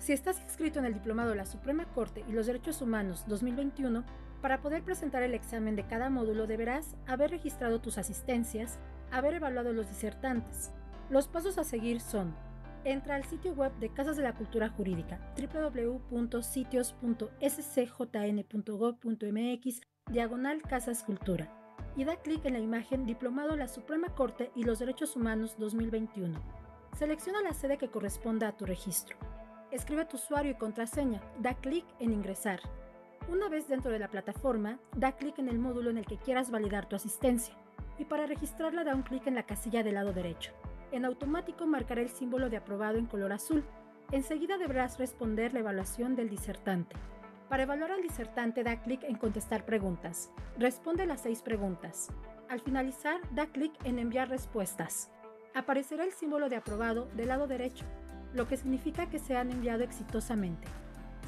Si estás inscrito en el Diplomado de la Suprema Corte y los Derechos Humanos 2021, para poder presentar el examen de cada módulo deberás haber registrado tus asistencias, haber evaluado los disertantes. Los pasos a seguir son Entra al sitio web de Casas de la Cultura Jurídica www.sitios.scjn.gov.mx diagonal Casas Cultura y da clic en la imagen Diplomado de la Suprema Corte y los Derechos Humanos 2021. Selecciona la sede que corresponda a tu registro. Escribe tu usuario y contraseña, da clic en Ingresar. Una vez dentro de la plataforma, da clic en el módulo en el que quieras validar tu asistencia y para registrarla da un clic en la casilla del lado derecho en automático marcará el símbolo de aprobado en color azul. Enseguida deberás responder la evaluación del disertante. Para evaluar al disertante da clic en contestar preguntas. Responde las seis preguntas. Al finalizar, da clic en enviar respuestas. Aparecerá el símbolo de aprobado del lado derecho, lo que significa que se han enviado exitosamente.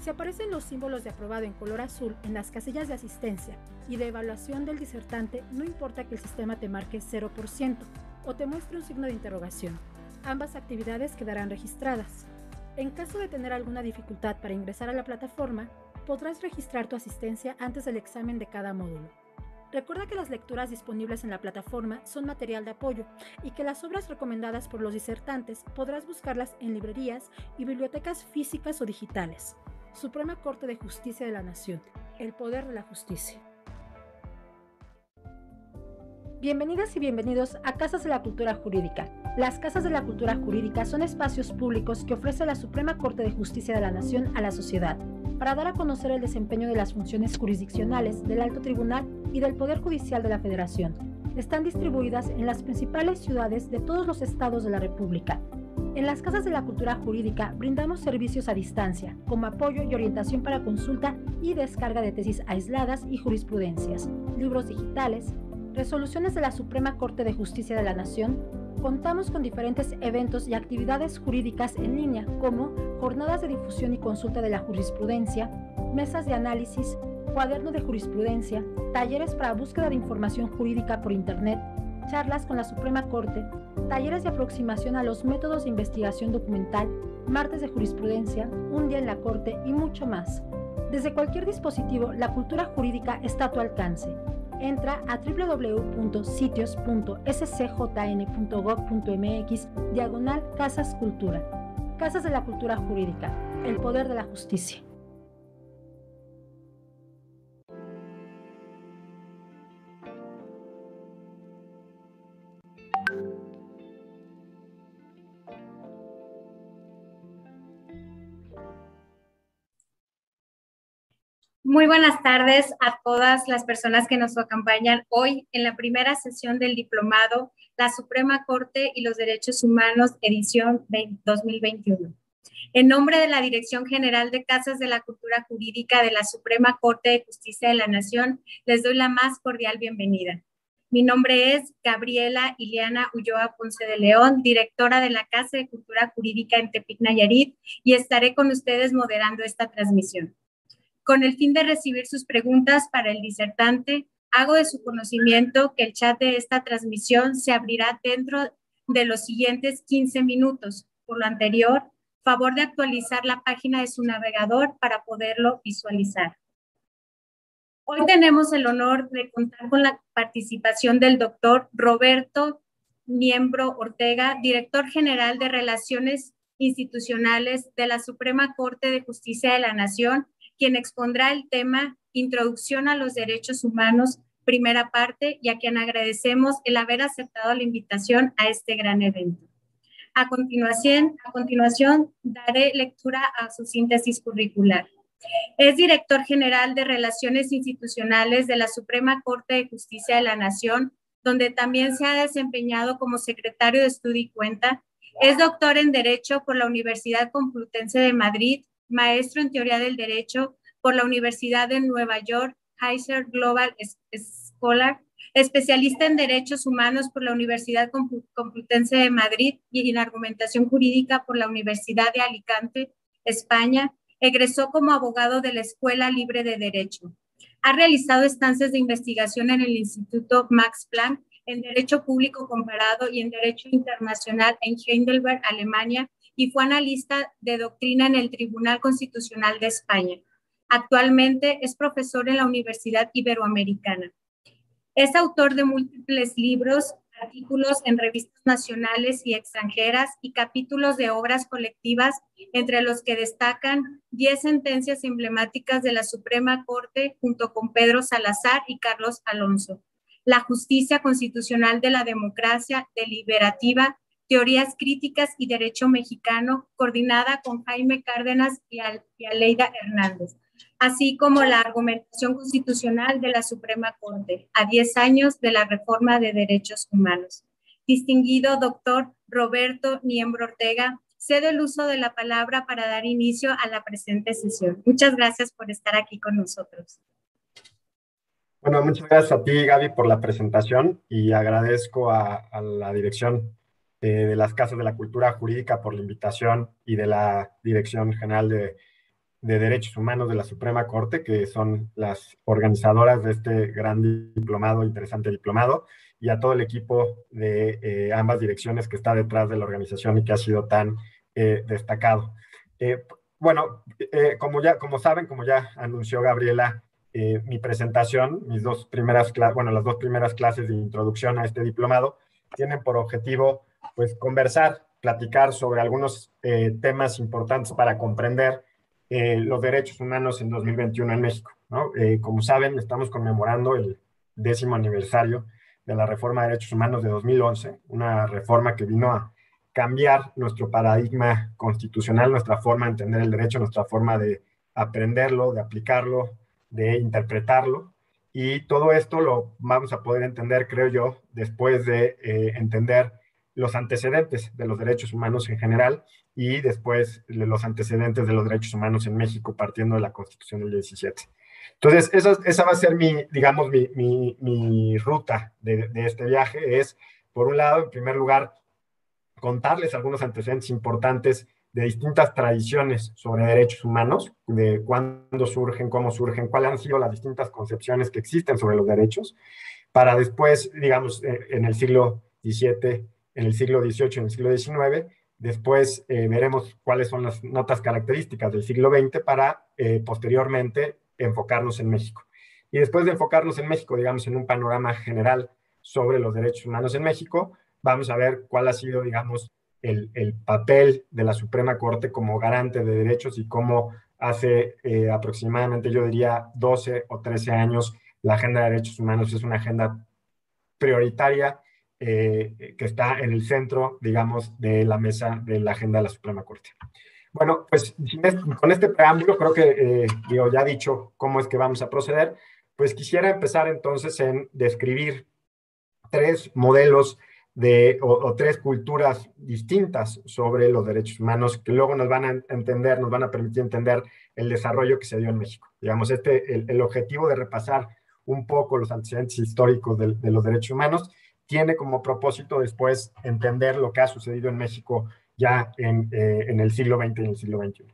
Si aparecen los símbolos de aprobado en color azul en las casillas de asistencia y de evaluación del disertante, no importa que el sistema te marque 0%, o te muestre un signo de interrogación. Ambas actividades quedarán registradas. En caso de tener alguna dificultad para ingresar a la plataforma, podrás registrar tu asistencia antes del examen de cada módulo. Recuerda que las lecturas disponibles en la plataforma son material de apoyo y que las obras recomendadas por los disertantes podrás buscarlas en librerías y bibliotecas físicas o digitales. Suprema Corte de Justicia de la Nación. El poder de la justicia. Bienvenidas y bienvenidos a Casas de la Cultura Jurídica. Las Casas de la Cultura Jurídica son espacios públicos que ofrece la Suprema Corte de Justicia de la Nación a la sociedad, para dar a conocer el desempeño de las funciones jurisdiccionales del Alto Tribunal y del Poder Judicial de la Federación. Están distribuidas en las principales ciudades de todos los estados de la República. En las Casas de la Cultura Jurídica brindamos servicios a distancia, como apoyo y orientación para consulta y descarga de tesis aisladas y jurisprudencias, libros digitales, resoluciones de la Suprema Corte de Justicia de la Nación, contamos con diferentes eventos y actividades jurídicas en línea, como jornadas de difusión y consulta de la jurisprudencia, mesas de análisis, cuaderno de jurisprudencia, talleres para búsqueda de información jurídica por Internet, charlas con la Suprema Corte, talleres de aproximación a los métodos de investigación documental, martes de jurisprudencia, un día en la Corte y mucho más. Desde cualquier dispositivo, la cultura jurídica está a tu alcance entra a www.sitios.scjn.gov.mx diagonal Casas Cultura. Casas de la Cultura Jurídica, el poder de la justicia. Muy buenas tardes a todas las personas que nos acompañan hoy en la primera sesión del diplomado La Suprema Corte y los Derechos Humanos, edición 2021. En nombre de la Dirección General de Casas de la Cultura Jurídica de la Suprema Corte de Justicia de la Nación, les doy la más cordial bienvenida. Mi nombre es Gabriela Ileana Ulloa Ponce de León, directora de la Casa de Cultura Jurídica en Tepic Nayarit, y estaré con ustedes moderando esta transmisión. Con el fin de recibir sus preguntas para el disertante, hago de su conocimiento que el chat de esta transmisión se abrirá dentro de los siguientes 15 minutos. Por lo anterior, favor de actualizar la página de su navegador para poderlo visualizar. Hoy tenemos el honor de contar con la participación del doctor Roberto Miembro Ortega, director general de Relaciones Institucionales de la Suprema Corte de Justicia de la Nación quien expondrá el tema Introducción a los Derechos Humanos, primera parte, y a quien agradecemos el haber aceptado la invitación a este gran evento. A continuación, a continuación daré lectura a su síntesis curricular. Es director general de Relaciones Institucionales de la Suprema Corte de Justicia de la Nación, donde también se ha desempeñado como secretario de Estudio y Cuenta. Es doctor en Derecho por la Universidad Complutense de Madrid maestro en teoría del derecho por la Universidad de Nueva York, Heiser Global Scholar, especialista en derechos humanos por la Universidad Complutense de Madrid y en argumentación jurídica por la Universidad de Alicante, España. Egresó como abogado de la Escuela Libre de Derecho. Ha realizado estancias de investigación en el Instituto Max Planck en Derecho Público Comparado y en Derecho Internacional en Heidelberg, Alemania, y fue analista de doctrina en el Tribunal Constitucional de España. Actualmente es profesor en la Universidad Iberoamericana. Es autor de múltiples libros, artículos en revistas nacionales y extranjeras y capítulos de obras colectivas, entre los que destacan 10 sentencias emblemáticas de la Suprema Corte junto con Pedro Salazar y Carlos Alonso. La justicia constitucional de la democracia deliberativa, teorías críticas y derecho mexicano, coordinada con Jaime Cárdenas y, Aleida Hernández así como la argumentación constitucional de la Suprema Corte a 10 años de la reforma de derechos humanos. Distinguido doctor Roberto Niembro Ortega, cedo el uso de la palabra para dar inicio a la presente sesión. Muchas gracias por estar aquí con nosotros. Bueno, muchas gracias a ti, Gaby, por la presentación y agradezco a, la dirección eh, de las Casas de la Cultura Jurídica por la invitación y de la Dirección General de de Derechos Humanos de la Suprema Corte, que son las organizadoras de este gran diplomado, interesante diplomado, y a todo el equipo de eh, ambas direcciones que está detrás de la organización y que ha sido tan eh, destacado. Bueno, como, ya, como saben, como ya anunció Gabriela, mi presentación, mis dos primeras bueno, las dos primeras clases de introducción a este diplomado, tienen por objetivo, pues, conversar, platicar sobre algunos temas importantes para comprender eh, los derechos humanos en 2021 en México. ¿no? Eh, como saben, estamos conmemorando el décimo aniversario de la reforma de derechos humanos de 2011, una reforma que vino a cambiar nuestro paradigma constitucional, nuestra forma de entender el derecho, nuestra forma de aprenderlo, de aplicarlo, de interpretarlo. Y todo esto lo vamos a poder entender, creo yo, después de eh, entender los antecedentes de los derechos humanos en general y después los antecedentes de los derechos humanos en México partiendo de la Constitución del 17. Entonces, esa, esa va a ser mi, digamos, mi, ruta de, de, este viaje. Es, por un lado, en primer lugar, contarles algunos antecedentes importantes de distintas tradiciones sobre derechos humanos, de cuándo surgen, cómo surgen, cuáles han sido las distintas concepciones que existen sobre los derechos, para después, digamos, eh, en el siglo XVII, en el siglo XVIII, en el siglo XIX, Después eh, veremos cuáles son las notas características del siglo XX para eh, posteriormente enfocarnos en México. Y después de enfocarnos en México, digamos, en un panorama general sobre los derechos humanos en México, vamos a ver cuál ha sido, digamos, el, papel de la Suprema Corte como garante de derechos y cómo hace eh, aproximadamente, yo diría, 12 o 13 años, la agenda de derechos humanos es una agenda prioritaria eh, que está en el centro, digamos, de la mesa de la agenda de la Suprema Corte. Bueno, pues con este preámbulo, creo que, eh, digo, ya dicho cómo es que vamos a proceder, pues quisiera empezar entonces en describir tres modelos de, o, tres culturas distintas sobre los derechos humanos que luego nos van a entender, nos van a permitir entender el desarrollo que se dio en México. Digamos, este, el, objetivo de repasar un poco los antecedentes históricos de los derechos humanos tiene como propósito después entender lo que ha sucedido en México ya en, eh, en el siglo XX y en el siglo XXI.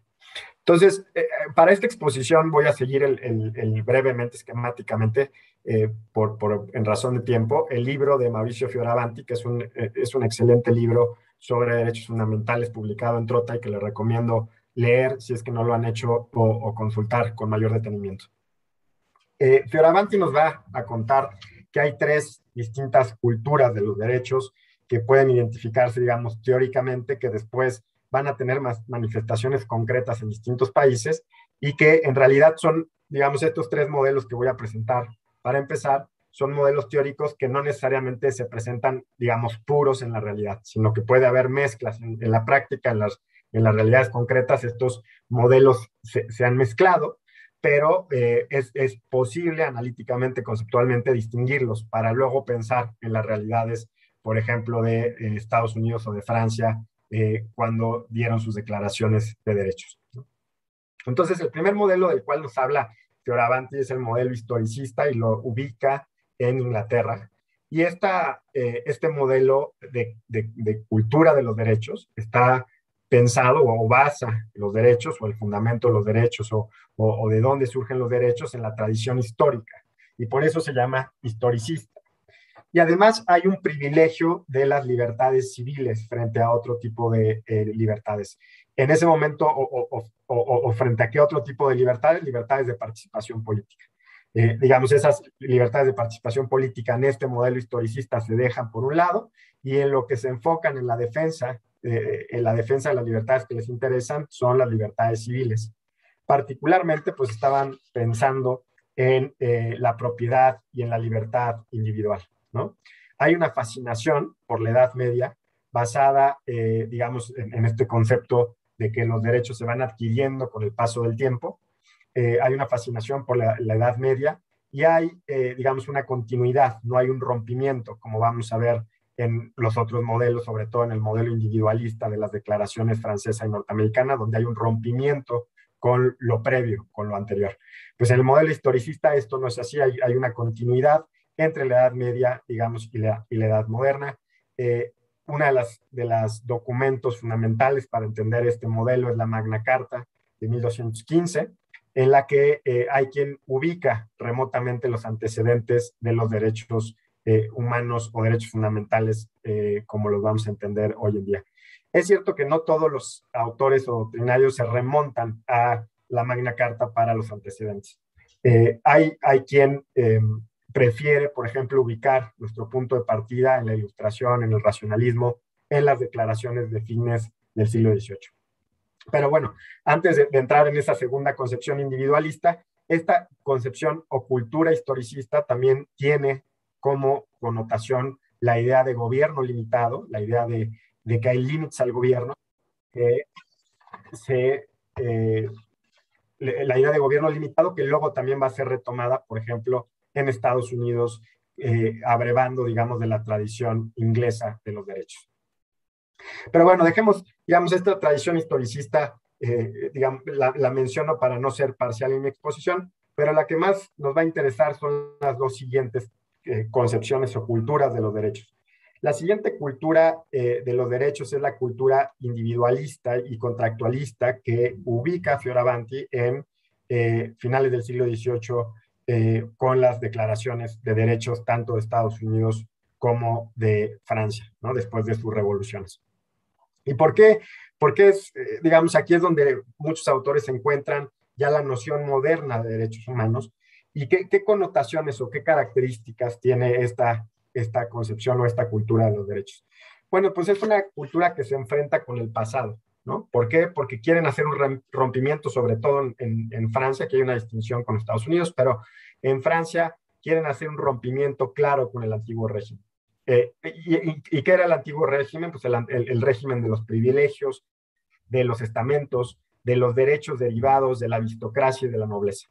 Entonces, eh, para esta exposición voy a seguir el, el, brevemente, esquemáticamente, eh, por, por, en razón de tiempo, el libro de Mauricio Fioravanti, que es un, es un excelente libro sobre derechos fundamentales publicado en Trota y que le recomiendo leer si es que no lo han hecho o, o consultar con mayor detenimiento. Fioravanti nos va a contar que hay tres distintas culturas de los derechos que pueden identificarse, digamos, teóricamente, que después van a tener más manifestaciones concretas en distintos países y que en realidad son, digamos, estos tres modelos que voy a presentar. Para empezar, son modelos teóricos que no necesariamente se presentan, digamos, puros en la realidad, sino que puede haber mezclas en, la práctica, en las, en las realidades concretas, estos modelos se, se han mezclado pero eh, es, es, posible analíticamente, conceptualmente distinguirlos para luego pensar en las realidades, por ejemplo, de eh, Estados Unidos o de Francia eh, cuando dieron sus declaraciones de derechos. Entonces, el primer modelo del cual nos habla Fioravanti es el modelo historicista y lo ubica en Inglaterra. Y esta, este modelo de, de, de cultura de los derechos está pensado o basa los derechos o el fundamento de los derechos o, o, de dónde surgen los derechos en la tradición histórica. Y por eso se llama historicista. Y además hay un privilegio de las libertades civiles frente a otro tipo de eh, libertades. En ese momento, o, frente a qué otro tipo de libertades, libertades de participación política. Eh, digamos, esas libertades de participación política en este modelo historicista se dejan por un lado y en lo que se enfocan en la defensa, eh, en la defensa de las libertades que les interesan son las libertades civiles. Particularmente, pues estaban pensando en la propiedad y en la libertad individual. Hay una fascinación por la Edad Media basada, eh, digamos, en, este concepto de que los derechos se van adquiriendo con el paso del tiempo. Eh, hay una fascinación por la, Edad Media y hay, eh, digamos, una continuidad, no hay un rompimiento, como vamos a ver en los otros modelos, sobre todo en el modelo individualista de las declaraciones francesa y norteamericana, donde hay un rompimiento con lo previo, con lo anterior. Pues en el modelo historicista esto no es así, hay, hay una continuidad entre la Edad Media, digamos, y la, y la Edad Moderna. Eh, una de las, de las documentos fundamentales para entender este modelo es la Magna Carta de 1215, en la que eh, hay quien ubica remotamente los antecedentes de los derechos eh, humanos o derechos fundamentales como los vamos a entender hoy en día. Es cierto que no todos los autores o doctrinarios se remontan a la Magna Carta para los antecedentes. hay, hay quien em, prefiere, por ejemplo, ubicar nuestro punto de partida en la ilustración, en el racionalismo, en las declaraciones de fines del siglo XVIII. Pero bueno, antes de, entrar en esa segunda concepción individualista, esta concepción o cultura historicista también tiene como connotación la idea de gobierno limitado, la idea de, que hay límites al gobierno, que se, eh, la idea de gobierno limitado que luego también va a ser retomada, por ejemplo, en Estados Unidos, eh, abrevando, digamos, de la tradición inglesa de los derechos. Pero bueno, dejemos, digamos, esta tradición historicista, eh, digamos, la, menciono para no ser parcial en mi exposición, pero la que más nos va a interesar son las dos siguientes eh, concepciones o culturas de los derechos. La siguiente cultura de los derechos es la cultura individualista y contractualista que ubica Fioravanti en finales del siglo XVIII eh, con las declaraciones de derechos tanto de Estados Unidos como de Francia, ¿no? después de sus revoluciones. ¿Y por qué? Porque es, eh, digamos, aquí es donde muchos autores encuentran ya la noción moderna de derechos humanos y qué, connotaciones o qué características tiene esta, esta concepción o esta cultura de los derechos. Bueno, pues es una cultura que se enfrenta con el pasado, ¿no? ¿Por qué? Porque quieren hacer un rompimiento, sobre todo en, Francia, que hay una distinción con Estados Unidos, pero en Francia quieren hacer un rompimiento claro con el antiguo régimen. Eh, y, qué era el antiguo régimen? Pues el, régimen de los privilegios, de los estamentos, de los derechos derivados de la aristocracia y de la nobleza.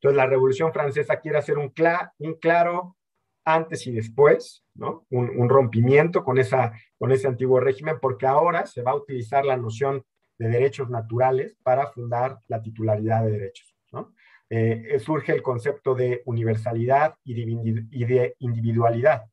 Entonces, la Revolución Francesa quiere hacer un, claro antes y después. Un, rompimiento con, ese antiguo régimen, porque ahora se va a utilizar la noción de derechos naturales para fundar la titularidad de derechos. Eh, surge el concepto de universalidad y de, individualidad.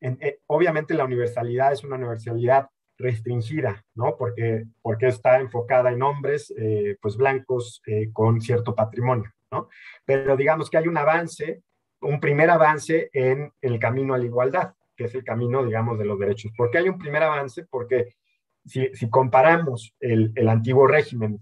Eh, obviamente la universalidad es una universalidad restringida, porque está enfocada en hombres, eh, pues blancos, con cierto patrimonio, ¿no? Pero digamos que hay un avance un primer avance en el camino a la igualdad, que es el camino, digamos, de los derechos. ¿Por qué hay un primer avance? Porque si, comparamos el, antiguo régimen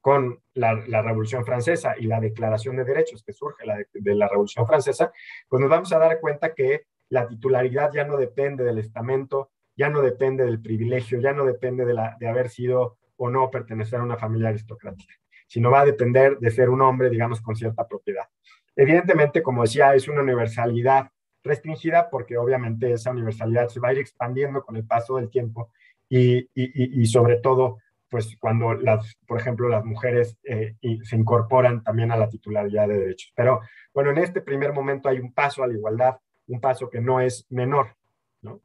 con la, Revolución Francesa y la Declaración de Derechos que surge de, la Revolución Francesa, pues nos vamos a dar cuenta que la titularidad ya no depende del estamento, ya no depende del privilegio, ya no depende de, haber sido o no pertenecer a una familia aristocrática, sino va a depender de ser un hombre, digamos, con cierta propiedad. Evidentemente, como decía, es una universalidad restringida porque obviamente esa universalidad se va a ir expandiendo con el paso del tiempo y, y, sobre todo, pues cuando, las, por ejemplo, las mujeres eh, se incorporan también a la titularidad de derechos. Pero bueno, en este primer momento hay un paso a la igualdad, un paso que no es menor. ¿no?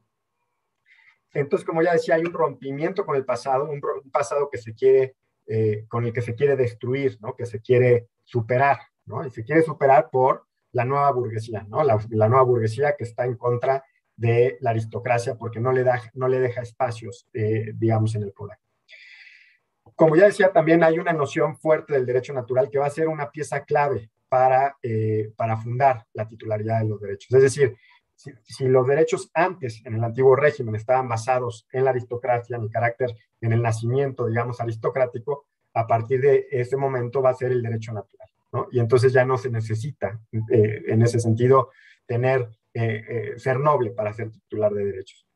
Entonces, como ya decía, hay un rompimiento con el pasado, un, pasado que se quiere, eh, con el que se quiere destruir, ¿no? que se quiere superar. Y se quiere superar por la nueva burguesía, ¿no? La, nueva burguesía que está en contra de la aristocracia porque no le, da, no le deja espacios, eh, digamos, en el poder. Como ya decía, también hay una noción fuerte del derecho natural que va a ser una pieza clave para, eh, para fundar la titularidad de los derechos. Es decir, si, los derechos antes, en el antiguo régimen, estaban basados en la aristocracia, en el carácter, en el nacimiento, digamos, aristocrático, a partir de ese momento va a ser el derecho natural. Y entonces ya no se necesita, eh, en ese sentido, tener, eh, eh, ser noble para ser titular de derechos.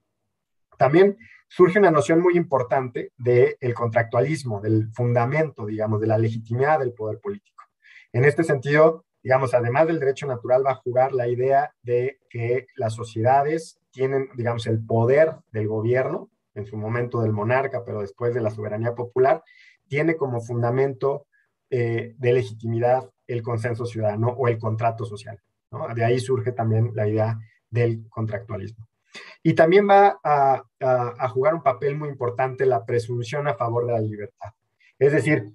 También surge una noción muy importante del contractualismo, del fundamento, digamos, de la legitimidad del poder político. En este sentido, digamos, además del derecho natural, va a jugar la idea de que las sociedades tienen, digamos, el poder del gobierno, en su momento del monarca, pero después de la soberanía popular, tiene como fundamento eh, de legitimidad el consenso ciudadano o el contrato social. De ahí surge también la idea del contractualismo. Y también va a, a, jugar un papel muy importante la presunción a favor de la libertad. Es decir,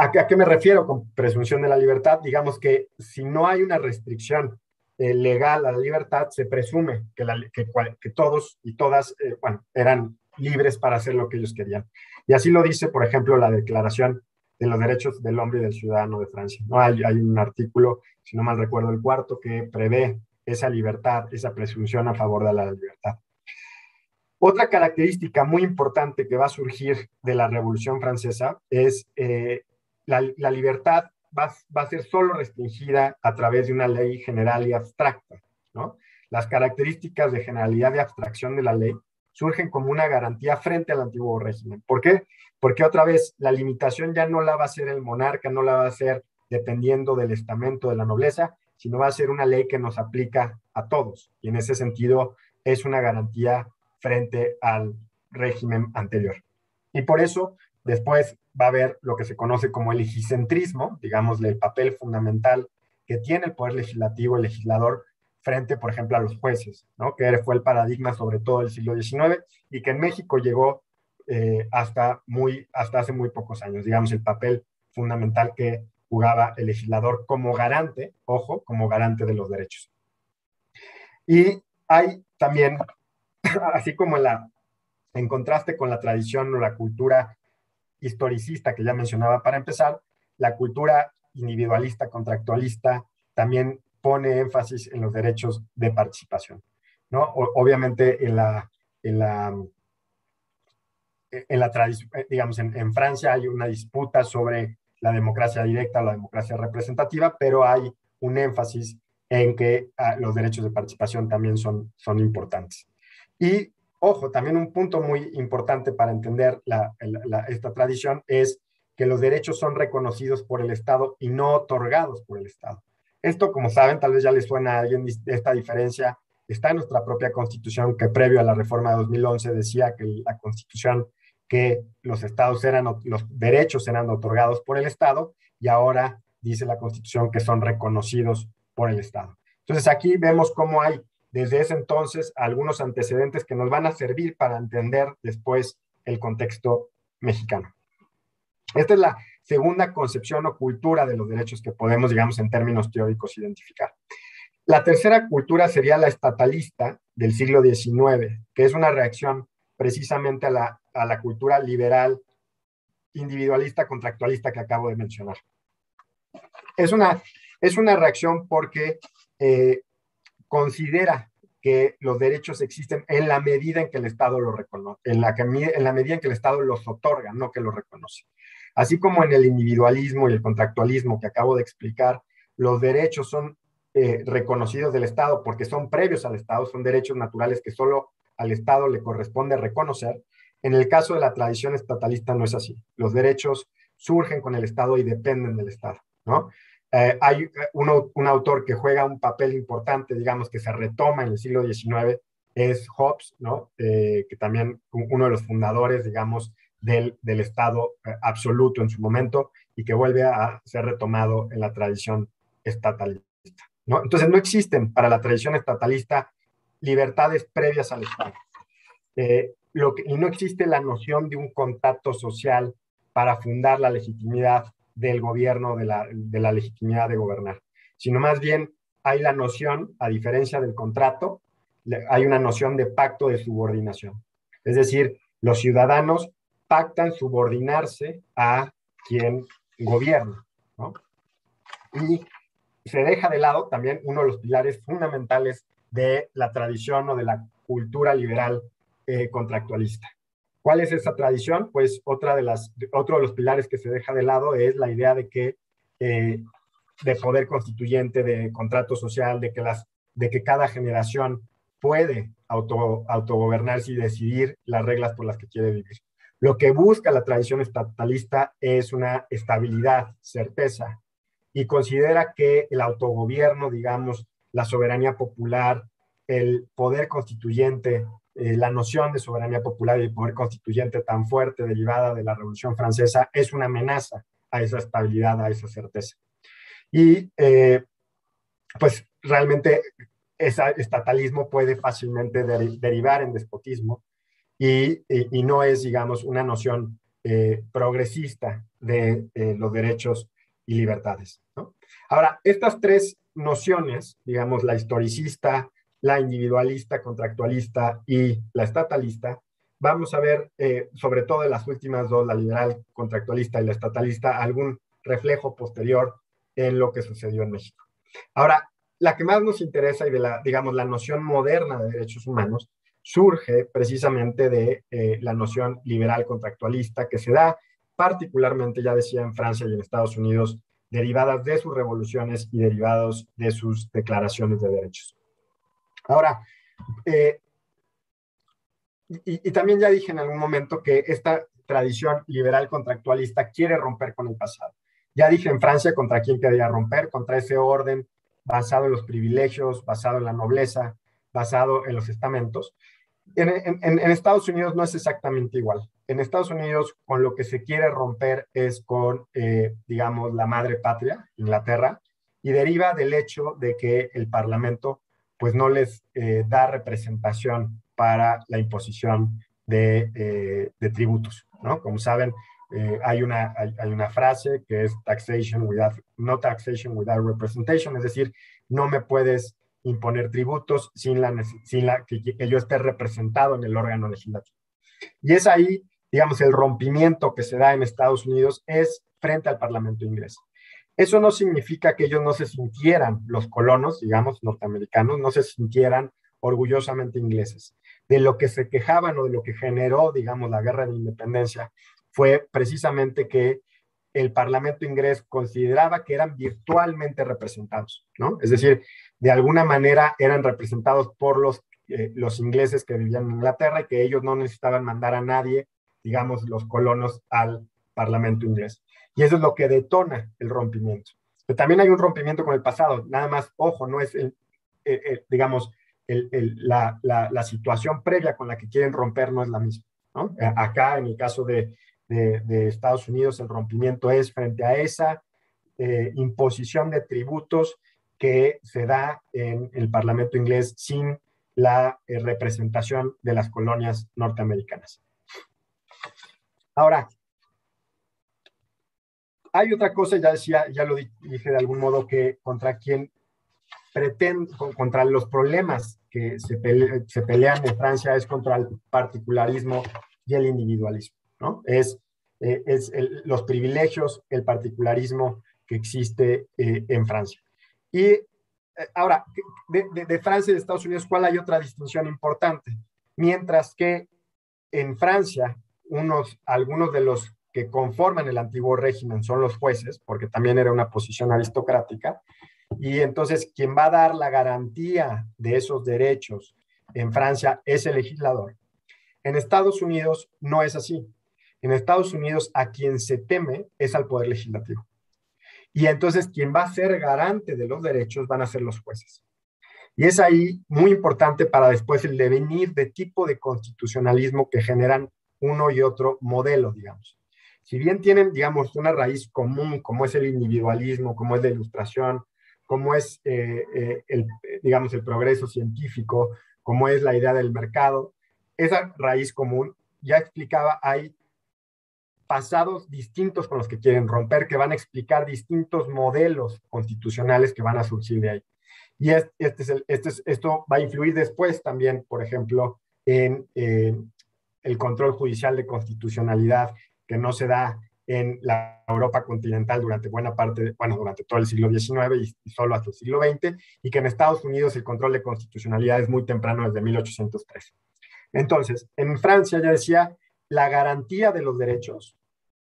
¿A qué, me refiero con presunción de la libertad? Digamos que si no hay una restricción eh, legal a la libertad, se presume que, todos y todas eh, eran libres para hacer lo que ellos querían. Y así lo dice, por ejemplo, la Declaración de los Derechos del Hombre y del Ciudadano de Francia. ¿no? Hay, hay un artículo, si no mal recuerdo, el cuarto, que prevé esa libertad, esa presunción a favor de la libertad. Otra característica muy importante que va a surgir de la Revolución Francesa es eh, la, libertad va, a ser solo restringida a través de una ley general y abstracta. Las características de generalidad y abstracción de la ley surgen como una garantía frente al antiguo régimen. ¿Por qué? Porque otra vez la limitación ya no la va a hacer el monarca, no la va a hacer dependiendo del estamento de la nobleza, sino va a ser una ley que nos aplica a todos. Y en ese sentido es una garantía frente al régimen anterior. Y por eso después va a haber lo que se conoce como el legicentrismo, digamos, el papel fundamental que tiene el poder legislativo, el legislador, frente, por ejemplo, a los jueces, ¿no? que fue el paradigma sobre todo del siglo XIX y que en México llegó eh, hasta, muy, hasta hace muy pocos años, digamos, el papel fundamental que jugaba el legislador como garante, ojo, como garante de los derechos. Y hay también, así como la, en contraste con la tradición o la cultura historicista que ya mencionaba para empezar, la cultura individualista, contractualista, también pone énfasis en los derechos de participación. ¿no? obviamente en la, en la, en la eh, digamos, en, Francia hay una disputa sobre la democracia directa la democracia representativa, pero hay un énfasis en que ah, los derechos de participación también son, son importantes. Y Ojo, también un punto muy importante para entender esta tradición es que los derechos son reconocidos por el Estado y no otorgados por el Estado. Esto, como saben, tal vez ya les suena a alguien esta diferencia, está en nuestra propia constitución que previo a la reforma de 2011 decía que la constitución que los estados eran, los derechos eran otorgados por el Estado y ahora dice la constitución que son reconocidos por el Estado. Entonces aquí vemos cómo hay desde ese entonces algunos antecedentes que nos van a servir para entender después el contexto mexicano. Esta es la segunda concepción o cultura de los derechos que podemos, digamos, en términos teóricos identificar. La tercera cultura sería la estatalista del siglo XIX, que es una reacción precisamente a la, a la cultura liberal, individualista, contractualista que acabo de mencionar. Es una, es una reacción porque eh, considera que los derechos existen en la medida en que el Estado los reconoce, en la, medida en que el Estado los otorga, no que los reconoce. Así como en el individualismo y el contractualismo que acabo de explicar, los derechos son eh, reconocidos del Estado porque son previos al Estado, son derechos naturales que solo al Estado le corresponde reconocer. En el caso de la tradición estatalista no es así. Los derechos surgen con el Estado y dependen del Estado, ¿no? Eh, hay eh, un autor que juega un papel importante, digamos, que se retoma en el siglo XIX, es Hobbes, ¿no? Eh, que también uno de los fundadores, digamos, del, del Estado absoluto en su momento y que vuelve a ser retomado en la tradición estatalista. ¿no? Entonces, no existen para la tradición estatalista libertades previas al Estado. lo que, y no existe la noción de un contacto social para fundar la legitimidad del gobierno, de la, legitimidad de gobernar, sino más bien hay la noción, a diferencia del contrato, hay una noción de pacto de subordinación. Es decir, los ciudadanos pactan subordinarse a quien gobierna. Y se deja de lado también uno de los pilares fundamentales de la tradición o de la cultura liberal eh, contractualista. ¿Cuál es esa tradición? Pues otra de las, otro de los pilares que se deja de lado es la idea de que eh, de poder constituyente, de contrato social, de que, las, de que cada generación puede auto, autogobernarse y decidir las reglas por las que quiere vivir. Lo que busca la tradición estatalista es una estabilidad, certeza, y considera que el autogobierno, digamos, la soberanía popular, el poder constituyente, eh, la noción de soberanía popular y poder constituyente tan fuerte derivada de la Revolución Francesa es una amenaza a esa estabilidad, a esa certeza. Y eh, pues realmente ese estatalismo puede fácilmente derivar en despotismo y, no es, digamos, una noción eh, progresista de los derechos y libertades. Ahora, estas tres nociones, digamos, la historicista, la individualista, contractualista y la estatalista, vamos a ver, eh, sobre todo en las últimas dos, la liberal contractualista y la estatalista, algún reflejo posterior en lo que sucedió en México. Ahora, la que más nos interesa y de la, digamos, la noción moderna de derechos humanos surge precisamente de eh, la noción liberal contractualista que se da particularmente, ya decía, en Francia y en Estados Unidos, derivadas de sus revoluciones y derivados de sus declaraciones de derechos. Ahora, eh, y, también ya dije en algún momento que esta tradición liberal contractualista quiere romper con el pasado. Ya dije en Francia contra quién quería romper, contra ese orden basado en los privilegios, basado en la nobleza, basado en los estamentos. En, Estados Unidos no es exactamente igual. En Estados Unidos, con lo que se quiere romper es con, eh, digamos, la madre patria, Inglaterra, y deriva del hecho de que el Parlamento, pues, no les eh, da representación para la imposición de, eh, tributos, ¿no? Como saben, hay, una, hay, una frase que es taxation without, no taxation without representation, es decir, no me puedes imponer tributos sin, la, sin que, yo esté representado en el órgano legislativo. Y es ahí, digamos, el rompimiento que se da en Estados Unidos es frente al Parlamento inglés. Eso no significa que ellos no se sintieran, los colonos, digamos, norteamericanos, no se sintieran orgullosamente ingleses. De lo que se quejaban o de lo que generó, digamos, la guerra de independencia fue precisamente que el Parlamento inglés consideraba que eran virtualmente representados, ¿no? Es decir, de alguna manera eran representados por los, eh, ingleses que vivían en Inglaterra y que ellos no necesitaban mandar a nadie, digamos, los colonos al Parlamento inglés. Y eso es lo que detona el rompimiento. Pero también hay un rompimiento con el pasado, nada más, ojo, no es, el, digamos, el, la, la, situación previa con la que quieren romper no es la misma. Acá, en el caso de, de, Estados Unidos, el rompimiento es frente a esa eh, imposición de tributos que se da en el Parlamento inglés sin la eh, representación de las colonias norteamericanas. Ahora, hay otra cosa, ya decía, ya lo dije de algún modo, que contra quien pretende, contra los problemas que se, se pelean en Francia es contra el particularismo y el individualismo, ¿no? Es, eh, es los privilegios, el particularismo que existe eh, en Francia. Y eh, ahora, de, Francia y de Estados Unidos, ¿cuál hay otra distinción importante? Mientras que en Francia, unos, algunos de los conforman el antiguo régimen son los jueces, porque también era una posición aristocrática, y entonces quien va a dar la garantía de esos derechos en Francia es el legislador. En Estados Unidos no es así. En Estados Unidos a quien se teme es al poder legislativo. Y entonces quien va a ser garante de los derechos van a ser los jueces. Y es ahí muy importante para después el devenir de tipo de constitucionalismo que generan uno y otro modelo, digamos. Si bien tienen, digamos, una raíz común, como es el individualismo, como es la ilustración, como es, eh, eh, el, digamos, el progreso científico, como es la idea del mercado, esa raíz común, ya explicaba, hay pasados distintos con los que quieren romper, que van a explicar distintos modelos constitucionales que van a surgir de ahí. Y este, es el, este es, esto va a influir después también, por ejemplo, en el control judicial de constitucionalidad que no se da en la Europa continental durante buena parte, bueno, durante todo el siglo XIX y, solo hasta el siglo XX, y que en Estados Unidos el control de constitucionalidad es muy temprano, desde 1803. Entonces, en Francia ya decía, la garantía de los derechos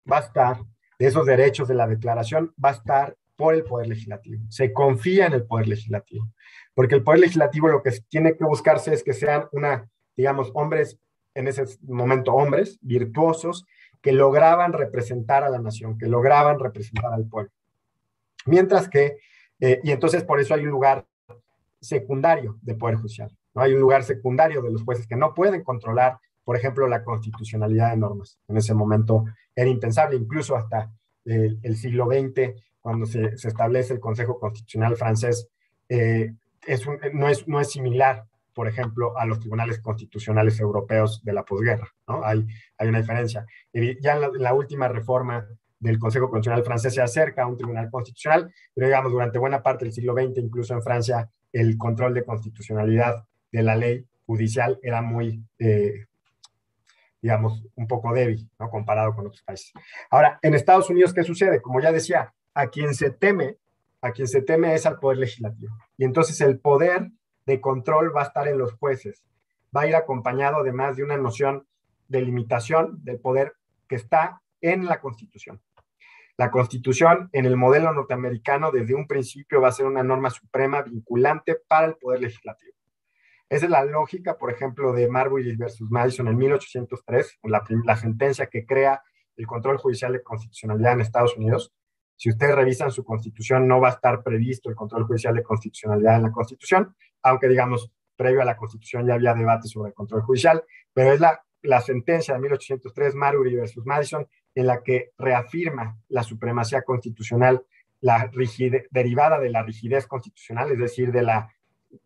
va a estar, de esos derechos de la declaración, va a estar por el Poder Legislativo. Se confía en el Poder Legislativo, porque el Poder Legislativo lo que tiene que buscarse es que sean una, digamos, hombres, en ese momento hombres, virtuosos, que lograban representar a la nación, que lograban representar al pueblo. Mientras que, eh, y entonces por eso hay un lugar secundario de Poder Judicial, ¿no? Hay un lugar secundario de los jueces que no pueden controlar, por ejemplo, la constitucionalidad de normas. En ese momento era impensable, incluso hasta el, siglo XX, cuando se, establece el Consejo Constitucional francés, eh, es no, es, no es similar por ejemplo, a los tribunales constitucionales europeos de la posguerra. ¿no? Hay, hay una diferencia. ya en la, última reforma del Consejo Constitucional francés se acerca a un tribunal constitucional, pero digamos, durante buena parte del siglo XX, incluso en Francia, el control de constitucionalidad de la ley judicial era muy, eh, digamos, un poco débil, ¿no? Comparado con otros países. Ahora, en Estados Unidos, ¿qué sucede? Como ya decía, a quien se teme, a quien se teme es al poder legislativo. Y entonces el poder de control va a estar en los jueces. Va a ir acompañado además de una noción de limitación del poder que está en la Constitución. La Constitución en el modelo norteamericano desde un principio va a ser una norma suprema vinculante para el poder legislativo. Esa es la lógica, por ejemplo, de Marbury versus Madison en 1803, la, la sentencia que crea el control judicial de constitucionalidad en Estados Unidos, si ustedes revisan su constitución, no va a estar previsto el control judicial de constitucionalidad en la constitución, aunque digamos, previo a la constitución ya había debate sobre el control judicial, pero es la, sentencia de 1803, Marbury versus Madison, en la que reafirma la supremacía constitucional, la derivada de la rigidez constitucional, es decir, de la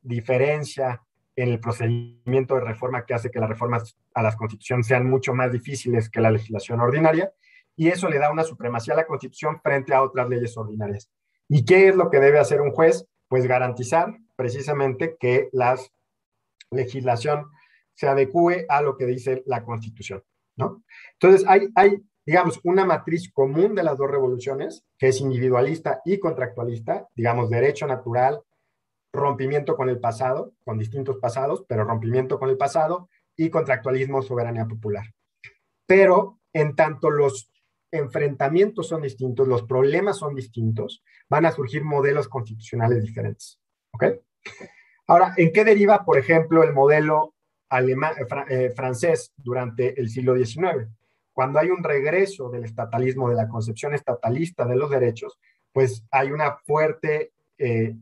diferencia en el procedimiento de reforma que hace que las reformas a las constituciones sean mucho más difíciles que la legislación ordinaria, y eso le da una supremacía a la Constitución frente a otras leyes ordinarias. ¿Y qué es lo que debe hacer un juez? Pues garantizar precisamente que la legislación se adecue a lo que dice la Constitución, ¿no? Entonces, hay, hay, digamos, una matriz común de las dos revoluciones, que es individualista y contractualista, digamos, derecho natural, rompimiento con el pasado, con distintos pasados, pero rompimiento con el pasado, y contractualismo, soberanía popular. Pero en tanto los enfrentamientos son distintos, los problemas son distintos, van a surgir modelos constitucionales diferentes. ¿Ok? Ahora, ¿en qué deriva, por ejemplo, el modelo alemán, eh, eh, francés durante el siglo XIX? Cuando hay un regreso del estatalismo, de la concepción estatalista de los derechos, pues hay una fuerte eh,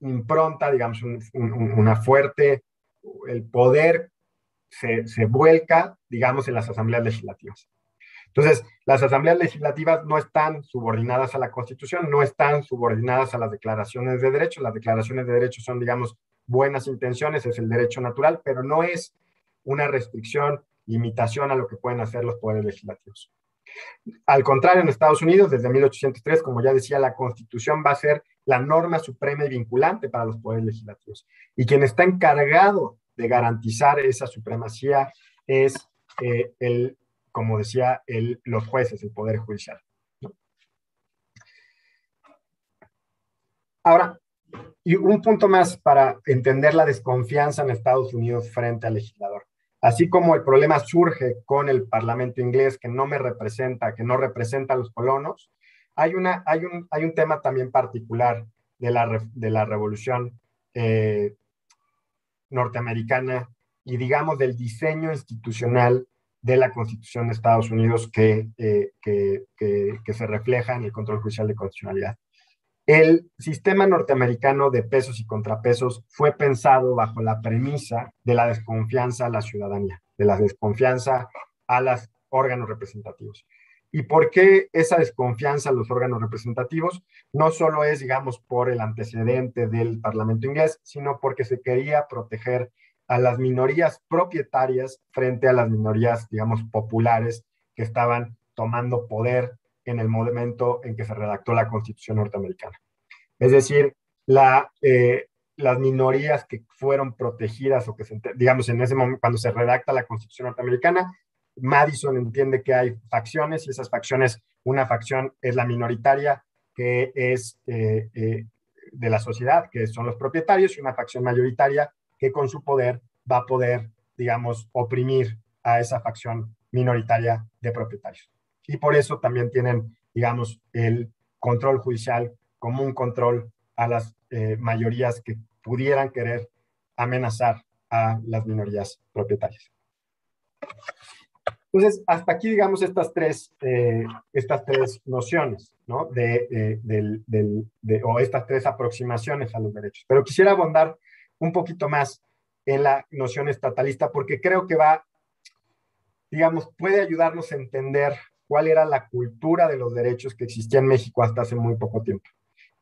impronta, digamos, una fuerte, el poder se, se vuelca, digamos, en las asambleas legislativas. Entonces, las asambleas legislativas no están subordinadas a la Constitución, no están subordinadas a las declaraciones de derechos. Las declaraciones de derechos son, digamos, buenas intenciones, es el derecho natural, pero no es una restricción, limitación a lo que pueden hacer los poderes legislativos. Al contrario, en Estados Unidos, desde 1803, como ya decía, la Constitución va a ser la norma suprema y vinculante para los poderes legislativos. Y quien está encargado de garantizar esa supremacía es eh, el como decía el, los jueces, el Poder Judicial. Ahora, y un punto más para entender la desconfianza en Estados Unidos frente al legislador. Así como el problema surge con el Parlamento inglés que no me representa, que no representa a los colonos, hay, una, hay, un, hay un tema también particular de la, de la revolución eh, norteamericana y digamos del diseño institucional de la Constitución de Estados Unidos que, eh, que, que, se refleja en el control judicial de constitucionalidad. El sistema norteamericano de pesos y contrapesos fue pensado bajo la premisa de la desconfianza a la ciudadanía, de la desconfianza a los órganos representativos. ¿Y por qué esa desconfianza a los órganos representativos? No solo es, digamos, por el antecedente del Parlamento inglés, sino porque se quería proteger a las minorías propietarias frente a las minorías, digamos, populares que estaban tomando poder en el momento en que se redactó la Constitución norteamericana. Es decir, eh, las minorías que fueron protegidas o que, se, digamos, en ese momento, cuando se redacta la Constitución norteamericana, Madison entiende que hay facciones y esas facciones Una facción es la minoritaria, que es eh, eh, de la sociedad, que son los propietarios, y una facción mayoritaria que con su poder va a poder, digamos, oprimir a esa facción minoritaria de propietarios. Y por eso también tienen, digamos, el control judicial como un control a las eh, mayorías que pudieran querer amenazar a las minorías propietarias. Entonces, hasta aquí, digamos, estas tres, eh, estas tres nociones, ¿no? De, de, o estas tres aproximaciones a los derechos. Pero quisiera abondar un poquito más en la noción estatalista porque creo que va, digamos, puede ayudarnos a entender cuál era la cultura de los derechos que existía en México hasta hace muy poco tiempo.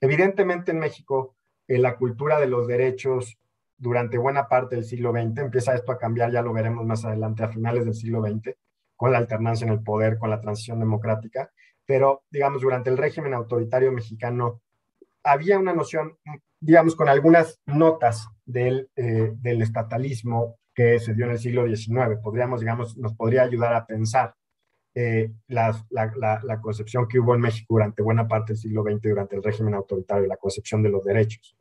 Evidentemente en México, eh, la cultura de los derechos durante buena parte del siglo XX, empieza esto a cambiar, ya lo veremos más adelante, a finales del siglo XX, con la alternancia en el poder, con la transición democrática, pero digamos, durante el régimen autoritario mexicano había una noción, digamos, con algunas notas del, eh, del estatalismo que se dio en el siglo XIX. Podríamos, digamos, nos podría ayudar a pensar eh, la, la, concepción que hubo en México durante buena parte del siglo XX, durante el régimen autoritario, la concepción de los derechos.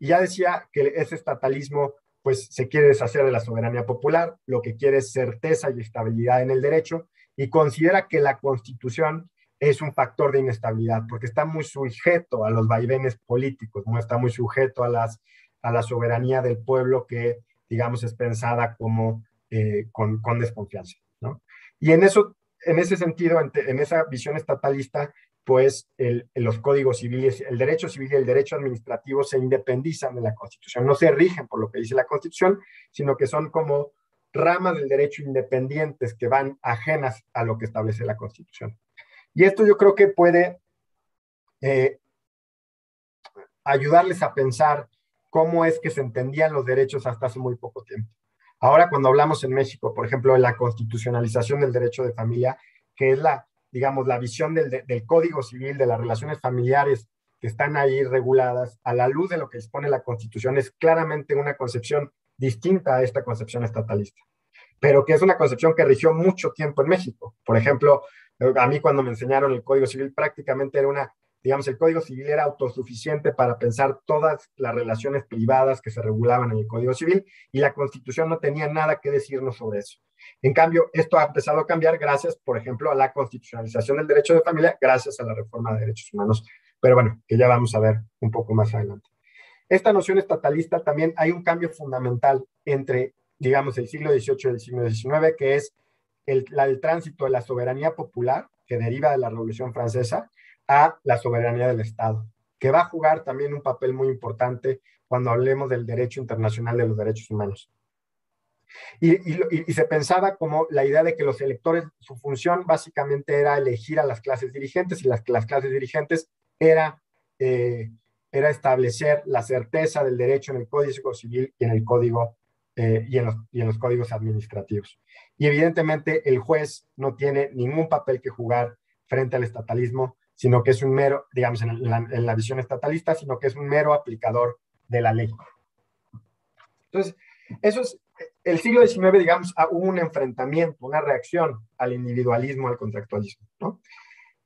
Y ya decía que ese estatalismo pues se quiere deshacer de la soberanía popular, lo que quiere es certeza y estabilidad en el derecho, y considera que la constitución es un factor de inestabilidad, porque está muy sujeto a los vaivenes políticos, ¿no? está muy sujeto a, las, a la soberanía del pueblo que, digamos, es pensada como eh, con, con desconfianza. ¿no? Y en, eso, en ese sentido, en, esa visión estatalista, pues los códigos civiles, el derecho civil y el derecho administrativo se independizan de la Constitución, no se rigen por lo que dice la Constitución, sino que son como ramas del derecho independientes que van ajenas a lo que establece la Constitución. Y esto yo creo que puede eh, ayudarles a pensar cómo es que se entendían los derechos hasta hace muy poco tiempo. Ahora cuando hablamos en México, por ejemplo, de la constitucionalización del derecho de familia, que es la, digamos, la visión del, del Código Civil, de las relaciones familiares que están ahí reguladas a la luz de lo que dispone la Constitución, es claramente una concepción distinta a esta concepción estatalista, pero que es una concepción que rigió mucho tiempo en México. Por ejemplo, a mí cuando me enseñaron el Código Civil prácticamente era una digamos, el Código Civil era autosuficiente para pensar todas las relaciones privadas que se regulaban en el Código Civil y la Constitución no tenía nada que decirnos sobre eso. En cambio, esto ha empezado a cambiar gracias, por ejemplo, a la constitucionalización del derecho de familia, gracias a la reforma de derechos humanos, pero bueno, que ya vamos a ver un poco más adelante. Esta noción estatalista también hay un cambio fundamental entre, digamos, el siglo XVIII y el siglo XIX, que es el, la tránsito de la soberanía popular, que deriva de la Revolución Francesa, a la soberanía del Estado, que va a jugar también un papel muy importante cuando hablemos del derecho internacional de los derechos humanos. Y, se pensaba como la idea de que los electores, su función básicamente era elegir a las clases dirigentes y las, las clases dirigentes era, eh, era establecer la certeza del derecho en el Código Civil y en el Código eh, y, en los, y en los códigos administrativos. Y evidentemente el juez no tiene ningún papel que jugar frente al estatalismo, sino que es un mero, digamos, en la, visión estatalista, sino que es un mero aplicador de la ley. Entonces, eso es, el siglo XIX, digamos, ah, hubo un enfrentamiento, una reacción al individualismo, al contractualismo, ¿no?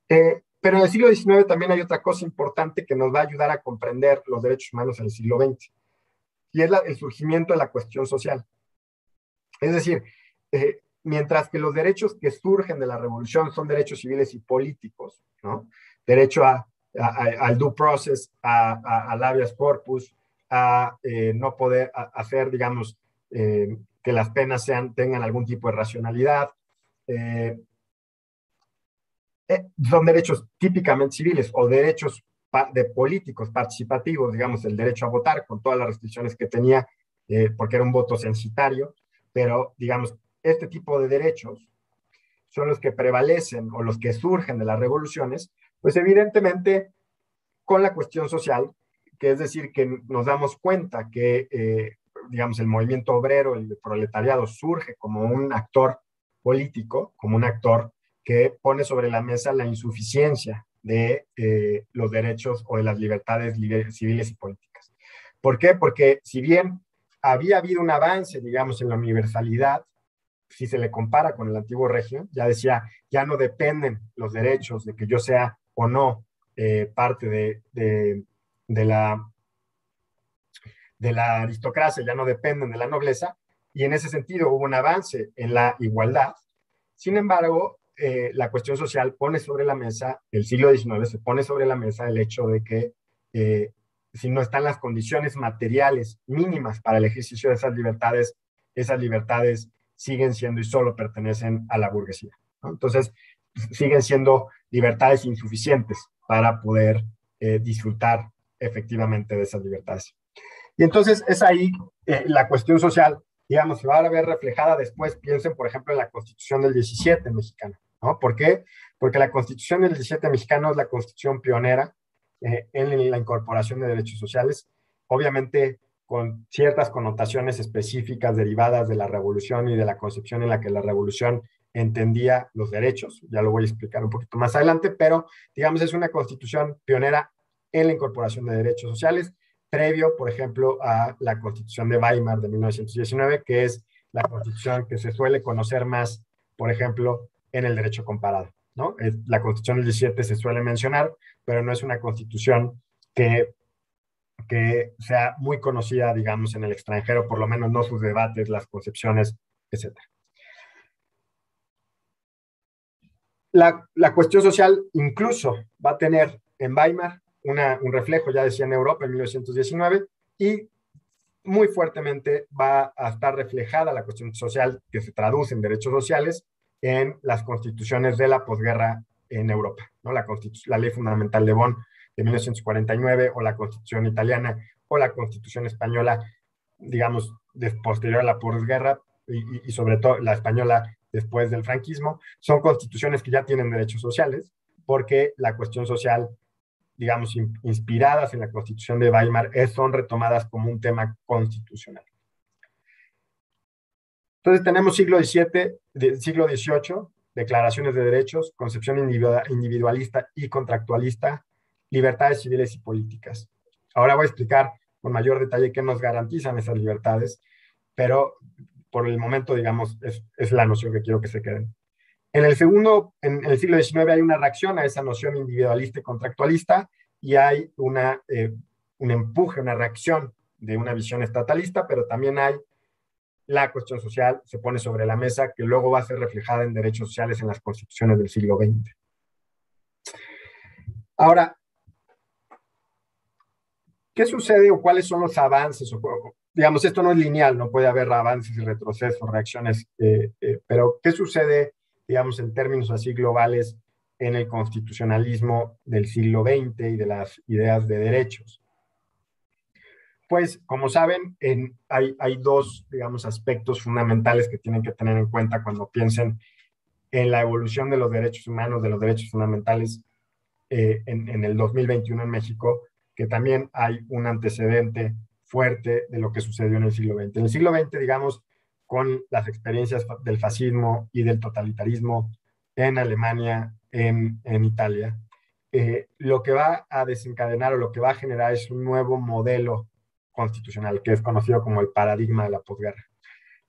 Eh, pero en el siglo XIX también hay otra cosa importante que nos va a ayudar a comprender los derechos humanos en el siglo XX, y es el surgimiento de la cuestión social. Es decir, eh, mientras que los derechos que surgen de la revolución son derechos civiles y políticos, ¿no? Derecho a, al due process, a, habeas corpus, a eh, no poder hacer, digamos, eh, que las penas sean, tengan algún tipo de racionalidad. Son derechos típicamente civiles o derechos de políticos participativos, digamos, el derecho a votar con todas las restricciones que tenía, porque era un voto censitario, pero, digamos, este tipo de derechos son los que prevalecen o los que surgen de las revoluciones, pues evidentemente con la cuestión social, que es decir, que nos damos cuenta que, eh, digamos, el movimiento obrero, el proletariado, surge como un actor político, como un actor que pone sobre la mesa la insuficiencia de eh, los derechos o de las libertades civiles y políticas. ¿Por qué? Porque si bien había habido un avance, digamos, en la universalidad si se le compara con el antiguo régimen, ya decía, ya no dependen los derechos de que yo sea o no eh, parte de, de, la, de la aristocracia, ya no dependen de la nobleza, y en ese sentido hubo un avance en la igualdad. Sin embargo, eh, la cuestión social pone sobre la mesa, el siglo XIX se pone sobre la mesa el hecho de que eh, si no están las condiciones materiales mínimas para el ejercicio de esas libertades, esas libertades siguen siendo y solo pertenecen a la burguesía. Entonces, siguen siendo libertades insuficientes para poder eh, disfrutar efectivamente de esas libertades. Y entonces es ahí la cuestión social, digamos, se va a ver reflejada después, piensen por ejemplo en la constitución del 17 mexicano, ¿no? ¿Por qué? Porque la constitución del 17 mexicano es la constitución pionera eh, en la incorporación de derechos sociales, obviamente con ciertas connotaciones específicas derivadas de la revolución y de la concepción en la que la revolución entendía los derechos. Ya lo voy a explicar un poquito más adelante, pero digamos es una constitución pionera en la incorporación de derechos sociales, previo, por ejemplo, a la constitución de Weimar de 1919, que es la constitución que se suele conocer más, por ejemplo, en el derecho comparado. ¿no? La constitución del 17 se suele mencionar, pero no es una constitución que que sea muy conocida, digamos, en el extranjero, por lo menos no sus debates, las concepciones, etc. La, la cuestión social incluso va a tener en Weimar una, un reflejo, ya decía en Europa en 1919, y muy fuertemente va a estar reflejada la cuestión social que se traduce en derechos sociales en las constituciones de la posguerra en Europa, la, ley fundamental de Bonn de 1949 o la Constitución italiana o la Constitución española, digamos, de, posterior a la posguerra y, sobre todo la española después del franquismo, son constituciones que ya tienen derechos sociales porque la cuestión social, digamos, inspiradas en la Constitución de Weimar, es, son retomadas como un tema constitucional. Entonces tenemos siglo XVII, siglo XVIII, declaraciones de derechos, concepción individualista y contractualista, libertades civiles y políticas. Ahora voy a explicar con mayor detalle qué nos garantizan esas libertades, pero por el momento, digamos, es, la noción que quiero que se queden. En el segundo, en el siglo XIX hay una reacción a esa noción individualista y contractualista y hay una, eh, un empuje, una reacción de una visión estatalista, pero también hay la cuestión social, se pone sobre la mesa, que luego va a ser reflejada en derechos sociales en las constituciones del siglo XX. Ahora, ¿Qué sucede o cuáles son los avances? digamos, esto no es lineal, no puede haber avances y retrocesos, reacciones, eh, eh, pero ¿qué sucede, digamos, en términos así globales en el constitucionalismo del siglo XX y de las ideas de derechos? Pues, como saben, hay, hay, dos, digamos, aspectos fundamentales que tienen que tener en cuenta cuando piensen en la evolución de los derechos humanos, de los derechos fundamentales eh, en, en, el 2021 en México que también hay un antecedente fuerte de lo que sucedió en el siglo XX. En el siglo XX, digamos, con las experiencias del fascismo y del totalitarismo en Alemania, en, en Italia, eh, lo que va a desencadenar o lo que va a generar es un nuevo modelo constitucional que es conocido como el paradigma de la posguerra.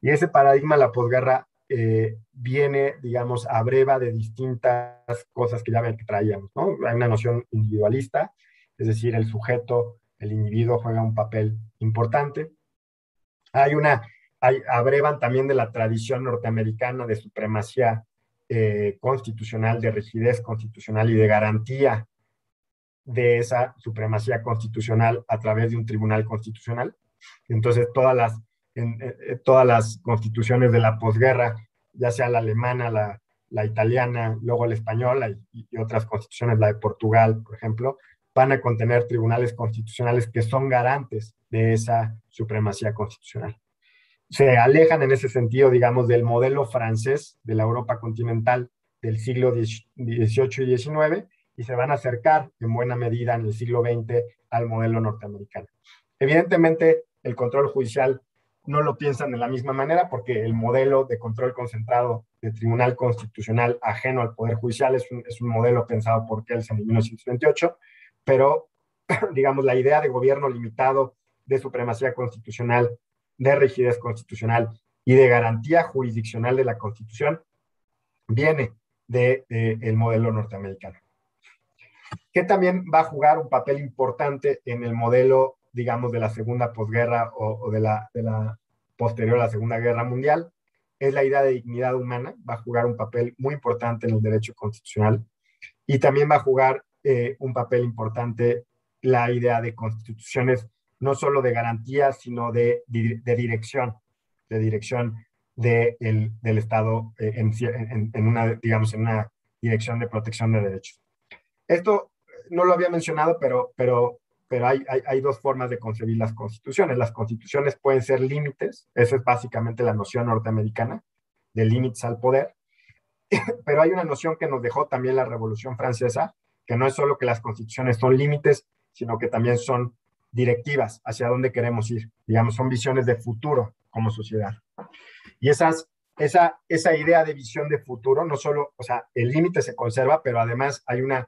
Y ese paradigma de la posguerra eh, viene, digamos, a breva de distintas cosas que ya traíamos, ¿no? Hay una noción individualista, es decir, el sujeto, el individuo juega un papel importante. Hay una, hay, abrevan también de la tradición norteamericana de supremacía eh, constitucional, de rigidez constitucional y de garantía de esa supremacía constitucional a través de un tribunal constitucional. Entonces, todas las, todas las constituciones de la posguerra, ya sea la alemana, la, italiana, luego la española y, y, otras constituciones, la de Portugal, por ejemplo, van a contener tribunales constitucionales que son garantes de esa supremacía constitucional. Se alejan en ese sentido, digamos, del modelo francés de la Europa continental del siglo XVIII y XIX y se van a acercar en buena medida en el siglo XX al modelo norteamericano. Evidentemente, el control judicial no lo piensan de la misma manera porque el modelo de control concentrado de tribunal constitucional ajeno al Poder Judicial es un, es un modelo pensado por Kelsen en 1928 pero digamos, la idea de gobierno limitado, de supremacía constitucional, de rigidez constitucional y de garantía jurisdiccional de la Constitución viene del de, modelo norteamericano. Que también va a jugar un papel importante en el modelo, digamos, de la segunda posguerra o, de, la, de la posterior a la Segunda Guerra Mundial, es la idea de dignidad humana, va a jugar un papel muy importante en el derecho constitucional y también va a jugar eh, un papel importante la idea de constituciones no solo de garantía, sino de, de dirección, de dirección de el, del Estado eh, en, en, una, digamos, en una dirección de protección de derechos. Esto no lo había mencionado, pero, pero, pero hay, hay, hay, dos formas de concebir las constituciones. Las constituciones pueden ser límites, esa es básicamente la noción norteamericana de límites al poder, pero hay una noción que nos dejó también la Revolución Francesa, que no es solo que las constituciones son límites, sino que también son directivas hacia dónde queremos ir. Digamos, son visiones de futuro como sociedad. Y esas, esa, esa idea de visión de futuro, no solo, o sea, el límite se conserva, pero además hay una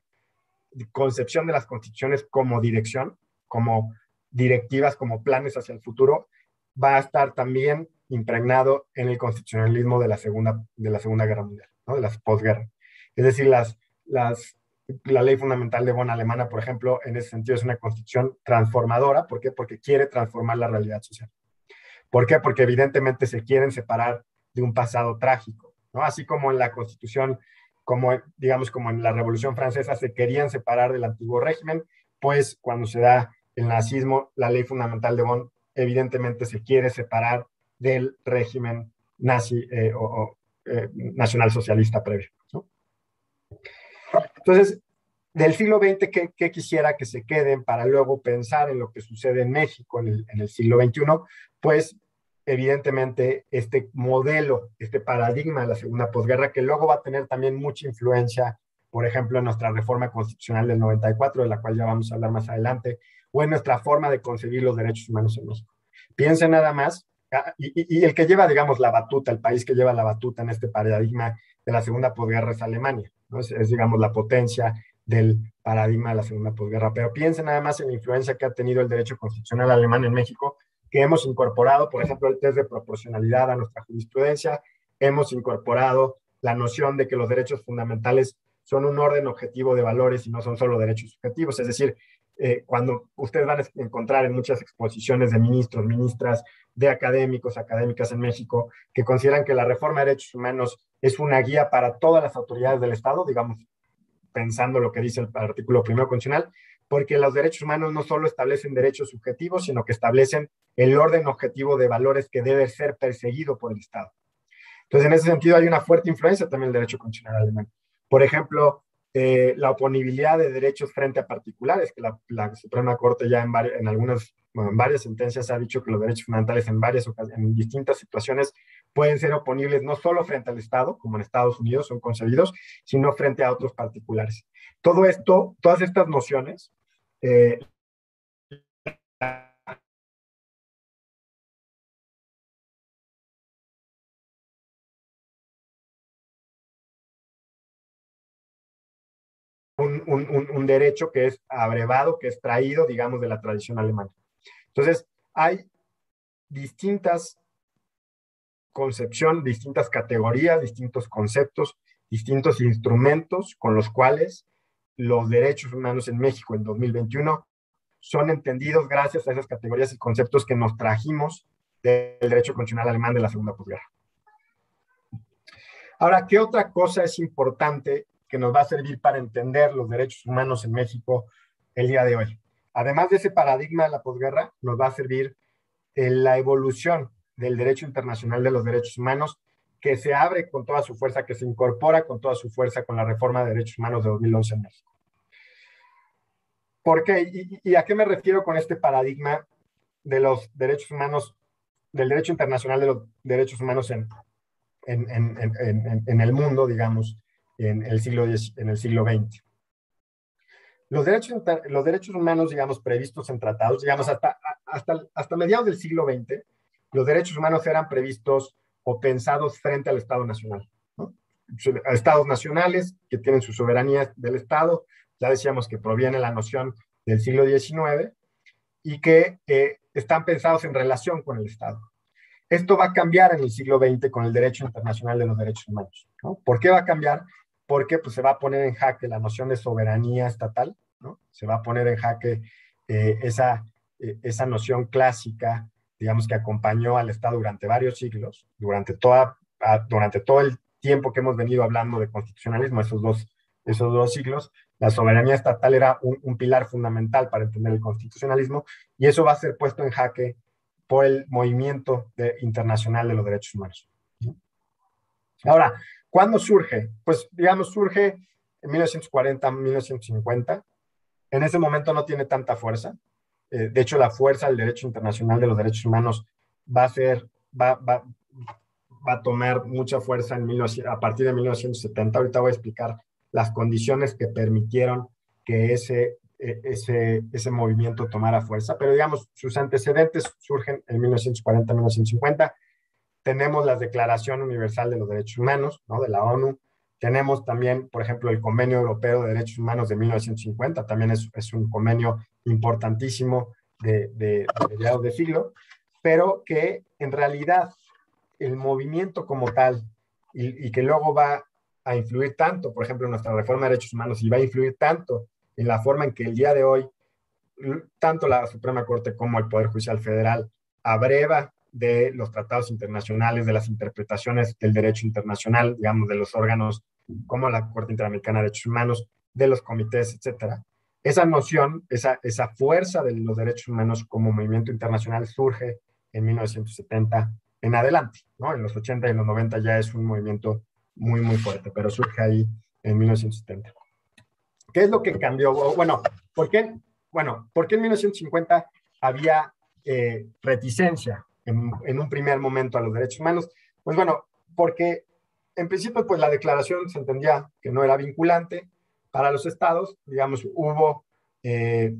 concepción de las constituciones como dirección, como directivas, como planes hacia el futuro, va a estar también impregnado en el constitucionalismo de la Segunda, de la segunda Guerra Mundial, de las posguerras. Es decir, las, las, la ley fundamental de Bonn alemana, por ejemplo, en ese sentido es una constitución transformadora. ¿Por qué? Porque quiere transformar la realidad social. ¿Por qué? Porque evidentemente se quieren separar de un pasado trágico, ¿no? Así como en la constitución, como digamos como en la Revolución Francesa se querían separar del antiguo régimen, pues cuando se da el nazismo, la ley fundamental de Bonn evidentemente se quiere separar del régimen nazi eh, o, eh, nacional socialista previo. Entonces, del siglo XX, ¿qué, quisiera que se queden para luego pensar en lo que sucede en México en el siglo XXI? Pues evidentemente este modelo, este paradigma de la segunda posguerra, que luego va a tener también mucha influencia, por ejemplo, en nuestra reforma constitucional del 94, de la cual ya vamos a hablar más adelante, o en nuestra forma de concebir los derechos humanos en México. Piensen nada más, ah, y, el que lleva, digamos, la batuta, el país que lleva la batuta en este paradigma de la segunda posguerra es Alemania. Es, digamos, la potencia del paradigma de la segunda posguerra. Pero piensen nada más en la influencia que ha tenido el derecho constitucional alemán en México, que hemos incorporado, por ejemplo, el test de proporcionalidad a nuestra jurisprudencia, hemos incorporado la noción de que los derechos fundamentales son un orden objetivo de valores y no son solo derechos subjetivos. Es decir, eh, cuando ustedes van a encontrar en muchas exposiciones de ministros, ministras, de académicos, académicas en México, que consideran que la reforma de derechos humanos es una guía para todas las autoridades del Estado, digamos, pensando lo que dice el artículo primero constitucional, porque los derechos humanos no solo establecen derechos subjetivos, sino que establecen el orden objetivo de valores que debe ser perseguido por el Estado. Entonces, en ese sentido, hay una fuerte influencia también del derecho constitucional alemán. Por ejemplo, eh, la oponibilidad de derechos frente a particulares, que la, Suprema Corte ya en, en algunas en varias sentencias ha dicho que los derechos fundamentales en varias en distintas situaciones pueden ser oponibles no solo frente al Estado, como en Estados Unidos son concebidos, sino frente a otros particulares. Todo esto, todas estas nociones, eh, un, un, un, derecho que es abrevado, que es traído, digamos, de la tradición alemana. Entonces, hay distintas concepción, distintas categorías, distintos conceptos, distintos instrumentos con los cuales los derechos humanos en México en 2021 son entendidos gracias a esas categorías y conceptos que nos trajimos del derecho constitucional alemán de la segunda posguerra. Ahora, ¿qué otra cosa es importante que nos va a servir para entender los derechos humanos en México el día de hoy? Además de ese paradigma de la posguerra, nos va a servir en la evolución del derecho internacional de los derechos humanos, que se abre con toda su fuerza, que se incorpora con toda su fuerza con la reforma de derechos humanos de 2011 en México. ¿Por qué? ¿Y, a qué me refiero con este paradigma de los derechos humanos, del derecho internacional de los derechos humanos en, en, en, en el mundo, digamos, en el siglo, en el siglo XX? Los derechos, los derechos humanos, digamos, previstos en tratados, digamos, hasta, hasta, hasta mediados del siglo XX, los derechos humanos eran previstos o pensados frente al Estado Nacional. Estados nacionales que tienen su soberanía del Estado, ya decíamos que proviene la noción del siglo XIX y que eh, están pensados en relación con el Estado. Esto va a cambiar en el siglo XX con el derecho internacional de los derechos humanos. ¿no? ¿Por qué va a cambiar? Porque pues, se va a poner en jaque la noción de soberanía estatal, ¿no? se va a poner en jaque eh, esa, eh, esa noción clásica, digamos, que acompañó al Estado durante varios siglos, durante, toda, durante todo el tiempo que hemos venido hablando de constitucionalismo, esos dos, esos dos siglos, la soberanía estatal era un, pilar fundamental para entender el constitucionalismo y eso va a ser puesto en jaque por el movimiento internacional de los derechos humanos. Ahora, ¿cuándo surge? Pues digamos, surge en 1940, 1950. En ese momento no tiene tanta fuerza. Eh, de hecho, la fuerza del derecho internacional de los derechos humanos va a ser, va, va, va a tomar mucha fuerza en a partir de 1970. Ahorita voy a explicar las condiciones que permitieron que ese, e, ese, ese movimiento tomara fuerza, pero digamos, sus antecedentes surgen en 1940-1950. Tenemos la Declaración Universal de los Derechos Humanos, ¿no? De la ONU. Tenemos también, por ejemplo, el Convenio Europeo de Derechos Humanos de 1950, también es, es un convenio importantísimo de, de, de de siglo, pero que en realidad el movimiento como tal y, y, que luego va a influir tanto, por ejemplo, en nuestra reforma de derechos humanos y va a influir tanto en la forma en que el día de hoy, tanto la Suprema Corte como el Poder Judicial Federal abreva de los tratados internacionales, de las interpretaciones del derecho internacional, digamos, de los órganos como la Corte Interamericana de Derechos Humanos, de los comités, etcétera. Esa noción, esa, esa fuerza de los derechos humanos como movimiento internacional surge en 1970 en adelante, ¿no? En los 80 y en los 90 ya es un movimiento muy, muy fuerte, pero surge ahí en 1970. ¿Qué es lo que cambió? Bueno, ¿por qué, bueno, ¿por qué en 1950 había eh, reticencia en, un primer momento a los derechos humanos? Pues bueno, porque en principio pues la declaración se entendía que no era vinculante para los estados, digamos, hubo eh,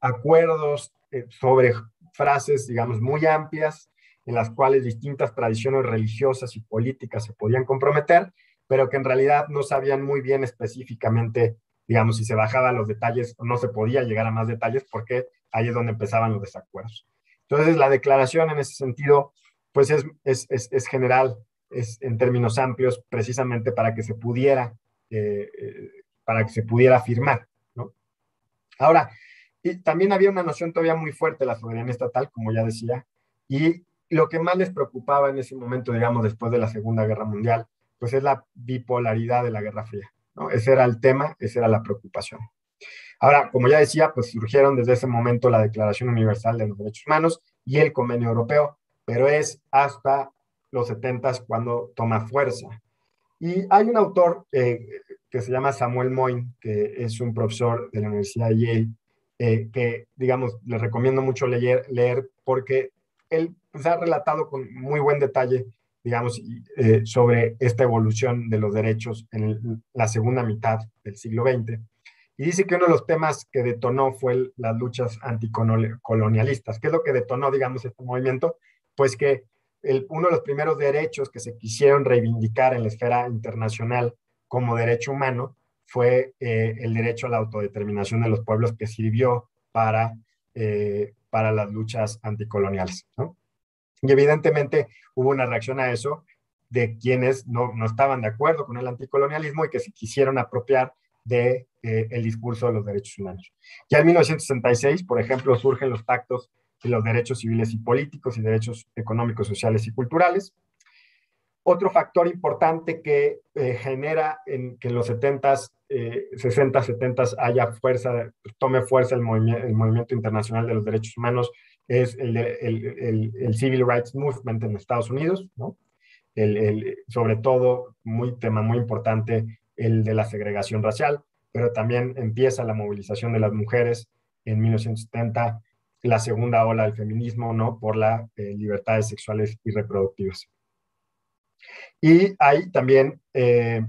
acuerdos eh, sobre frases, digamos, muy amplias en las cuales distintas tradiciones religiosas y políticas se podían comprometer, pero que en realidad no sabían muy bien específicamente, digamos, si se bajaban los detalles o no se podía llegar a más detalles, porque ahí es donde empezaban los desacuerdos. Entonces, la declaración en ese sentido, pues es, es, es, es general, es en términos amplios, precisamente para que se pudiera, eh, eh, para que se pudiera firmar, ¿no? Ahora, también había una noción todavía muy fuerte de la soberanía estatal, como ya decía, y lo que más les preocupaba en ese momento, digamos, después de la Segunda Guerra Mundial, pues es la bipolaridad de la Guerra Fría. ¿no? Ese era el tema, esa era la preocupación. Ahora, como ya decía, pues surgieron desde ese momento la Declaración Universal de los Derechos Humanos y el Convenio Europeo, pero es hasta los 70 cuando toma fuerza. Y hay un autor eh, que se llama Samuel Moyn, que es un profesor de la Universidad de Yale, eh, que, digamos, les recomiendo mucho leer, leer porque él pues, ha relatado con muy buen detalle, digamos, eh, sobre esta evolución de los derechos en la segunda mitad del siglo XX. Y dice que uno de los temas que detonó fue las luchas anticolonialistas. ¿Qué es lo que detonó, digamos, este movimiento? Pues que el, uno de los primeros derechos que se quisieron reivindicar en la esfera internacional como derecho humano fue eh, el derecho a la autodeterminación de los pueblos que sirvió para, eh, para las luchas anticoloniales. ¿no? Y evidentemente hubo una reacción a eso de quienes no, no estaban de acuerdo con el anticolonialismo y que se quisieron apropiar de eh, el discurso de los derechos humanos. Ya en 1966, por ejemplo, surgen los pactos de los derechos civiles y políticos y derechos económicos, sociales y culturales. Otro factor importante que eh, genera en, que los 70s, eh, 60, 70 haya fuerza, tome fuerza el, movimiento, el movimiento internacional de los derechos humanos es el, el, el, Civil Rights Movement en Estados Unidos, ¿no? El, sobre todo, muy tema muy importante, el de la segregación racial, pero también empieza la movilización de las mujeres en 1970, la segunda ola del feminismo, ¿no? Por las eh, libertades sexuales y reproductivas. Y hay también eh,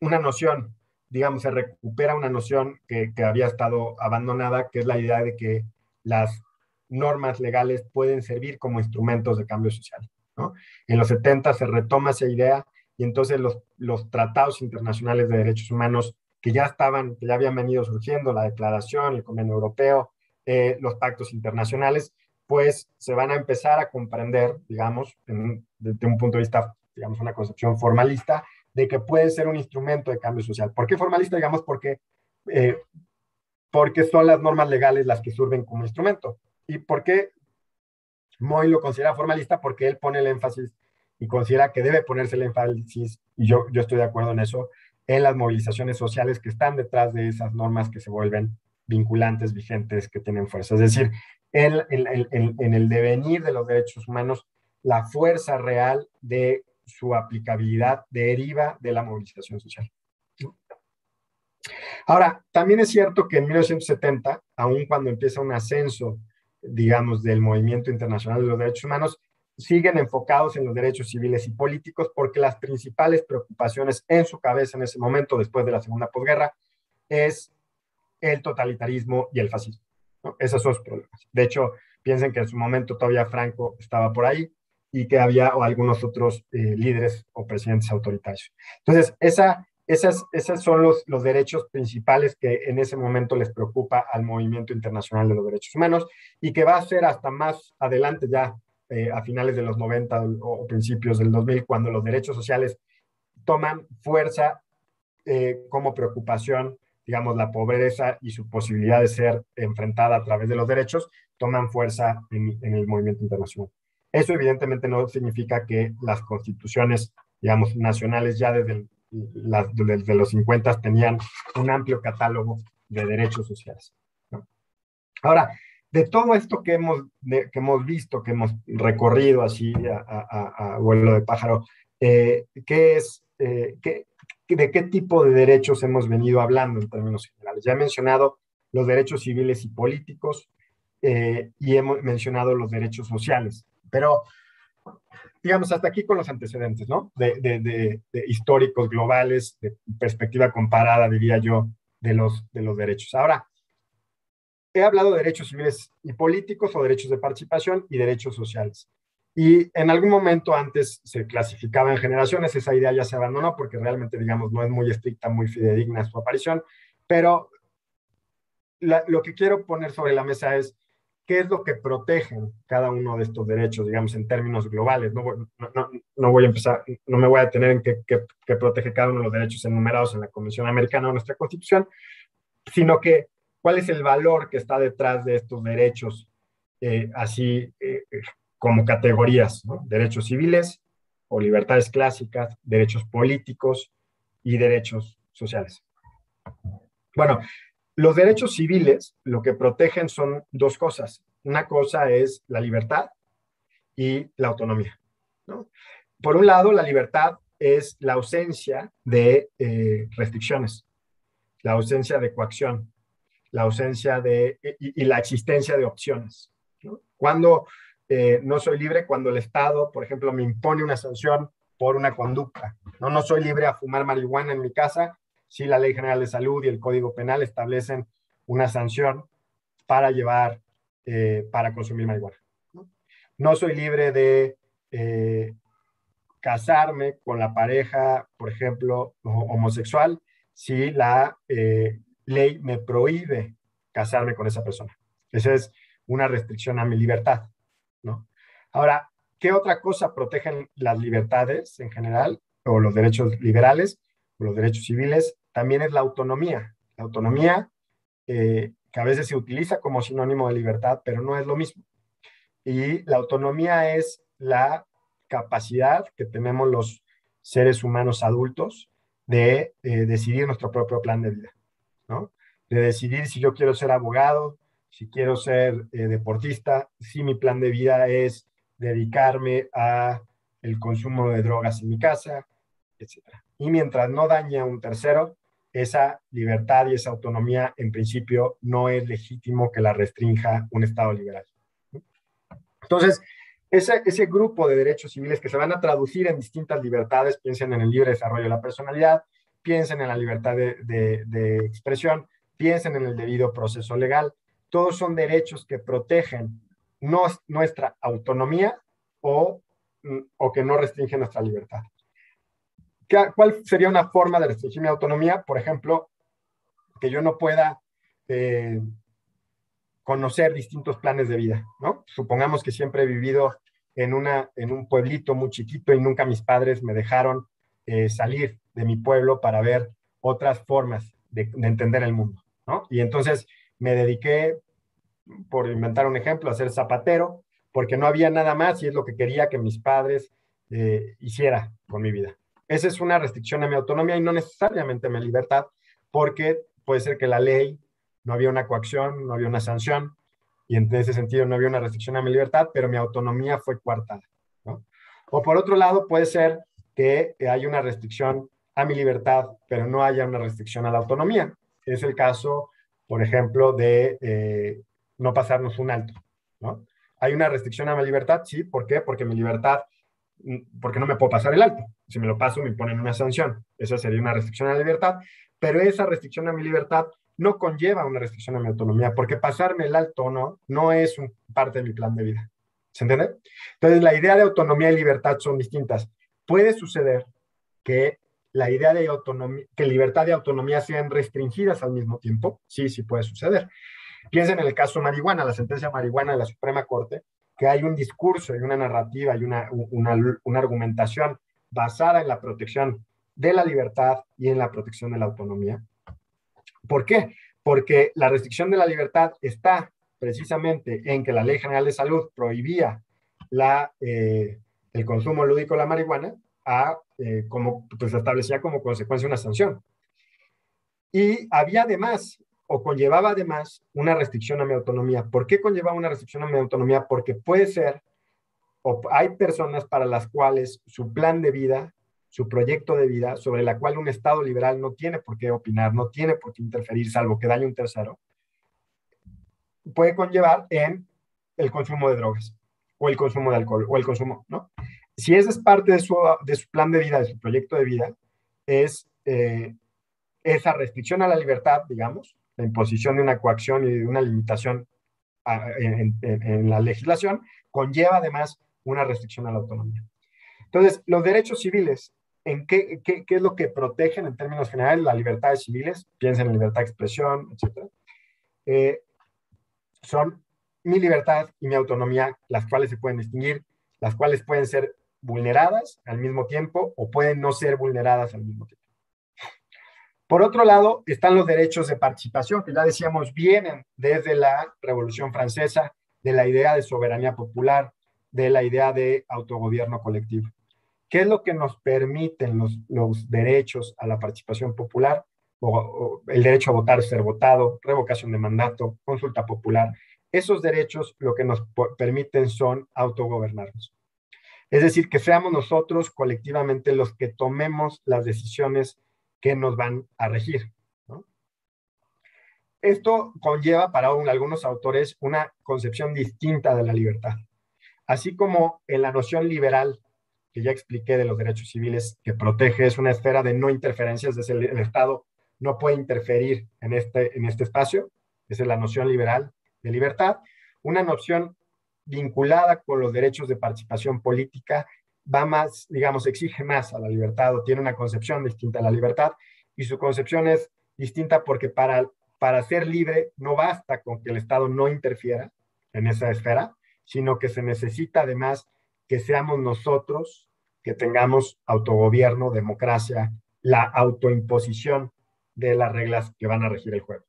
una noción, digamos, se recupera una noción que, que había estado abandonada, que es la idea de que las normas legales pueden servir como instrumentos de cambio social. ¿no? En los 70 se retoma esa idea y entonces los, tratados internacionales de derechos humanos que ya estaban, que ya habían venido surgiendo, la declaración, el convenio europeo, eh, los pactos internacionales, pues se van a empezar a comprender, digamos, desde un punto de vista, digamos, una concepción formalista, de que puede ser un instrumento de cambio social. ¿Por qué formalista? Digamos, porque, eh, porque son las normas legales las que sirven como instrumento. ¿Y por qué Moy lo considera formalista? Porque él pone el énfasis y considera que debe ponerse el énfasis, y yo, yo estoy de acuerdo en eso, en las movilizaciones sociales que están detrás de esas normas que se vuelven vinculantes, vigentes, que tienen fuerza. Es decir, en, en, el devenir de los derechos humanos, la fuerza real de su aplicabilidad deriva de la movilización social. Ahora, también es cierto que en 1970, aun cuando empieza un ascenso, digamos, del movimiento internacional de los derechos humanos, siguen enfocados en los derechos civiles y políticos porque las principales preocupaciones en su cabeza en ese momento, después de la segunda posguerra, es el totalitarismo y el fascismo. Esos son los problemas. De hecho, piensen que en su momento todavía Franco estaba por ahí y que había o algunos otros eh, líderes o presidentes autoritarios. Entonces, esa, esas, esos son los, los derechos principales que en ese momento les preocupa al movimiento internacional de los derechos humanos y que va a ser hasta más adelante ya eh, a finales de los 90 o, principios del 2000, cuando los derechos sociales toman fuerza eh, como preocupación, digamos, la pobreza y su posibilidad de ser enfrentada a través de los derechos, toman fuerza en, el movimiento internacional. Eso evidentemente no significa que las constituciones, digamos, nacionales ya desde, desde los 50 tenían un amplio catálogo de derechos sociales. Ahora, de todo esto que hemos, que hemos visto, que hemos recorrido así a, vuelo de pájaro, eh, ¿qué es, eh, ¿de qué tipo de derechos hemos venido hablando en términos generales? Ya he mencionado los derechos civiles y políticos eh, y hemos mencionado los derechos sociales, pero digamos hasta aquí con los antecedentes, ¿no? De, de, de históricos globales, de perspectiva comparada, diría yo, de los, de los derechos. Ahora, he hablado de derechos civiles y políticos o derechos de participación y derechos sociales. Y en algún momento antes se clasificaba en generaciones, esa idea ya se abandonó porque realmente, digamos, no es muy estricta, muy fidedigna su aparición, pero lo que quiero poner sobre la mesa es qué es lo que protegen cada uno de estos derechos, digamos, en términos globales. No voy, a empezar, no me voy a detener en qué protege cada uno de los derechos enumerados en la Convención Americana o nuestra Constitución, sino que cuál es el valor que está detrás de estos derechos, eh, así eh, como categorías, derechos civiles o libertades clásicas, derechos políticos y derechos sociales. Bueno, los derechos civiles lo que protegen son dos cosas. Una cosa es la libertad y la autonomía. Por un lado, la libertad es la ausencia de eh, restricciones, la ausencia de coacción, la ausencia de y, la existencia de opciones. Cuando eh, no soy libre, cuando el Estado, por ejemplo, me impone una sanción por una conducta. No, no soy libre a fumar marihuana en mi casa si la Ley General de Salud y el Código Penal establecen una sanción para llevar, eh, para consumir marihuana. No, soy libre de eh, casarme con la pareja, por ejemplo, homosexual, si la ley me prohíbe casarme con esa persona. Esa es una restricción a mi libertad, ¿no? Ahora, ¿qué otra cosa protegen las libertades en general o los derechos liberales o los derechos civiles? También es la autonomía. La autonomía eh, que a veces se utiliza como sinónimo de libertad, pero no es lo mismo. Y la autonomía es la capacidad que tenemos los seres humanos adultos de eh, decidir nuestro propio plan de vida. De decidir si yo quiero ser abogado, si quiero ser eh, deportista, si mi plan de vida es dedicarme a el consumo de drogas en mi casa, etc. Y mientras no dañe a un tercero, esa libertad y esa autonomía en principio no es legítimo que la restrinja un Estado liberal. Entonces, ese, ese grupo de derechos civiles que se van a traducir en distintas libertades, piensen en el libre desarrollo de la personalidad, piensen en la libertad de, expresión, piensen en el debido proceso legal. Todos son derechos que protegen nuestra autonomía o, o que no restringen nuestra libertad. ¿Cuál sería una forma de restringir mi autonomía? Por ejemplo, que yo no pueda eh, conocer distintos planes de vida, ¿no? Supongamos que siempre he vivido en, una, en un pueblito muy chiquito y nunca mis padres me dejaron eh, salir de mi pueblo para ver otras formas de, entender el mundo, ¿no? Y entonces me dediqué, por inventar un ejemplo, a ser zapatero, porque no había nada más y es lo que quería que mis padres eh, hiciera con mi vida. Esa es una restricción a mi autonomía y no necesariamente a mi libertad, porque puede ser que la ley no había una coacción, no había una sanción, y en ese sentido no había una restricción a mi libertad, pero mi autonomía fue coartada. O por otro lado, puede ser que hay una restricción a mi libertad, pero no haya una restricción a la autonomía. Es el caso, por ejemplo, de eh, no pasarnos un alto. ¿no? Hay una restricción a mi libertad, sí, ¿por qué? Porque mi libertad, porque no me puedo pasar el alto. Si me lo paso, me ponen una sanción. Esa sería una restricción a la libertad, pero esa restricción a mi libertad no conlleva una restricción a mi autonomía, porque pasarme el alto no, no es parte de mi plan de vida. ¿Se entiende? Entonces, la idea de autonomía y libertad son distintas. Puede suceder que la idea de autonomía, que libertad y autonomía sean restringidas al mismo tiempo. Sí, sí puede suceder. Piensen en el caso marihuana, la sentencia marihuana de la Suprema Corte, que hay un discurso y una narrativa y una, una, argumentación basada en la protección de la libertad y en la protección de la autonomía. ¿Por qué? Porque la restricción de la libertad está precisamente en que la Ley General de Salud prohibía la, eh, el consumo lúdico de la marihuana, eh, como, pues establecía como consecuencia una sanción. Y había además, o conllevaba además, una restricción a mi autonomía. ¿Por qué conllevaba una restricción a mi autonomía? Porque puede ser, o hay personas para las cuales su plan de vida su proyecto de vida sobre la cual un Estado liberal no tiene por qué opinar, no tiene por qué interferir, salvo que dañe un tercero, puede conllevar en el consumo de drogas o el consumo de alcohol o el consumo, ¿no? Si esa es parte de su, de su plan de vida, de su proyecto de vida, es eh, esa restricción a la libertad, digamos, la imposición de una coacción y de una limitación en la legislación, conlleva además una restricción a la autonomía. Entonces, los derechos civiles en qué, qué, es lo que protegen en términos generales las libertades civiles, piensen en libertad de expresión, etc. Eh, son mi libertad y mi autonomía, las cuales se pueden distinguir, las cuales pueden ser vulneradas al mismo tiempo o pueden no ser vulneradas al mismo tiempo. Por otro lado, están los derechos de participación, que ya decíamos vienen desde la Revolución Francesa, de la idea de soberanía popular, de la idea de autogobierno colectivo. ¿Qué es lo que nos permiten los, derechos a la participación popular? O, el derecho a votar, ser votado, revocación de mandato, consulta popular. Esos derechos lo que nos permiten son autogobernarnos. Es decir, que seamos nosotros colectivamente los que tomemos las decisiones que nos van a regir. Esto conlleva para algunos autores una concepción distinta de la libertad. Así como en la noción liberal que ya expliqué de los derechos civiles que protege, es una esfera de no interferencias, es el, el Estado no puede interferir en este, en este espacio, esa es la noción liberal de libertad, una noción vinculada con los derechos de participación política, va más, digamos, exige más a la libertad o tiene una concepción distinta a la libertad y su concepción es distinta porque para, para ser libre no basta con que el Estado no interfiera en esa esfera, sino que se necesita además que seamos nosotros que tengamos autogobierno, democracia, la autoimposición de las reglas que van a regir el juego.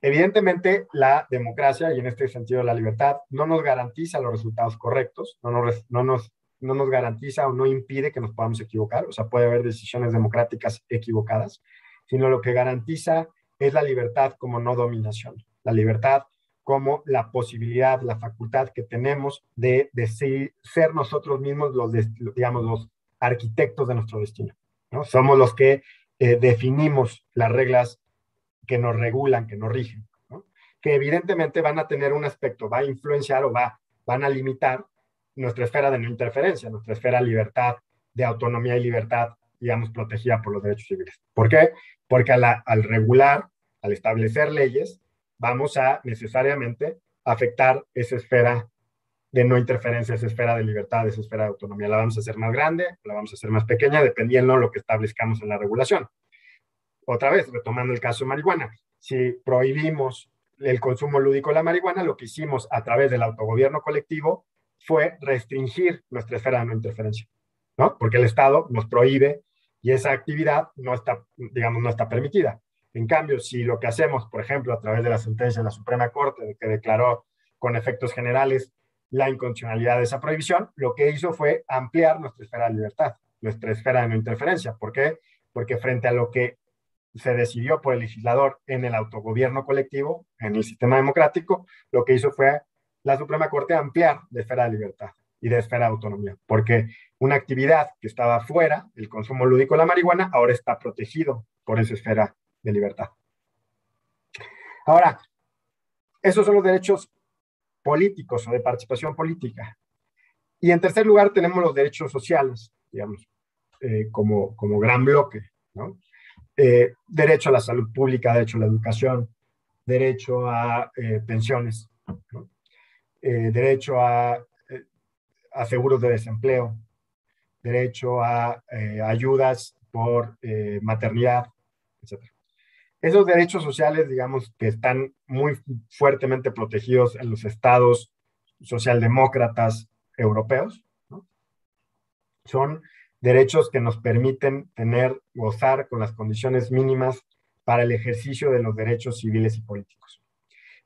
Evidentemente, la democracia y en este sentido la libertad no nos garantiza los resultados correctos, no nos, no nos, no nos garantiza o no impide que nos podamos equivocar, o sea, puede haber decisiones democráticas equivocadas, sino lo que garantiza es la libertad como no dominación, la libertad como la posibilidad, la facultad que tenemos de, ser nosotros mismos los, digamos, los arquitectos de nuestro destino. ¿no? Somos los que eh, definimos las reglas que nos regulan, que nos rigen, que evidentemente van a tener un aspecto, va a influenciar o va, van a limitar nuestra esfera de no interferencia, nuestra esfera de libertad, de autonomía y libertad, digamos, protegida por los derechos civiles. ¿Por qué? Porque al regular, al establecer leyes, vamos a necesariamente afectar esa esfera de no interferencia, esa esfera de libertad, esa esfera de autonomía. La vamos a hacer más grande, la vamos a hacer más pequeña, dependiendo de lo que establezcamos en la regulación. Otra vez, retomando el caso de marihuana, si prohibimos el consumo lúdico de la marihuana, lo que hicimos a través del autogobierno colectivo fue restringir nuestra esfera de no interferencia, ¿no? Porque el Estado nos prohíbe y esa actividad no está, digamos, no está permitida. En cambio, si lo que hacemos, por ejemplo, a través de la sentencia de la Suprema Corte que declaró con efectos generales la inconstitucionalidad de esa prohibición, lo que hizo fue ampliar nuestra esfera de libertad, nuestra esfera de no interferencia. ¿Por qué? Porque frente a lo que se decidió por el legislador en el autogobierno colectivo, en el sistema democrático, lo que hizo fue la Suprema Corte ampliar de esfera de libertad y de esfera de autonomía, porque una actividad que estaba fuera, el consumo lúdico de la marihuana, ahora está protegido por esa esfera de libertad. Ahora, esos son los derechos políticos o de participación política. Y en tercer lugar tenemos los derechos sociales, digamos, eh, como, como gran bloque, ¿no? Eh, derecho a la salud pública, derecho a la educación, derecho a eh, pensiones, derecho a, a, seguros de desempleo, derecho a ayudas por maternidad, etc. Esos derechos sociales, digamos, que están muy fuertemente protegidos en los estados socialdemócratas europeos, son derechos que nos permiten tener, gozar con las condiciones mínimas para el ejercicio de los derechos civiles y políticos.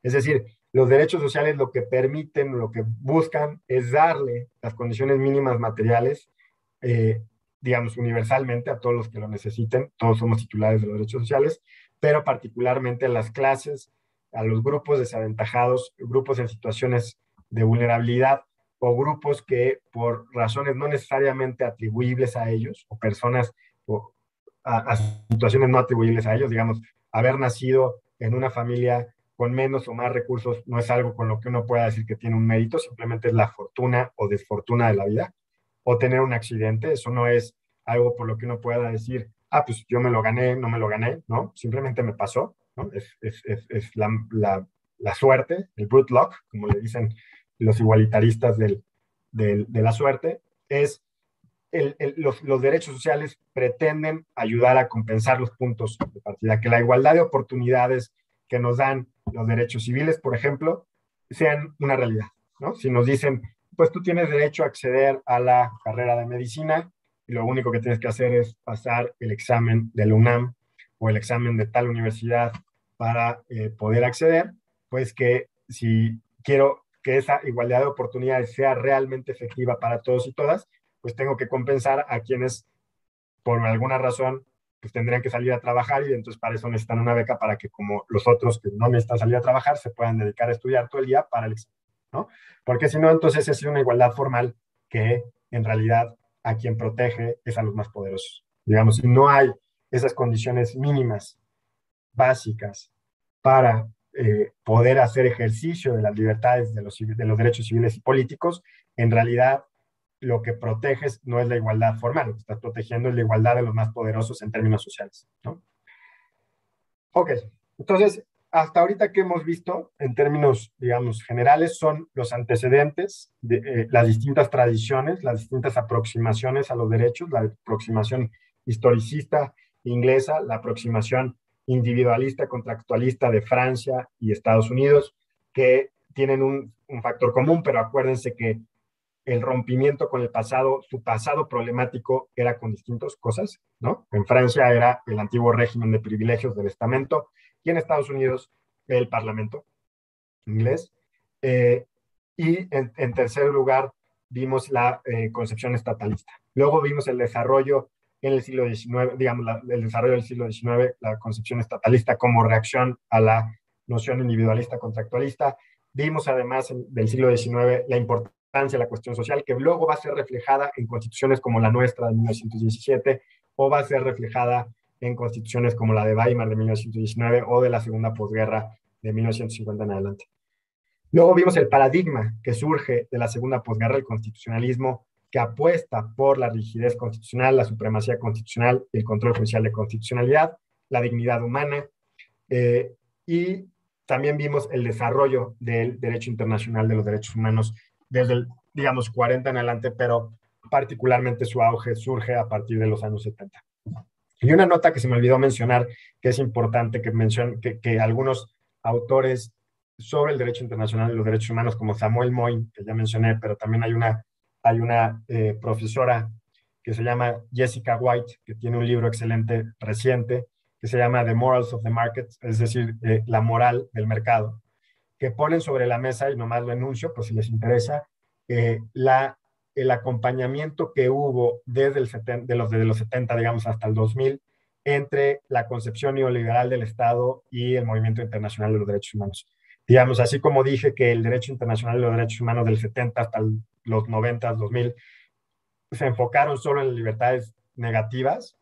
Es decir, los derechos sociales lo que permiten, lo que buscan es darle las condiciones mínimas materiales, eh, digamos, universalmente a todos los que lo necesiten, todos somos titulares de los derechos sociales, pero particularmente a las clases, a los grupos desaventajados, grupos en situaciones de vulnerabilidad o grupos que por razones no necesariamente atribuibles a ellos o personas o a, situaciones no atribuibles a ellos, digamos, haber nacido en una familia con menos o más recursos no es algo con lo que uno pueda decir que tiene un mérito, simplemente es la fortuna o desfortuna de la vida, o tener un accidente, eso no es algo por lo que uno pueda decir, ah, pues yo me lo gané, no me lo gané, ¿no? Simplemente me pasó, ¿no? Es, es, es, la, la, la, suerte, el brute luck, como le dicen los igualitaristas del, del, de la suerte, es el, el, los, los, derechos sociales pretenden ayudar a compensar los puntos de partida, que la igualdad de oportunidades que nos dan los derechos civiles, por ejemplo, sean una realidad, ¿no? Si nos dicen, pues tú tienes derecho a acceder a la carrera de medicina y lo único que tienes que hacer es pasar el examen del UNAM o el examen de tal universidad para eh, poder acceder, pues que si quiero que esa igualdad de oportunidades sea realmente efectiva para todos y todas, pues tengo que compensar a quienes por alguna razón pues tendrían que salir a trabajar y entonces para eso necesitan una beca para que como los otros que no necesitan salir a trabajar se puedan dedicar a estudiar todo el día para el examen, ¿no? Porque si no, entonces es una igualdad formal que en realidad a quien protege es a los más poderosos. Digamos, si no hay esas condiciones mínimas, básicas, para eh, poder hacer ejercicio de las libertades, de los, de los derechos civiles y políticos, en realidad lo que proteges no es la igualdad formal, lo estás protegiendo la igualdad de los más poderosos en términos sociales. ¿no? Ok, entonces, hasta ahorita que hemos visto en términos, digamos, generales, son los antecedentes de eh, las distintas tradiciones, las distintas aproximaciones a los derechos, la aproximación historicista inglesa, la aproximación individualista, contractualista de Francia y Estados Unidos, que tienen un, factor común, pero acuérdense que el rompimiento con el pasado, su pasado problemático era con distintas cosas, ¿no? En Francia era el antiguo régimen de privilegios del estamento y en Estados Unidos el parlamento inglés. Eh, y en, tercer lugar vimos la eh, concepción estatalista. Luego vimos el desarrollo en el siglo XIX, digamos, el desarrollo del siglo XIX, la concepción estatalista como reacción a la noción individualista contractualista. Vimos además del siglo XIX la importancia la cuestión social, que luego va a ser reflejada en constituciones como la nuestra de 1917 o va a ser reflejada en constituciones como la de Weimar de 1919 o de la segunda posguerra de 1950 en adelante. Luego vimos el paradigma que surge de la segunda posguerra, el constitucionalismo, que apuesta por la rigidez constitucional, la supremacía constitucional, el control judicial de constitucionalidad, la dignidad humana, eh, y también vimos el desarrollo del derecho internacional de los derechos humanos desde el, digamos, 40 en adelante, pero particularmente su auge surge a partir de los años 70. Y una nota que se me olvidó mencionar, que es importante que, mencion, que, algunos autores sobre el derecho internacional y los derechos humanos, como Samuel Moyn, que ya mencioné, pero también hay una, hay una eh, profesora que se llama Jessica White, que tiene un libro excelente reciente, que se llama The Morals of the Market, es decir, eh, la moral del mercado, que ponen sobre la mesa, y nomás lo enuncio, pues si les interesa, eh, la, el acompañamiento que hubo desde el de, los, de los 70, digamos, hasta el 2000, entre la concepción neoliberal del Estado y el movimiento internacional de los derechos humanos. Digamos, así como dije que el derecho internacional de los derechos humanos del 70 hasta los 90, 2000, se enfocaron solo en libertades negativas,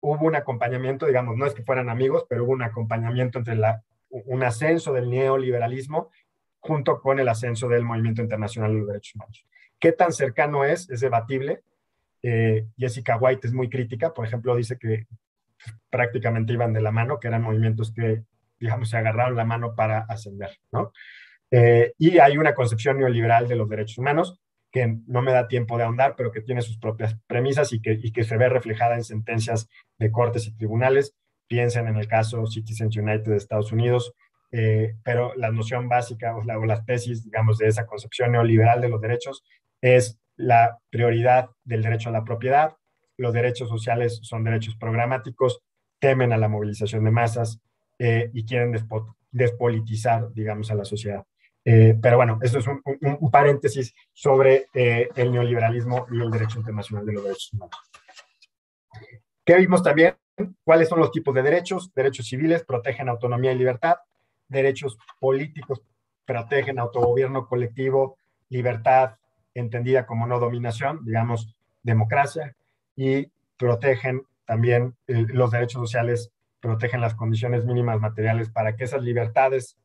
hubo un acompañamiento, digamos, no es que fueran amigos, pero hubo un acompañamiento entre la, un ascenso del neoliberalismo junto con el ascenso del movimiento internacional de los derechos humanos. ¿Qué tan cercano es? Es debatible. Eh, Jessica White es muy crítica, por ejemplo, dice que prácticamente iban de la mano, que eran movimientos que, digamos, se agarraron la mano para ascender, ¿no? Eh, y hay una concepción neoliberal de los derechos humanos que no me da tiempo de ahondar, pero que tiene sus propias premisas y que se ve reflejada en sentencias de cortes y tribunales. Piensen en el caso Citizens United de Estados Unidos, eh, pero la noción básica o, la, o las tesis, digamos, de esa concepción neoliberal de los derechos es la prioridad del derecho a la propiedad, los derechos sociales son derechos programáticos, temen a la movilización de masas eh, y quieren despolitizar, digamos, a la sociedad. Eh, pero bueno, eso es un, paréntesis sobre eh, el neoliberalismo y el derecho internacional de los derechos humanos. ¿Qué vimos también? ¿Cuáles son los tipos de derechos? Derechos civiles protegen autonomía y libertad. Derechos políticos protegen autogobierno colectivo, libertad entendida como no dominación, digamos, democracia. Y protegen también los derechos sociales, protegen las condiciones mínimas materiales para que esas libertades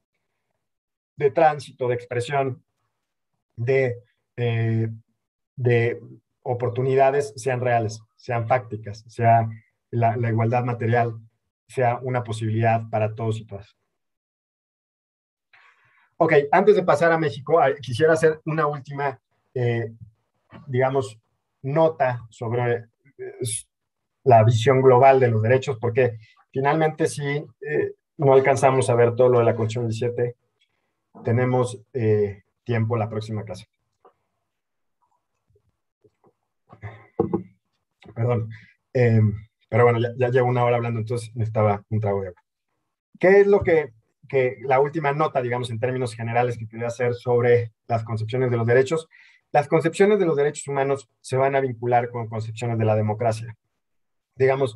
de tránsito, de expresión, de, eh, de oportunidades sean reales, sean fácticas, sea la, igualdad material, sea una posibilidad para todos y todas. Ok, antes de pasar a México, quisiera hacer una última, eh, digamos, nota sobre eh, la visión global de los derechos, porque finalmente si no alcanzamos a ver todo lo de la Constitución 17, tenemos eh, tiempo la próxima clase. Perdón. Pero bueno, ya, llevo una hora hablando, entonces necesitaba un trago de agua. ¿Qué es lo que, que, la última nota, digamos, en términos generales que quería hacer sobre las concepciones de los derechos? Las concepciones de los derechos humanos se van a vincular con concepciones de la democracia. Digamos,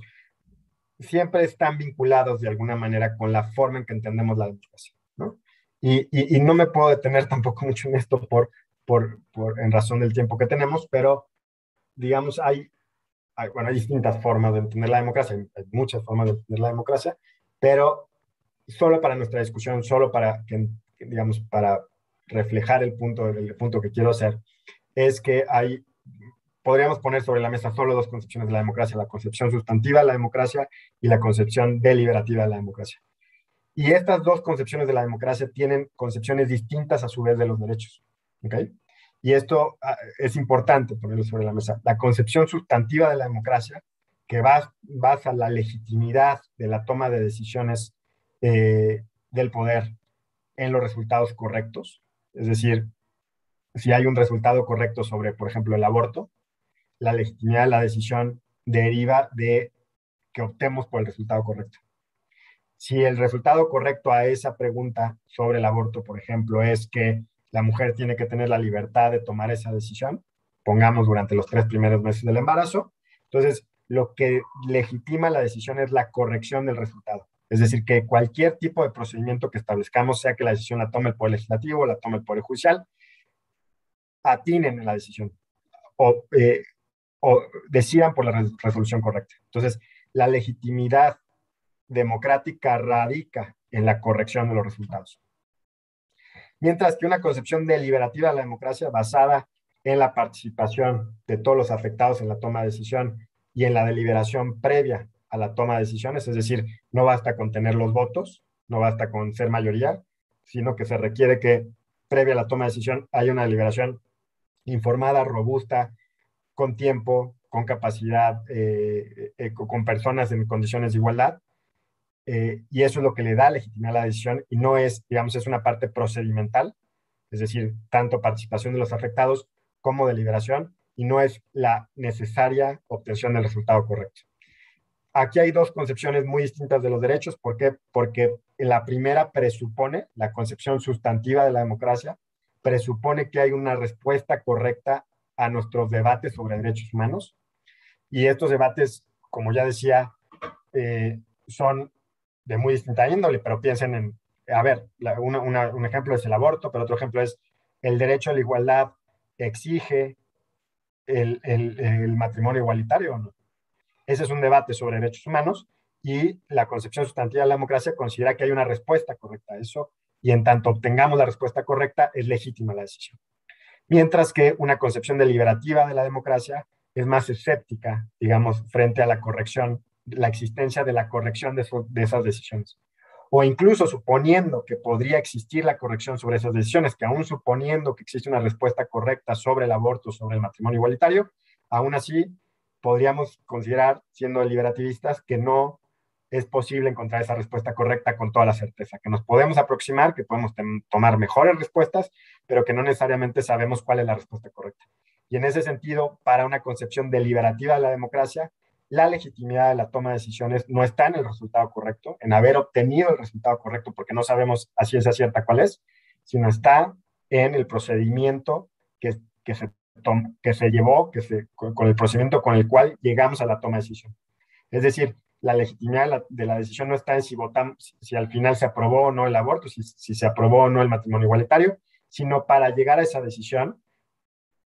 siempre están vinculados de alguna manera con la forma en que entendemos la democracia. ¿no? Y, no me puedo detener tampoco mucho en esto por, por, por, en razón del tiempo que tenemos, pero digamos, hay, hay, bueno, hay distintas formas de entender la democracia, hay, muchas formas de entender la democracia, pero solo para nuestra discusión, solo para, que, digamos, para reflejar el punto, el punto que quiero hacer, es que hay, podríamos poner sobre la mesa solo dos concepciones de la democracia, la concepción sustantiva de la democracia y la concepción deliberativa de la democracia. Y estas dos concepciones de la democracia tienen concepciones distintas a su vez de los derechos. ¿okay? Y esto ah, es importante ponerlo sobre la mesa. La concepción sustantiva de la democracia, que basa la legitimidad de la toma de decisiones eh, del poder en los resultados correctos. Es decir, si hay un resultado correcto sobre, por ejemplo, el aborto, la legitimidad de la decisión deriva de que optemos por el resultado correcto. Si el resultado correcto a esa pregunta sobre el aborto, por ejemplo, es que la mujer tiene que tener la libertad de tomar esa decisión, pongamos durante los tres primeros meses del embarazo, entonces lo que legitima la decisión es la corrección del resultado. Es decir, que cualquier tipo de procedimiento que establezcamos, sea que la decisión la tome el Poder Legislativo o la tome el Poder Judicial, atinen en la decisión o, eh, o decidan por la resolución correcta. Entonces, la legitimidad democrática radica en la corrección de los resultados. Mientras que una concepción deliberativa de la democracia basada en la participación de todos los afectados en la toma de decisión y en la deliberación previa a la toma de decisiones, es decir, no basta con tener los votos, no basta con ser mayoría, sino que se requiere que previa a la toma de decisión haya una deliberación informada, robusta, con tiempo, con capacidad, eh, eh, con personas en condiciones de igualdad, eh, y eso es lo que le da legitimidad a la decisión y no es, digamos, es una parte procedimental, es decir, tanto participación de los afectados como deliberación, y no es la necesaria obtención del resultado correcto. Aquí hay dos concepciones muy distintas de los derechos. ¿Por qué? Porque la primera presupone, la concepción sustantiva de la democracia, presupone que hay una respuesta correcta a nuestros debates sobre derechos humanos. Y estos debates, como ya decía, eh, son de muy distinta índole, pero piensen en, a ver, un ejemplo es el aborto, pero otro ejemplo es el derecho a la igualdad exige el, el, matrimonio igualitario no. Ese es un debate sobre derechos humanos y la concepción sustantiva de la democracia considera que hay una respuesta correcta a eso y en tanto obtengamos la respuesta correcta es legítima la decisión. Mientras que una concepción deliberativa de la democracia es más escéptica, digamos, frente a la corrección, la existencia de la corrección de, esas decisiones o incluso suponiendo que podría existir la corrección sobre esas decisiones, que aún suponiendo que existe una respuesta correcta sobre el aborto, sobre el matrimonio igualitario, aún así podríamos considerar, siendo deliberativistas, que no es posible encontrar esa respuesta correcta con toda la certeza, que nos podemos aproximar, que podemos tomar mejores respuestas, pero que no necesariamente sabemos cuál es la respuesta correcta. Y en ese sentido, para una concepción deliberativa de la democracia, la legitimidad de la toma de decisiones no está en el resultado correcto, en haber obtenido el resultado correcto, porque no sabemos a ciencia cierta cuál es, sino está en el procedimiento que, que, se, que se llevó, que se, con, el procedimiento con el cual llegamos a la toma de decisión. Es decir, la legitimidad de la, decisión no está en si votamos, si al final se aprobó o no el aborto, si, si se aprobó o no el matrimonio igualitario, sino para llegar a esa decisión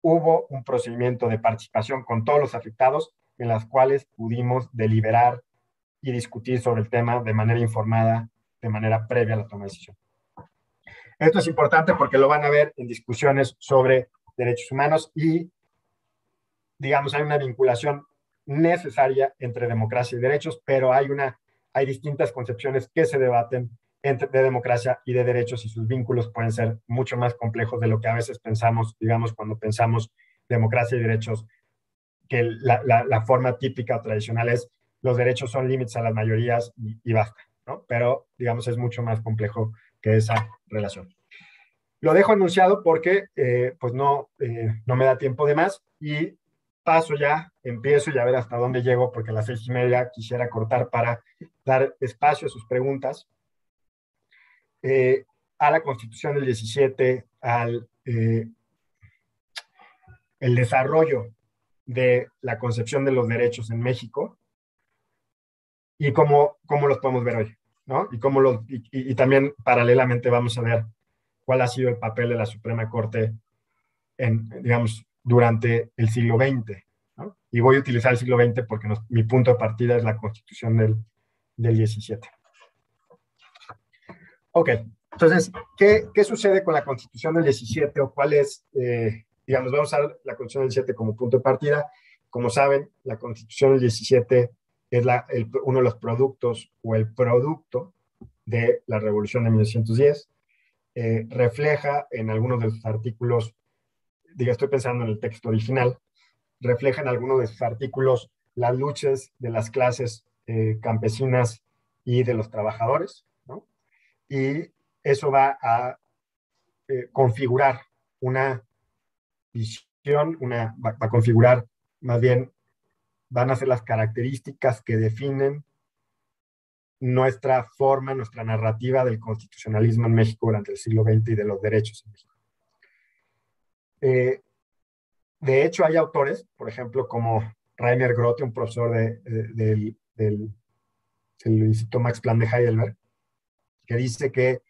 hubo un procedimiento de participación con todos los afectados en las cuales pudimos deliberar y discutir sobre el tema de manera informada, de manera previa a la toma de decisión. Esto es importante porque lo van a ver en discusiones sobre derechos humanos y, digamos, hay una vinculación necesaria entre democracia y derechos, pero hay, una, hay distintas concepciones que se debaten entre, de democracia y de derechos y sus vínculos pueden ser mucho más complejos de lo que a veces pensamos, digamos, cuando pensamos democracia y derechos que la, forma típica o tradicional es los derechos son límites a las mayorías y, basta, ¿no? Pero, digamos, es mucho más complejo que esa relación. Lo dejo anunciado porque, eh, pues, no, eh, no me da tiempo de más y paso ya, empiezo ya a ver hasta dónde llego, porque a las seis y media quisiera cortar para dar espacio a sus preguntas. Eh, a la Constitución del 17, al el desarrollo de la concepción de los derechos en México y cómo, cómo los podemos ver hoy, ¿no? Y, cómo los, y, también paralelamente vamos a ver cuál ha sido el papel de la Suprema Corte en, digamos, durante el siglo XX. Y voy a utilizar el siglo XX porque mi punto de partida es la Constitución del, del 17. Ok, entonces, ¿qué, ¿qué, sucede con la Constitución del 17 o cuál es eh, digamos, vamos a usar la Constitución del 17 como punto de partida. Como saben, la Constitución del 17 es la, uno de los productos o el producto de la Revolución de 1910. Eh, refleja en algunos de sus artículos, diga, estoy pensando en el texto original, refleja en algunos de sus artículos las luchas de las clases eh, campesinas y de los trabajadores, ¿no? Y eso va a eh, configurar una visión, una, va, a configurar, más bien, van a ser las características que definen nuestra forma, nuestra narrativa del constitucionalismo en México durante el siglo XX y de los derechos en México. Eh, de hecho, hay autores, por ejemplo, como Rainer Grote, un profesor de, del, del, Instituto Max Planck de Heidelberg, que dice que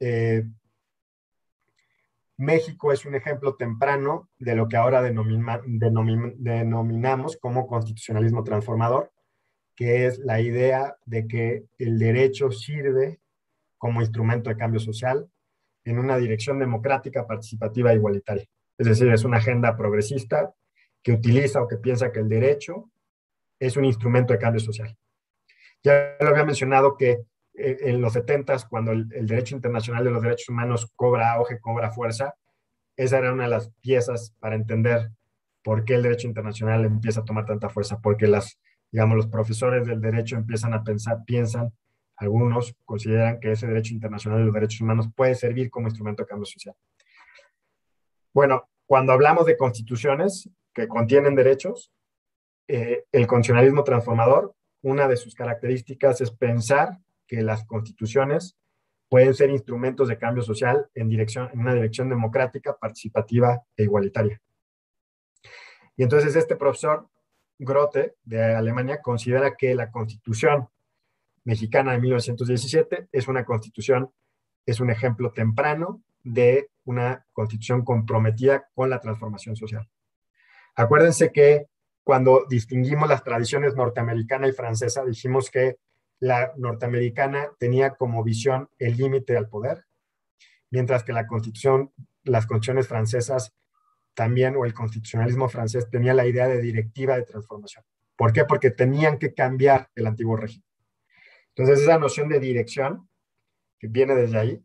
eh, México es un ejemplo temprano de lo que ahora denominamos como constitucionalismo transformador, que es la idea de que el derecho sirve como instrumento de cambio social en una dirección democrática, participativa e igualitaria. Es decir, es una agenda progresista que utiliza o que piensa que el derecho es un instrumento de cambio social. Ya lo había mencionado que en los 70 cuando el, derecho internacional de los derechos humanos cobra auge, cobra fuerza, esa era una de las piezas para entender por qué el derecho internacional empieza a tomar tanta fuerza, porque las, digamos, los profesores del derecho empiezan a pensar, piensan algunos consideran que ese derecho internacional de los derechos humanos puede servir como instrumento de cambio social. Bueno, cuando hablamos de constituciones que contienen derechos, eh, el constitucionalismo transformador, una de sus características es pensar que las constituciones pueden ser instrumentos de cambio social en, dirección, en una dirección democrática, participativa e igualitaria. Y entonces este profesor Grote de Alemania considera que la constitución mexicana de 1917 es una constitución, es un ejemplo temprano de una constitución comprometida con la transformación social. Acuérdense que cuando distinguimos las tradiciones norteamericana y francesa, dijimos que la norteamericana tenía como visión el límite al poder, mientras que la constitución, las constituciones francesas también, o el constitucionalismo francés, tenía la idea de directiva de transformación. ¿Por qué? Porque tenían que cambiar el antiguo régimen. Entonces, esa noción de dirección, que viene desde ahí,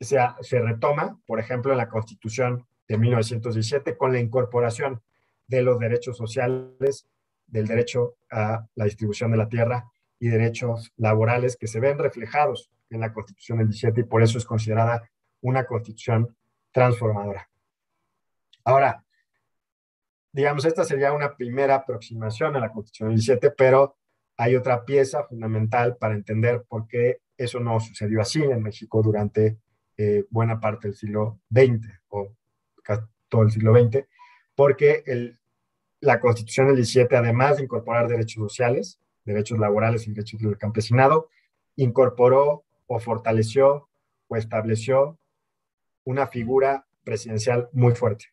se, se retoma, por ejemplo, en la Constitución de 1917 con la incorporación de los derechos sociales, del derecho a la distribución de la tierra y derechos laborales que se ven reflejados en la Constitución del 17 y por eso es considerada una constitución transformadora. Ahora, digamos, esta sería una primera aproximación a la Constitución del 17, pero hay otra pieza fundamental para entender por qué eso no sucedió así en México durante eh, buena parte del siglo XX o todo el siglo XX, porque la Constitución del 17, además de incorporar derechos sociales, derechos laborales y derechos del campesinado, incorporó o fortaleció o estableció una figura presidencial muy fuerte,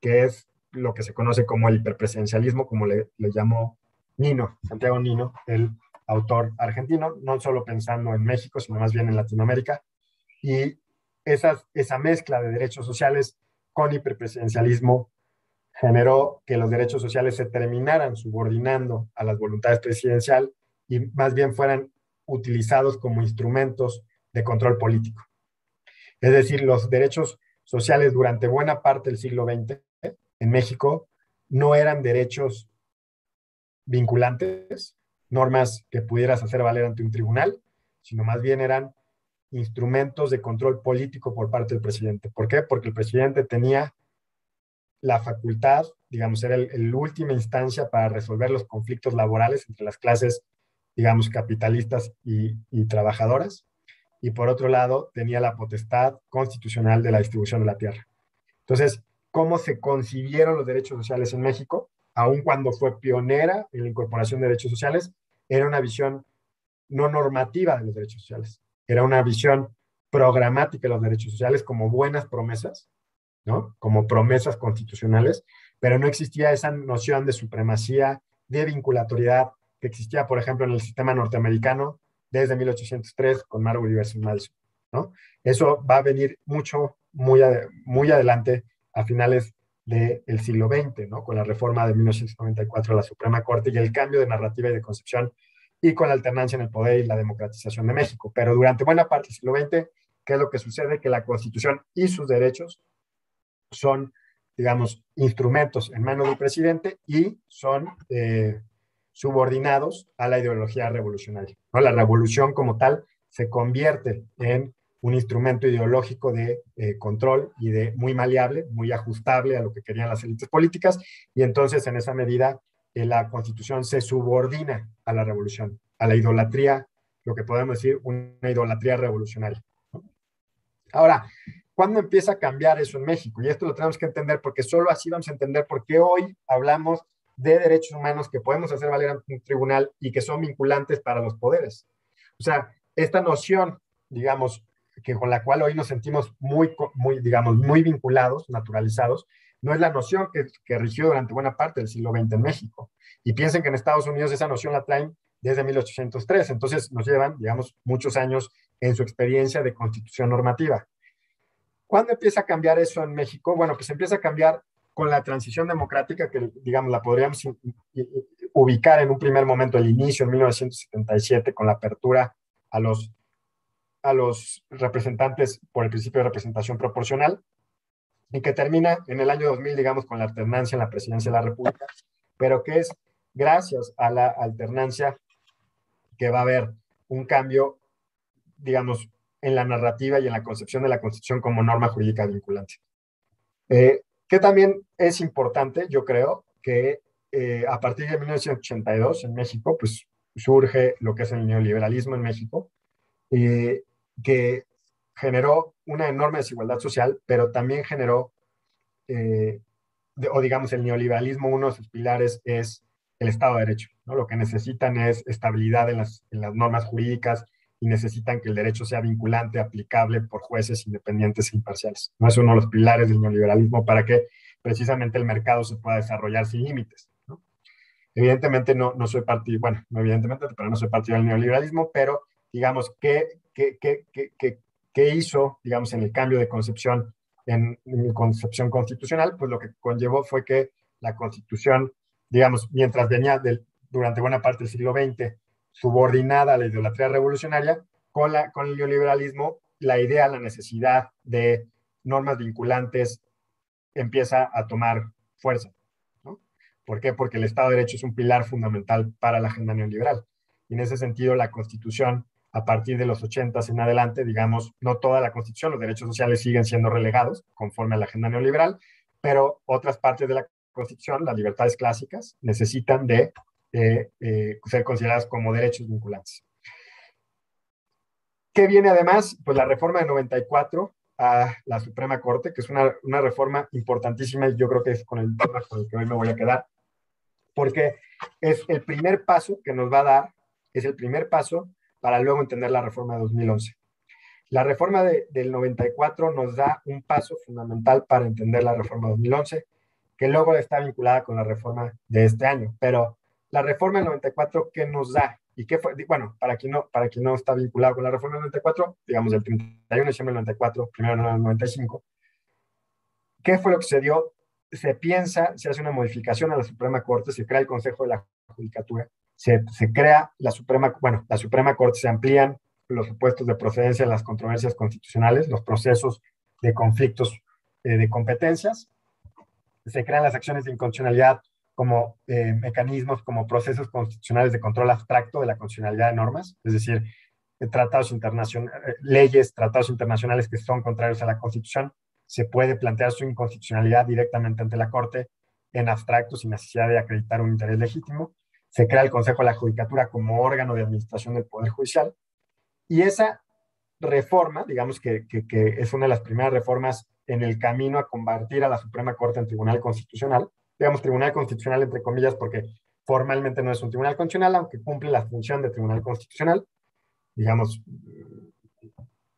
que es lo que se conoce como el hiperpresidencialismo, como le, llamó Nino, Santiago Nino, el autor argentino, no solo pensando en México, sino más bien en Latinoamérica. Y esa mezcla de derechos sociales con hiperpresidencialismo generó que los derechos sociales se terminaran subordinando a las voluntades presidencial y más bien fueran utilizados como instrumentos de control político. Es decir, los derechos sociales durante buena parte del siglo XX en México no eran derechos vinculantes, normas que pudieras hacer valer ante un tribunal, sino más bien eran instrumentos de control político por parte del presidente. ¿Por qué? Porque el presidente tenía la facultad, digamos, era la última instancia para resolver los conflictos laborales entre las clases, digamos, capitalistas y, y trabajadoras. Y por otro lado, tenía la potestad constitucional de la distribución de la tierra. Entonces, ¿cómo se concibieron los derechos sociales en México? Aun cuando fue pionera en la incorporación de derechos sociales, era una visión no normativa de los derechos sociales. Era una visión programática de los derechos sociales como buenas promesas ¿no? Como promesas constitucionales, pero no existía esa noción de supremacía, de vinculatoriedad que existía, por ejemplo, en el sistema norteamericano desde 1803 con Marbury versus Madison. Eso va a venir mucho, muy, muy adelante a finales del siglo XX. Con la reforma de 1994 de la Suprema Corte y el cambio de narrativa y de concepción y con la alternancia en el poder y la democratización de México. Pero durante buena parte del siglo XX, ¿qué es lo que sucede? Que la Constitución y sus derechos son, digamos, instrumentos en manos del presidente y son eh, subordinados a la ideología revolucionaria. ¿no? La revolución como tal se convierte en un instrumento ideológico de eh, control y de muy maleable, muy ajustable a lo que querían las élites políticas, y entonces en esa medida eh, la constitución se subordina a la revolución, a la idolatría, lo que podemos decir una idolatría revolucionaria. Ahora, ¿Cuándo empieza a cambiar eso en México? Y esto lo tenemos que entender porque solo así vamos a entender por qué hoy hablamos de derechos humanos que podemos hacer valer ante un tribunal y que son vinculantes para los poderes. O sea, esta noción, digamos, que con la cual hoy nos sentimos muy, muy digamos, muy vinculados, naturalizados, no es la noción que, que rigió durante buena parte del siglo XX en México. Y piensen que en Estados Unidos esa noción la traen desde 1803, entonces nos llevan, digamos, muchos años en su experiencia de constitución normativa. ¿Cuándo empieza a cambiar eso en México? Bueno, pues empieza a cambiar con la transición democrática, que digamos la podríamos ubicar en un primer momento, el inicio en 1977, con la apertura a los, a los representantes por el principio de representación proporcional, y que termina en el año 2000, digamos, con la alternancia en la presidencia de la República, pero que es gracias a la alternancia que va a haber un cambio, digamos, en la narrativa y en la concepción de la Constitución como norma jurídica vinculante. Eh, que también es importante, yo creo, que eh, a partir de 1982 en México, pues surge lo que es el neoliberalismo en México, eh, que generó una enorme desigualdad social, pero también generó, o digamos, el neoliberalismo, uno de sus pilares es el Estado de Derecho. ¿no? Lo que necesitan es estabilidad en las, en las normas jurídicas, y necesitan que el derecho sea vinculante, aplicable por jueces independientes e imparciales. ¿no? Es uno de los pilares del neoliberalismo para que precisamente el mercado se pueda desarrollar sin límites. Evidentemente no, no soy partido, bueno, no evidentemente, pero no soy partido del neoliberalismo, pero digamos, ¿qué, qué, qué, qué, qué hizo, digamos, en el cambio de concepción, en, en concepción constitucional? Pues lo que conllevó fue que la constitución, digamos, mientras venía del, durante buena parte del siglo XX subordinada a la idolatría revolucionaria, con, la, con el neoliberalismo, la idea, la necesidad de normas vinculantes empieza a tomar fuerza. ¿Por qué? Porque el Estado de Derecho es un pilar fundamental para la agenda neoliberal. Y en ese sentido, la Constitución, a partir de los 80 en adelante, digamos, no toda la Constitución, los derechos sociales siguen siendo relegados conforme a la agenda neoliberal, pero otras partes de la Constitución, las libertades clásicas, necesitan de eh, ser consideradas como derechos vinculantes. ¿Qué viene además? Pues la reforma de 94 a la Suprema Corte, que es una, una reforma importantísima y yo creo que es con el tema con el que hoy me voy a quedar, porque es el primer paso que nos va a dar, es el primer paso para luego entender la reforma de 2011. La reforma de, del 94 nos da un paso fundamental para entender la reforma de 2011, que luego está vinculada con la reforma de este año, pero la reforma del 94, ¿qué nos da? ¿Y qué fue? Bueno, para quien no, para quien no está vinculado con la reforma del 94, digamos del 31 de diciembre del 94, primero del 95, ¿qué fue lo que se dio? Se piensa, se hace una modificación a la Suprema Corte, se crea el Consejo de la Judicatura, se, se crea la Suprema, bueno, la Suprema Corte, se amplían los supuestos de procedencia en las controversias constitucionales, los procesos de conflictos eh, de competencias, se crean las acciones de inconstitucionalidad como eh, mecanismos, como procesos constitucionales de control abstracto de la constitucionalidad de normas, es decir, eh, tratados internacionales, eh, leyes, tratados internacionales que son contrarios a la Constitución, se puede plantear su inconstitucionalidad directamente ante la Corte en abstracto sin necesidad de acreditar un interés legítimo. Se crea el Consejo de la Judicatura como órgano de administración del Poder Judicial. Y esa reforma, digamos que, es una de las primeras reformas en el camino a convertir a la Suprema Corte en Tribunal Constitucional, digamos, Tribunal Constitucional, entre comillas, porque formalmente no es un tribunal constitucional, aunque cumple la función de tribunal constitucional. Digamos,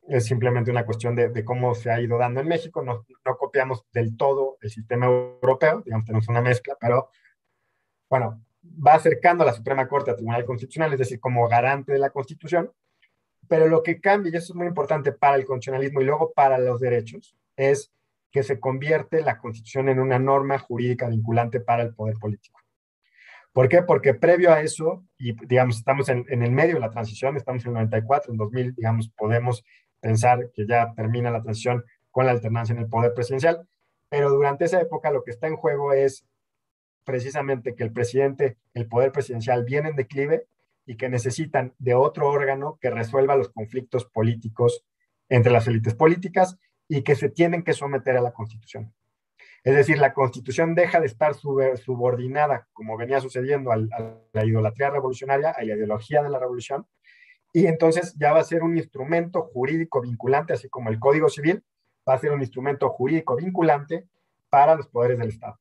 es simplemente una cuestión de, cómo se ha ido dando en México. No, no, copiamos del todo el sistema europeo, digamos, tenemos una mezcla, pero bueno, va acercando a la Suprema Corte a Tribunal Constitucional, es decir, como garante de la Constitución. Pero lo que cambia, y eso es muy importante para el constitucionalismo y luego para los derechos, es que se convierte la Constitución en una norma jurídica vinculante para el poder político. ¿Por qué? Porque previo a eso, y digamos, estamos en, el medio de la transición, estamos en el 94, en 2000, digamos, podemos pensar que ya termina la transición con la alternancia en el poder presidencial, pero durante esa época lo que está en juego es precisamente que el presidente, el poder presidencial viene en declive y que necesitan de otro órgano que resuelva los conflictos políticos entre las élites políticas y que se tienen que someter a la Constitución. Es decir, la Constitución deja de estar subordinada, como venía sucediendo, a la idolatría revolucionaria, a la ideología de la revolución, y entonces ya va a ser un instrumento jurídico vinculante, así como el Código Civil, va a ser un instrumento jurídico vinculante para los poderes del Estado.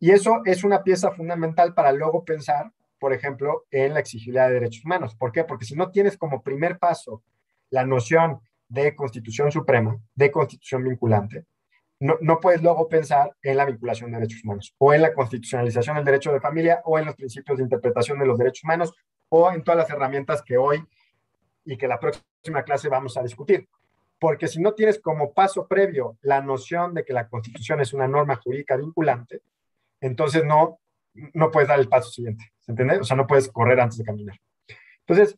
Y eso es una pieza fundamental para luego pensar, por ejemplo, en la exigibilidad de derechos humanos. ¿Por qué? Porque si no tienes como primer paso la noción de constitución suprema, de constitución vinculante, no, no, puedes luego pensar en la vinculación de derechos humanos, o en la constitucionalización del derecho de familia, o en los principios de interpretación de los derechos humanos, o en todas las herramientas que hoy y que la próxima clase vamos a discutir. Porque si no tienes como paso previo la noción de que la constitución es una norma jurídica vinculante, entonces no, no puedes dar el paso siguiente, ¿se entiende? O sea, no puedes correr antes de caminar. Entonces,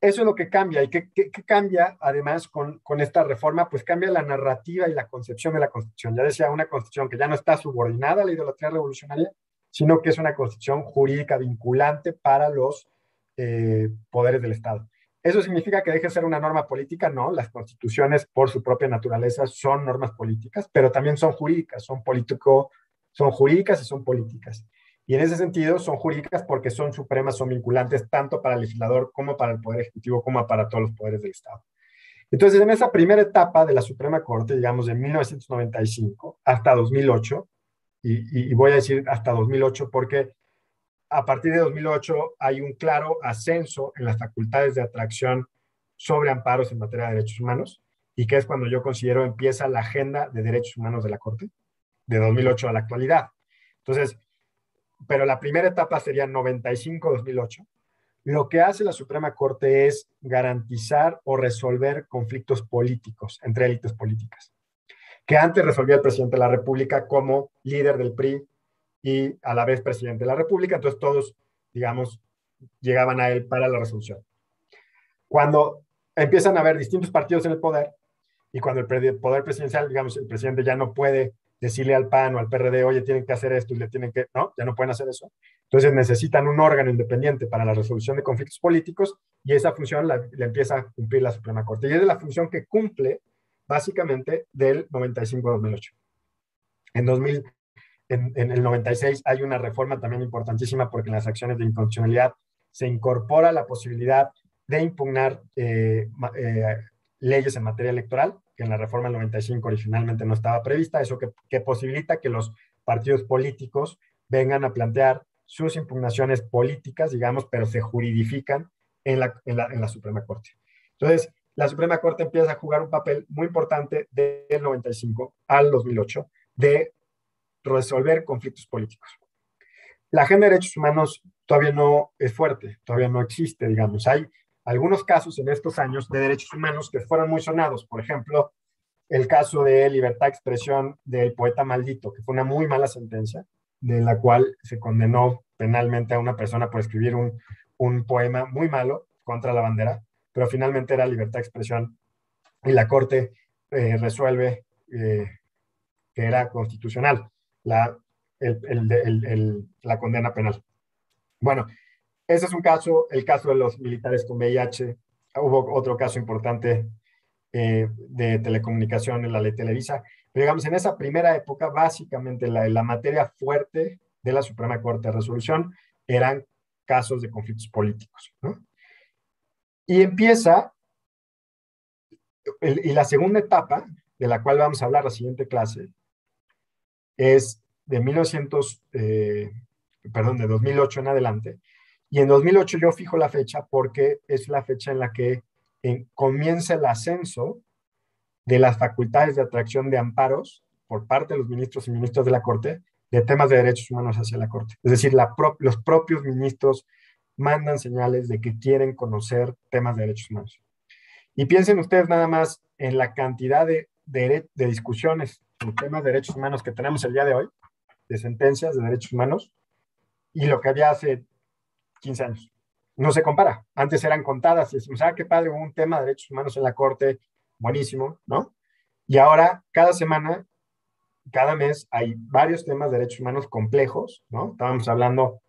eso es lo que cambia. ¿Y qué, cambia además con, esta reforma? Pues cambia la narrativa y la concepción de la Constitución. Ya decía, una Constitución que ya no está subordinada a la idolatría revolucionaria, sino que es una Constitución jurídica vinculante para los eh, poderes del Estado. ¿Eso significa que deje de ser una norma política? No, las constituciones por su propia naturaleza son normas políticas, pero también son jurídicas, son político, son jurídicas y son políticas. Y en ese sentido son jurídicas porque son supremas, son vinculantes tanto para el legislador como para el Poder Ejecutivo, como para todos los poderes del Estado. Entonces, en esa primera etapa de la Suprema Corte, digamos de 1995 hasta 2008, y, y voy a decir hasta 2008 porque a partir de 2008 hay un claro ascenso en las facultades de atracción sobre amparos en materia de derechos humanos y que es cuando yo considero empieza la agenda de derechos humanos de la Corte, de 2008 a la actualidad. Entonces, pero la primera etapa sería 95-2008. Lo que hace la Suprema Corte es garantizar o resolver conflictos políticos entre élites políticas, que antes resolvía el presidente de la República como líder del PRI y a la vez presidente de la República, entonces todos, digamos, llegaban a él para la resolución. Cuando empiezan a haber distintos partidos en el poder y cuando el poder presidencial, digamos, el presidente ya no puede decirle al PAN o al PRD, oye, tienen que hacer esto y le tienen que, no, ya no pueden hacer eso. Entonces necesitan un órgano independiente para la resolución de conflictos políticos y esa función la, empieza a cumplir la Suprema Corte. Y es la función que cumple básicamente del 95-2008. En 2000, en, el 96 hay una reforma también importantísima porque en las acciones de inconstitucionalidad se incorpora la posibilidad de impugnar eh, eh, leyes en materia electoral, que en la reforma del 95 originalmente no estaba prevista, eso que, posibilita que los partidos políticos vengan a plantear sus impugnaciones políticas, digamos, pero se juridifican en la, en la, en la Suprema Corte. Entonces, la Suprema Corte empieza a jugar un papel muy importante del 95 al 2008 de resolver conflictos políticos. La agenda de derechos humanos todavía no es fuerte, todavía no existe, digamos. Hay algunos casos en estos años de derechos humanos que fueron muy sonados. Por ejemplo, el caso de libertad de expresión del poeta maldito, que fue una muy mala sentencia, de la cual se condenó penalmente a una persona por escribir un, un poema muy malo contra la bandera, pero finalmente era libertad de expresión y la Corte eh, resuelve eh, que era constitucional la, la condena penal. Bueno, ese es un caso, el caso de los militares con VIH. Hubo otro caso importante eh, de telecomunicación en la ley Televisa. Pero digamos, en esa primera época, básicamente la, la materia fuerte de la Suprema Corte de Resolución eran casos de conflictos políticos. Y empieza, y la segunda etapa, de la cual vamos a hablar la siguiente clase, es de 1900, eh, perdón, de 2008 en adelante. Y en 2008 yo fijo la fecha porque es la fecha en la que comienza el ascenso de las facultades de atracción de amparos por parte de los ministros y ministros de la Corte de temas de derechos humanos hacia la Corte. Es decir, los propios ministros mandan señales de que quieren conocer temas de derechos humanos. Y piensen ustedes nada más en la cantidad de, de, de discusiones en temas de derechos humanos que tenemos el día de hoy, de sentencias de derechos humanos, y lo que había hace 15 años. No se compara. Antes eran contadas y decimos, ah, qué padre, un tema de derechos humanos en la Corte, buenísimo, ¿no? Y ahora, cada semana, cada mes, hay varios temas de derechos humanos complejos, ¿no? Estábamos hablando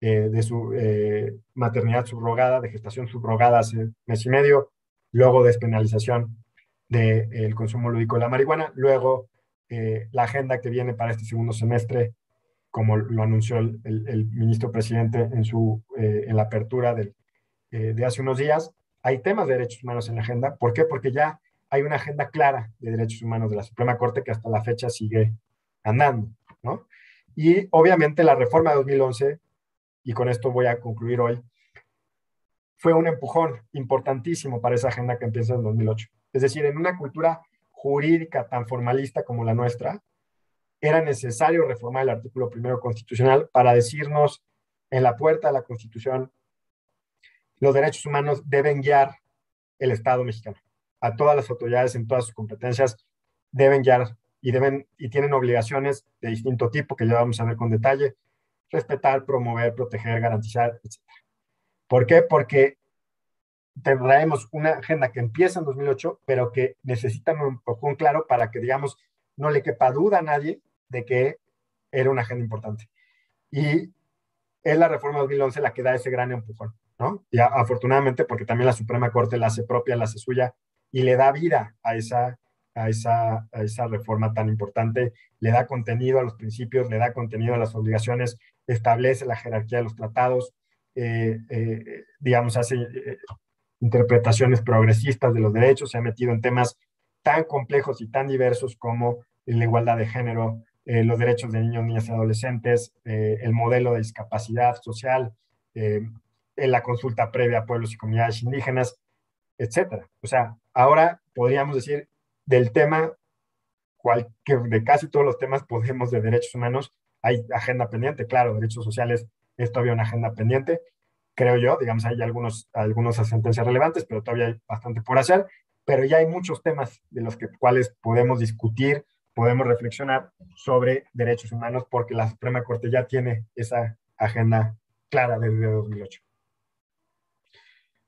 eh, de su eh, maternidad subrogada, de gestación subrogada hace mes y medio, luego despenalización del consumo lúdico de la marihuana, luego eh, la agenda que viene para este segundo semestre, como lo anunció el, ministro presidente en, su, eh, en la apertura del, eh, de hace unos días, hay temas de derechos humanos en la agenda. ¿Por qué? Porque ya hay una agenda clara de derechos humanos de la Suprema Corte que hasta la fecha sigue andando, ¿no? Y obviamente la reforma de 2011, y con esto voy a concluir hoy, fue un empujón importantísimo para esa agenda que empieza en 2008. Es decir, en una cultura jurídica tan formalista como la nuestra, era necesario reformar el artículo primero constitucional para decirnos en la puerta de la Constitución, los derechos humanos deben guiar el Estado mexicano. A todas las autoridades en todas sus competencias deben guiar y, deben, y tienen obligaciones de distinto tipo que ya vamos a ver con detalle, respetar, promover, proteger, garantizar, etc. ¿Por qué? Porque traemos una agenda que empieza en 2008, pero que necesita un empujón claro para que, digamos, no le quepa duda a nadie de que era una agenda importante. Y es la reforma 2011 la que da ese gran empujón. ¿no? Y afortunadamente porque también la Suprema Corte la hace propia, la hace suya y le da vida a esa, a esa, a esa reforma tan importante, le da contenido a los principios, le da contenido a las obligaciones, establece la jerarquía de los tratados, eh, eh, digamos, hace eh, interpretaciones progresistas de los derechos, se ha metido en temas tan complejos y tan diversos como la igualdad de género, los derechos de niños, niñas y adolescentes, el modelo de discapacidad social, en la consulta previa a pueblos y comunidades indígenas, etcétera. O sea, ahora podríamos decir del tema, cual, de casi todos los temas podemos de derechos humanos, hay agenda pendiente, claro, derechos sociales es todavía una agenda pendiente, creo yo, digamos, hay algunos, algunas sentencias relevantes, pero todavía hay bastante por hacer, pero ya hay muchos temas de los que, cuales podemos discutir, podemos reflexionar sobre derechos humanos, porque la Suprema Corte ya tiene esa agenda clara desde 2008.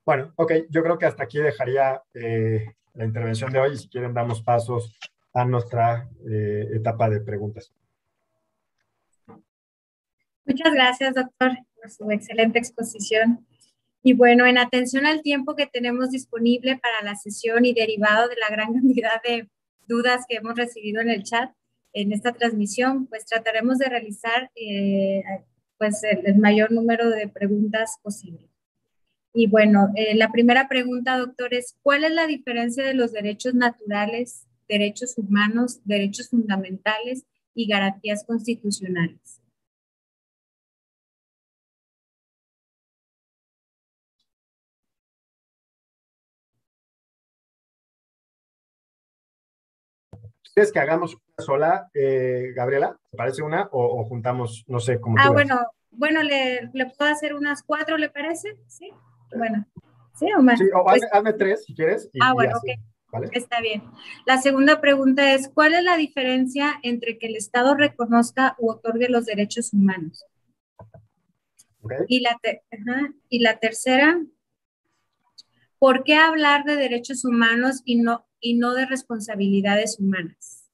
Bueno, ok, yo creo que hasta aquí dejaría eh, la intervención de hoy y si quieren damos pasos a nuestra eh, etapa de preguntas. Muchas gracias, doctor, por su excelente exposición. Y bueno, en atención al tiempo que tenemos disponible para la sesión y derivado de la gran cantidad de dudas que hemos recibido en el chat, en esta transmisión, pues trataremos de realizar eh, pues el, mayor número de preguntas posible. Y bueno, eh, la primera pregunta, doctor, es ¿cuál es la diferencia de los derechos naturales, derechos humanos, derechos fundamentales y garantías constitucionales? ¿Quieres que hagamos una sola, eh, Gabriela? ¿Te parece una? O, juntamos, no sé cómo. Ah, bueno, bueno, le, le, puedo hacer unas cuatro, ¿le parece? Sí. Bueno. ¿Sí o más? Sí, o pues hazme, tres si quieres. ah, bueno, ok. Está bien. La segunda pregunta es, ¿cuál es la diferencia entre que el Estado reconozca u otorgue los derechos humanos? Okay. Y, la y la tercera, ¿por qué hablar de derechos humanos y no y no de responsabilidades humanas.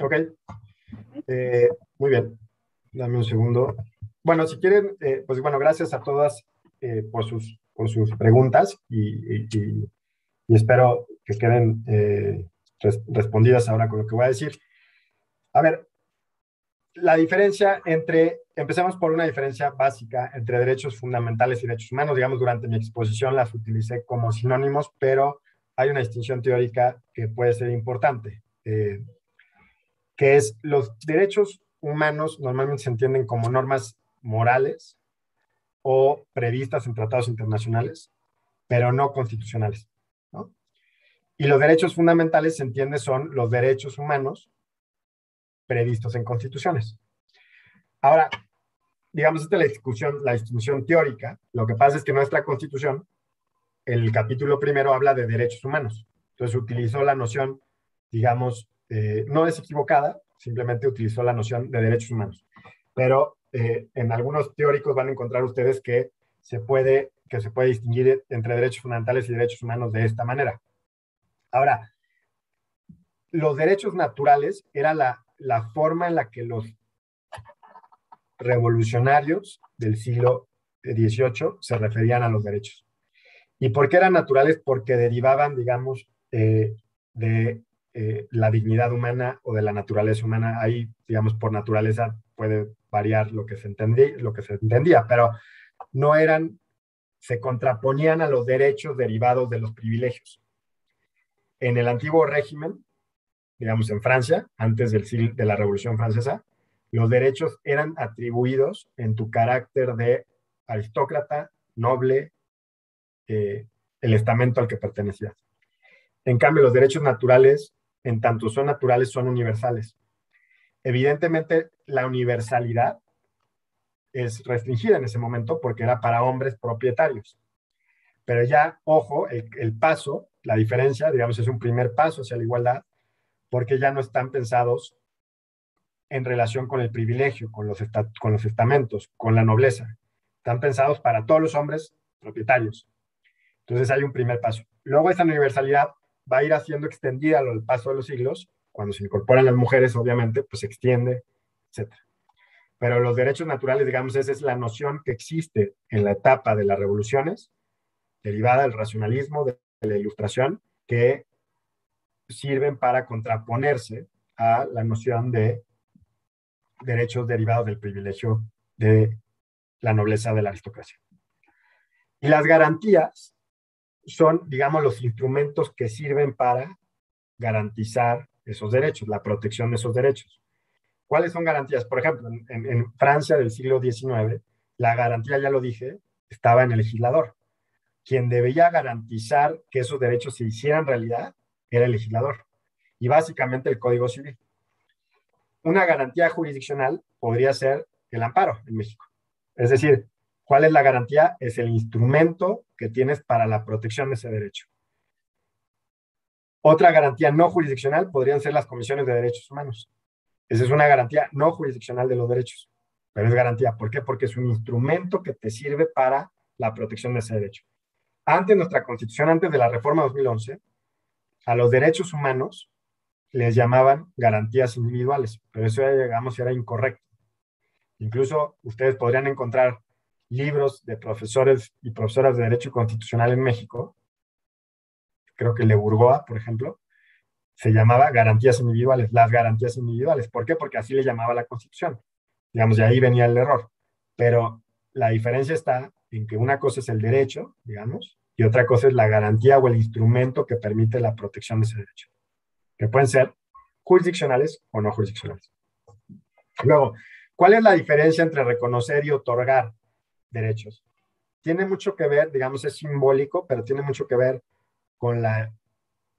Ok. Eh, muy bien. Dame un segundo. Bueno, si quieren, eh, pues bueno, gracias a todas eh, por, sus, por sus preguntas y, y, espero que queden respondidas ahora con lo que voy a decir. A ver, la diferencia entre, empecemos por una diferencia básica entre derechos fundamentales y derechos humanos. Digamos, durante mi exposición las utilicé como sinónimos, pero hay una distinción teórica que puede ser importante, eh, que es los derechos humanos normalmente se entienden como normas morales o previstas en tratados internacionales, pero no constitucionales. Y los derechos fundamentales se entiende son los derechos humanos previstos en constituciones. Ahora, digamos, esta es la discusión, la distinción teórica. Lo que pasa es que nuestra constitución el capítulo primero habla de derechos humanos. Entonces utilizó la noción, digamos, eh, no es equivocada, simplemente utilizó la noción de derechos humanos. Pero eh, en algunos teóricos van a encontrar ustedes que se puede, que se puede distinguir entre derechos fundamentales y derechos humanos de esta manera. Ahora, los derechos naturales era la, la forma en la que los revolucionarios del siglo XVIII se referían a los derechos. ¿Y por qué eran naturales? Porque derivaban, digamos, eh, de eh, la dignidad humana o de la naturaleza humana. Ahí, digamos, por naturaleza puede variar lo que se entendía, lo que se entendía pero no eran, se contraponían a los derechos derivados de los privilegios. En el antiguo régimen, digamos en Francia, antes del, de la Revolución Francesa, los derechos eran atribuidos en tu carácter de aristócrata, noble, eh, el estamento al que pertenecías. En cambio, los derechos naturales, en tanto son naturales, son universales. Evidentemente, la universalidad es restringida en ese momento porque era para hombres propietarios. Pero ya, ojo, el, paso, la diferencia, digamos, es un primer paso hacia la igualdad, porque ya no están pensados en relación con el privilegio, con los, con los estamentos, con la nobleza. Están pensados para todos los hombres propietarios. Entonces hay un primer paso. Luego esa universalidad va a ir haciendo extendida al paso de los siglos. Cuando se incorporan las mujeres, obviamente, pues se extiende, etc. Pero los derechos naturales, digamos, esa es la noción que existe en la etapa de las revoluciones, derivada del racionalismo, de la ilustración, que sirven para contraponerse a la noción de derechos derivados del privilegio de la nobleza de la aristocracia. Y las garantías son, digamos, los instrumentos que sirven para garantizar esos derechos, la protección de esos derechos. ¿Cuáles son garantías? Por ejemplo, en, Francia del siglo XIX, la garantía, ya lo dije, estaba en el legislador. Quien debía garantizar que esos derechos se hicieran realidad era el legislador. Y básicamente el Código Civil. Una garantía jurisdiccional podría ser el amparo en México. Es decir, ¿cuál es la garantía? Es el instrumento que tienes para la protección de ese derecho. Otra garantía no jurisdiccional podrían ser las comisiones de derechos humanos. Esa es una garantía no jurisdiccional de los derechos, pero es garantía. ¿Por qué? Porque es un instrumento que te sirve para la protección de ese derecho. Antes nuestra constitución, antes de la reforma 2011, a los derechos humanos les llamaban garantías individuales, pero eso ya llegamos era incorrecto. Incluso ustedes podrían encontrar libros de profesores y profesoras de Derecho Constitucional en México, creo que el de Burgoa, por ejemplo, se llamaba garantías individuales, las garantías individuales. ¿Por qué? Porque así le llamaba la Constitución. Digamos, de ahí venía el error. Pero la diferencia está en que una cosa es el derecho, digamos, y otra cosa es la garantía o el instrumento que permite la protección de ese derecho, que pueden ser jurisdiccionales o no jurisdiccionales. Luego, ¿cuál es la diferencia entre reconocer y otorgar derechos? Tiene mucho que ver, digamos, es simbólico, pero tiene mucho que ver con, la,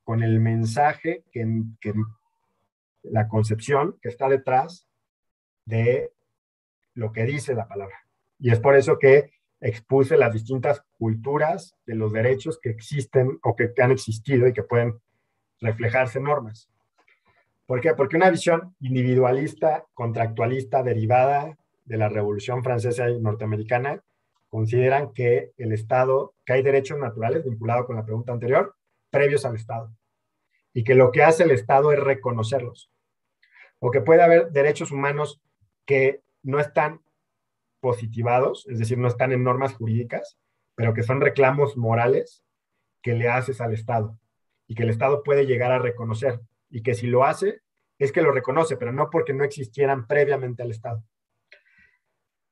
con el mensaje, que, que la concepción que está detrás de lo que dice la palabra. Y es por eso que expuse las distintas culturas de los derechos que existen o que, han existido y que pueden reflejarse en normas. ¿Por qué? Porque una visión individualista, contractualista, derivada de la Revolución Francesa y Norteamericana, consideran que el Estado, que hay derechos naturales, vinculado con la pregunta anterior, previos al Estado. Y que lo que hace el Estado es reconocerlos. O que puede haber derechos humanos que no están positivados, es decir, no están en normas jurídicas, pero que son reclamos morales que le haces al Estado y que el Estado puede llegar a reconocer y que si lo hace es que lo reconoce, pero no porque no existieran previamente al Estado.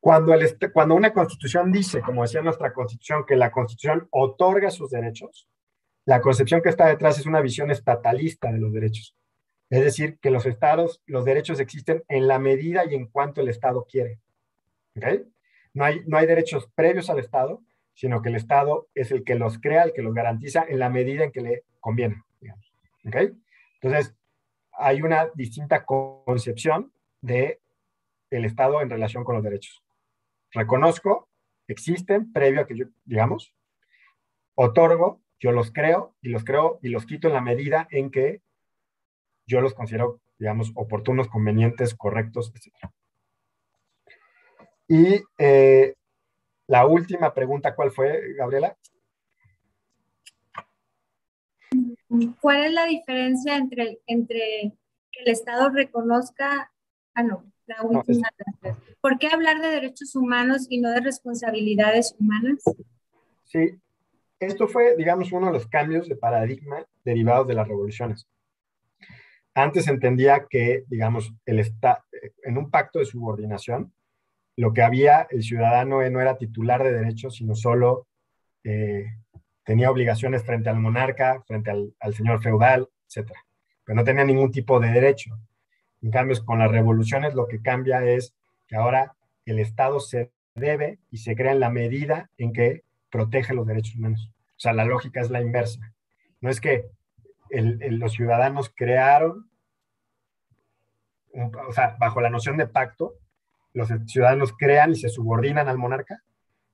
Cuando, el, cuando una constitución dice, como decía nuestra constitución, que la constitución otorga sus derechos, la concepción que está detrás es una visión estatalista de los derechos. Es decir, que los estados, los derechos existen en la medida y en cuanto el Estado quiere. No, hay, no hay derechos previos al Estado, sino que el Estado es el que los crea, el que los garantiza en la medida en que le conviene. Entonces, hay una distinta concepción de el Estado en relación con los derechos. Reconozco, existen previo a que yo, digamos, otorgo, yo los creo y los creo y los quito en la medida en que yo los considero, digamos, oportunos, convenientes, correctos, etc. Y eh, la última pregunta, ¿cuál fue, Gabriela? ¿Cuál es la diferencia entre, entre que el Estado reconozca, ah, no, la última. ¿Por qué hablar de derechos humanos y no de responsabilidades humanas? Sí, esto fue, digamos, uno de los cambios de paradigma derivados de las revoluciones. Antes entendía que, digamos, el en un pacto de subordinación, lo que había, el ciudadano no era titular de derechos, sino solo eh, tenía obligaciones frente al monarca, frente al, al, señor feudal, etc. Pero no tenía ningún tipo de derecho. En cambio, con las revoluciones lo que cambia es que ahora el Estado se debe y se crea en la medida en que protege los derechos humanos. O sea, la lógica es la inversa. No es que los ciudadanos crearon, o sea, bajo la noción de pacto, los ciudadanos crean y se subordinan al monarca,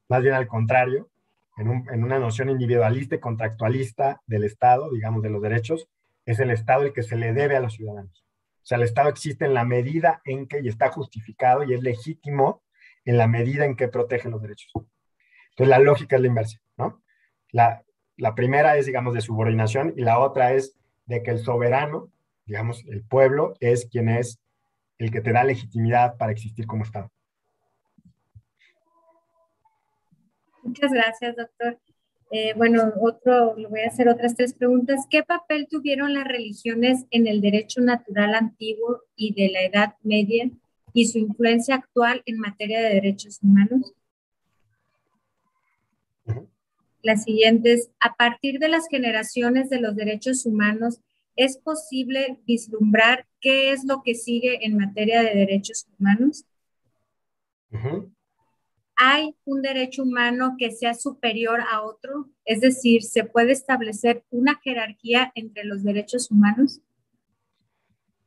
más bien al contrario, en, en, una noción individualista y contractualista del Estado, digamos, de los derechos, es el Estado el que se le debe a los ciudadanos. O sea, el Estado existe en la medida en que y está justificado y es legítimo en la medida en que protege los derechos. Entonces, la lógica es la inversa, ¿no? La, la primera es, digamos, de subordinación y la otra es de que el soberano, digamos, el pueblo, es quien es el que te da legitimidad para existir como Estado. Muchas gracias, doctor. Eh, bueno, otro, le voy a hacer otras tres preguntas. ¿Qué papel tuvieron las religiones en el derecho natural antiguo y de la Edad Media y su influencia actual en materia de derechos humanos? La siguiente es, a partir de las generaciones de los derechos humanos, ¿es posible vislumbrar qué es lo que sigue en materia de derechos humanos? ¿Hay un derecho humano que sea superior a otro? Es decir, ¿se puede establecer una jerarquía entre los derechos humanos?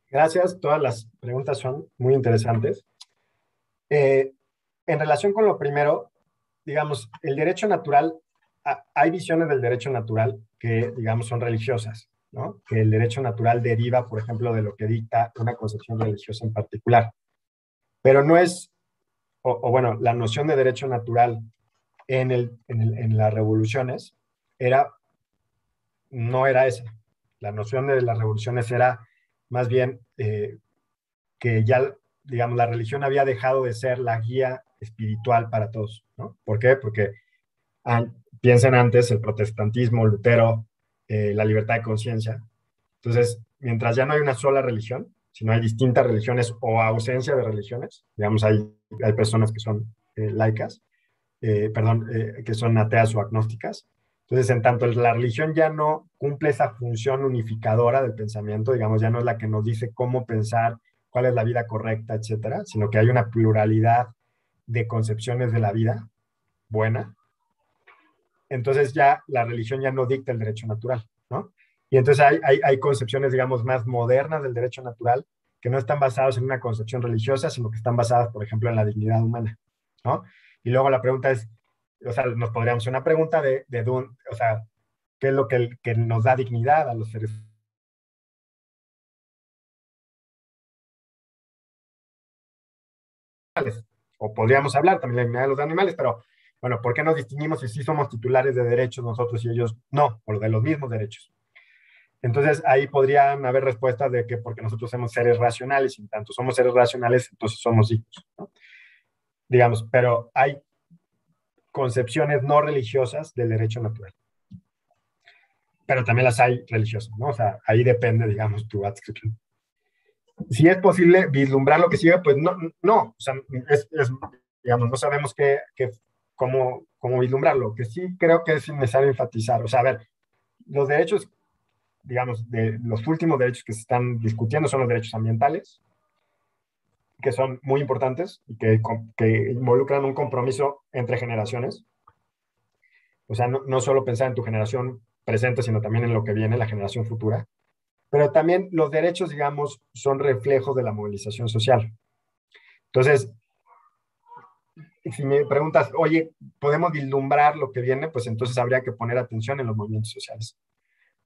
Gracias, todas las preguntas son muy interesantes. Eh, en relación con lo primero, digamos, el derecho natural, hay visiones del derecho natural que, digamos, son religiosas, ¿no? Que el derecho natural deriva, por ejemplo, de lo que dicta una concepción religiosa en particular. Pero no es o, bueno, la noción de derecho natural en, las revoluciones era, no era esa. La noción de las revoluciones era más bien eh, que ya, digamos, la religión había dejado de ser la guía espiritual para todos. ¿Por qué? Porque piensen antes el protestantismo, Lutero, eh, la libertad de conciencia. Entonces, mientras ya no hay una sola religión, sino hay distintas religiones o ausencia de religiones, digamos, hay hay personas que son eh, laicas, eh, perdón, eh, que son ateas o agnósticas. Entonces, en tanto la religión ya no cumple esa función unificadora del pensamiento, digamos, ya no es la que nos dice cómo pensar, cuál es la vida correcta, etcétera, sino que hay una pluralidad de concepciones de la vida buena. Entonces ya la religión ya no dicta el derecho natural, ¿no? Y entonces hay, hay, hay concepciones, digamos, más modernas del derecho natural que no están basados en una concepción religiosa, sino que están basadas, por ejemplo, en la dignidad humana, ¿no? Y luego la pregunta es, o sea, nos podríamos hacer una pregunta de, de, o sea, ¿qué es lo que, nos da dignidad a los seres o podríamos hablar también de la dignidad de los animales, pero bueno, ¿por qué nos distinguimos si sí somos titulares de derechos nosotros y ellos no, o de los mismos derechos? Entonces ahí podrían haber respuestas de que porque nosotros somos seres racionales y en tanto somos seres racionales, entonces somos hijos. Digamos, pero hay concepciones no religiosas del derecho natural. Pero también las hay religiosas, ¿no? O sea, ahí depende, digamos, tu adscripción. Si es posible vislumbrar lo que sigue, pues no, no, o sea, es, digamos, no sabemos qué, qué, cómo, cómo vislumbrarlo, que sí creo que es necesario enfatizar, o sea, a ver, los derechos digamos, de los últimos derechos que se están discutiendo son los derechos ambientales, que son muy importantes y que, que involucran un compromiso entre generaciones. O sea, no, no, solo pensar en tu generación presente, sino también en lo que viene, la generación futura. Pero también los derechos, digamos, son reflejos de la movilización social. Entonces, si me preguntas, oye, ¿podemos vislumbrar lo que viene? Pues entonces habría que poner atención en los movimientos sociales.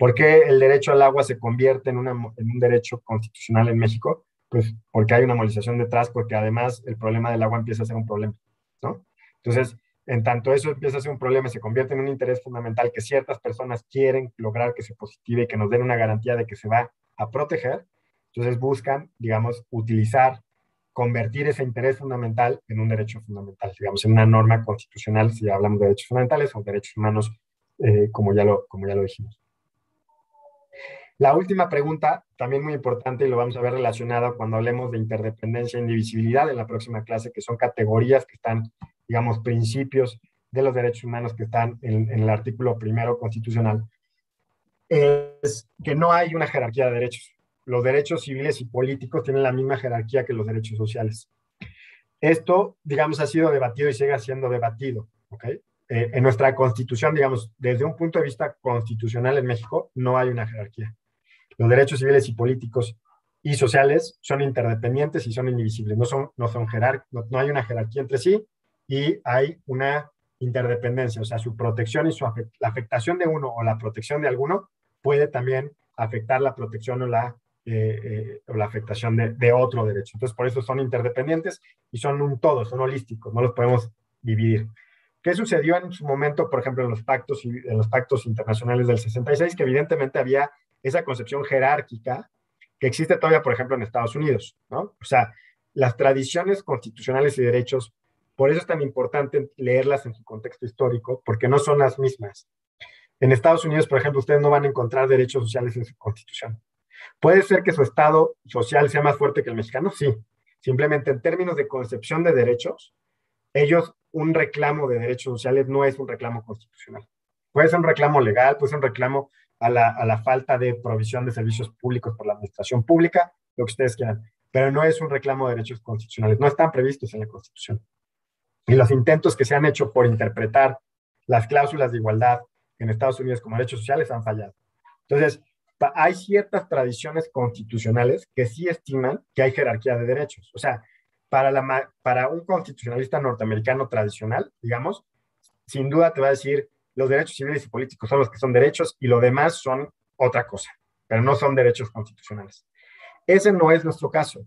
¿Por qué el derecho al agua se convierte en, un derecho constitucional en México? Pues porque hay una movilización detrás, porque además el problema del agua empieza a ser un problema, ¿no? Entonces, en tanto eso empieza a ser un problema y se convierte en un interés fundamental que ciertas personas quieren lograr que se positive y que nos den una garantía de que se va a proteger, entonces buscan, digamos, utilizar, convertir ese interés fundamental en un derecho fundamental, digamos, en una norma constitucional, si hablamos de derechos fundamentales o derechos humanos, eh, como, ya lo, como ya lo dijimos. La última pregunta, también muy importante, y lo vamos a ver relacionado cuando hablemos de interdependencia e indivisibilidad en la próxima clase, que son categorías que están, digamos, principios de los derechos humanos que están en, el artículo primero constitucional, es que no hay una jerarquía de derechos. Los derechos civiles y políticos tienen la misma jerarquía que los derechos sociales. Esto, digamos, ha sido debatido y sigue siendo debatido. Eh, en nuestra constitución, digamos, desde un punto de vista constitucional en México, no hay una jerarquía. Los derechos civiles y políticos y sociales son interdependientes y son indivisibles, no, son, no, son no, hay una jerarquía entre sí y hay una interdependencia, o sea, su protección y su la afectación de uno o la protección de alguno puede también afectar la protección o la, eh, eh, o la afectación de, de, otro derecho. Entonces, por eso son interdependientes y son un todo, son holísticos, no los podemos dividir. ¿Qué sucedió en su momento, por ejemplo, en los pactos, en los pactos internacionales del 66? Que evidentemente había esa concepción jerárquica que existe todavía, por ejemplo, en Estados Unidos, ¿no? O sea, las tradiciones constitucionales y derechos Por eso es tan importante leerlas en su contexto histórico, porque no son las mismas. En Estados Unidos, por ejemplo, ustedes no van a encontrar derechos sociales en su constitución. ¿Puede ser que su estado social sea más fuerte que el mexicano? Sí. Simplemente en términos de concepción de derechos, ellos, un reclamo de derechos sociales no es un reclamo constitucional. Puede ser un reclamo legal, puede ser un reclamo a la, falta de provisión de servicios públicos por la administración pública, lo que ustedes quieran, pero no es un reclamo de derechos constitucionales, no están previstos en la Constitución. Y los intentos que se han hecho por interpretar las cláusulas de igualdad en Estados Unidos como derechos sociales han fallado. Entonces, hay ciertas tradiciones constitucionales que sí estiman que hay jerarquía de derechos. O sea, para, para un constitucionalista norteamericano tradicional, digamos, sin duda te va a decir, los derechos civiles y políticos son los que son derechos y lo demás son otra cosa, pero no son derechos constitucionales. Ese no es nuestro caso.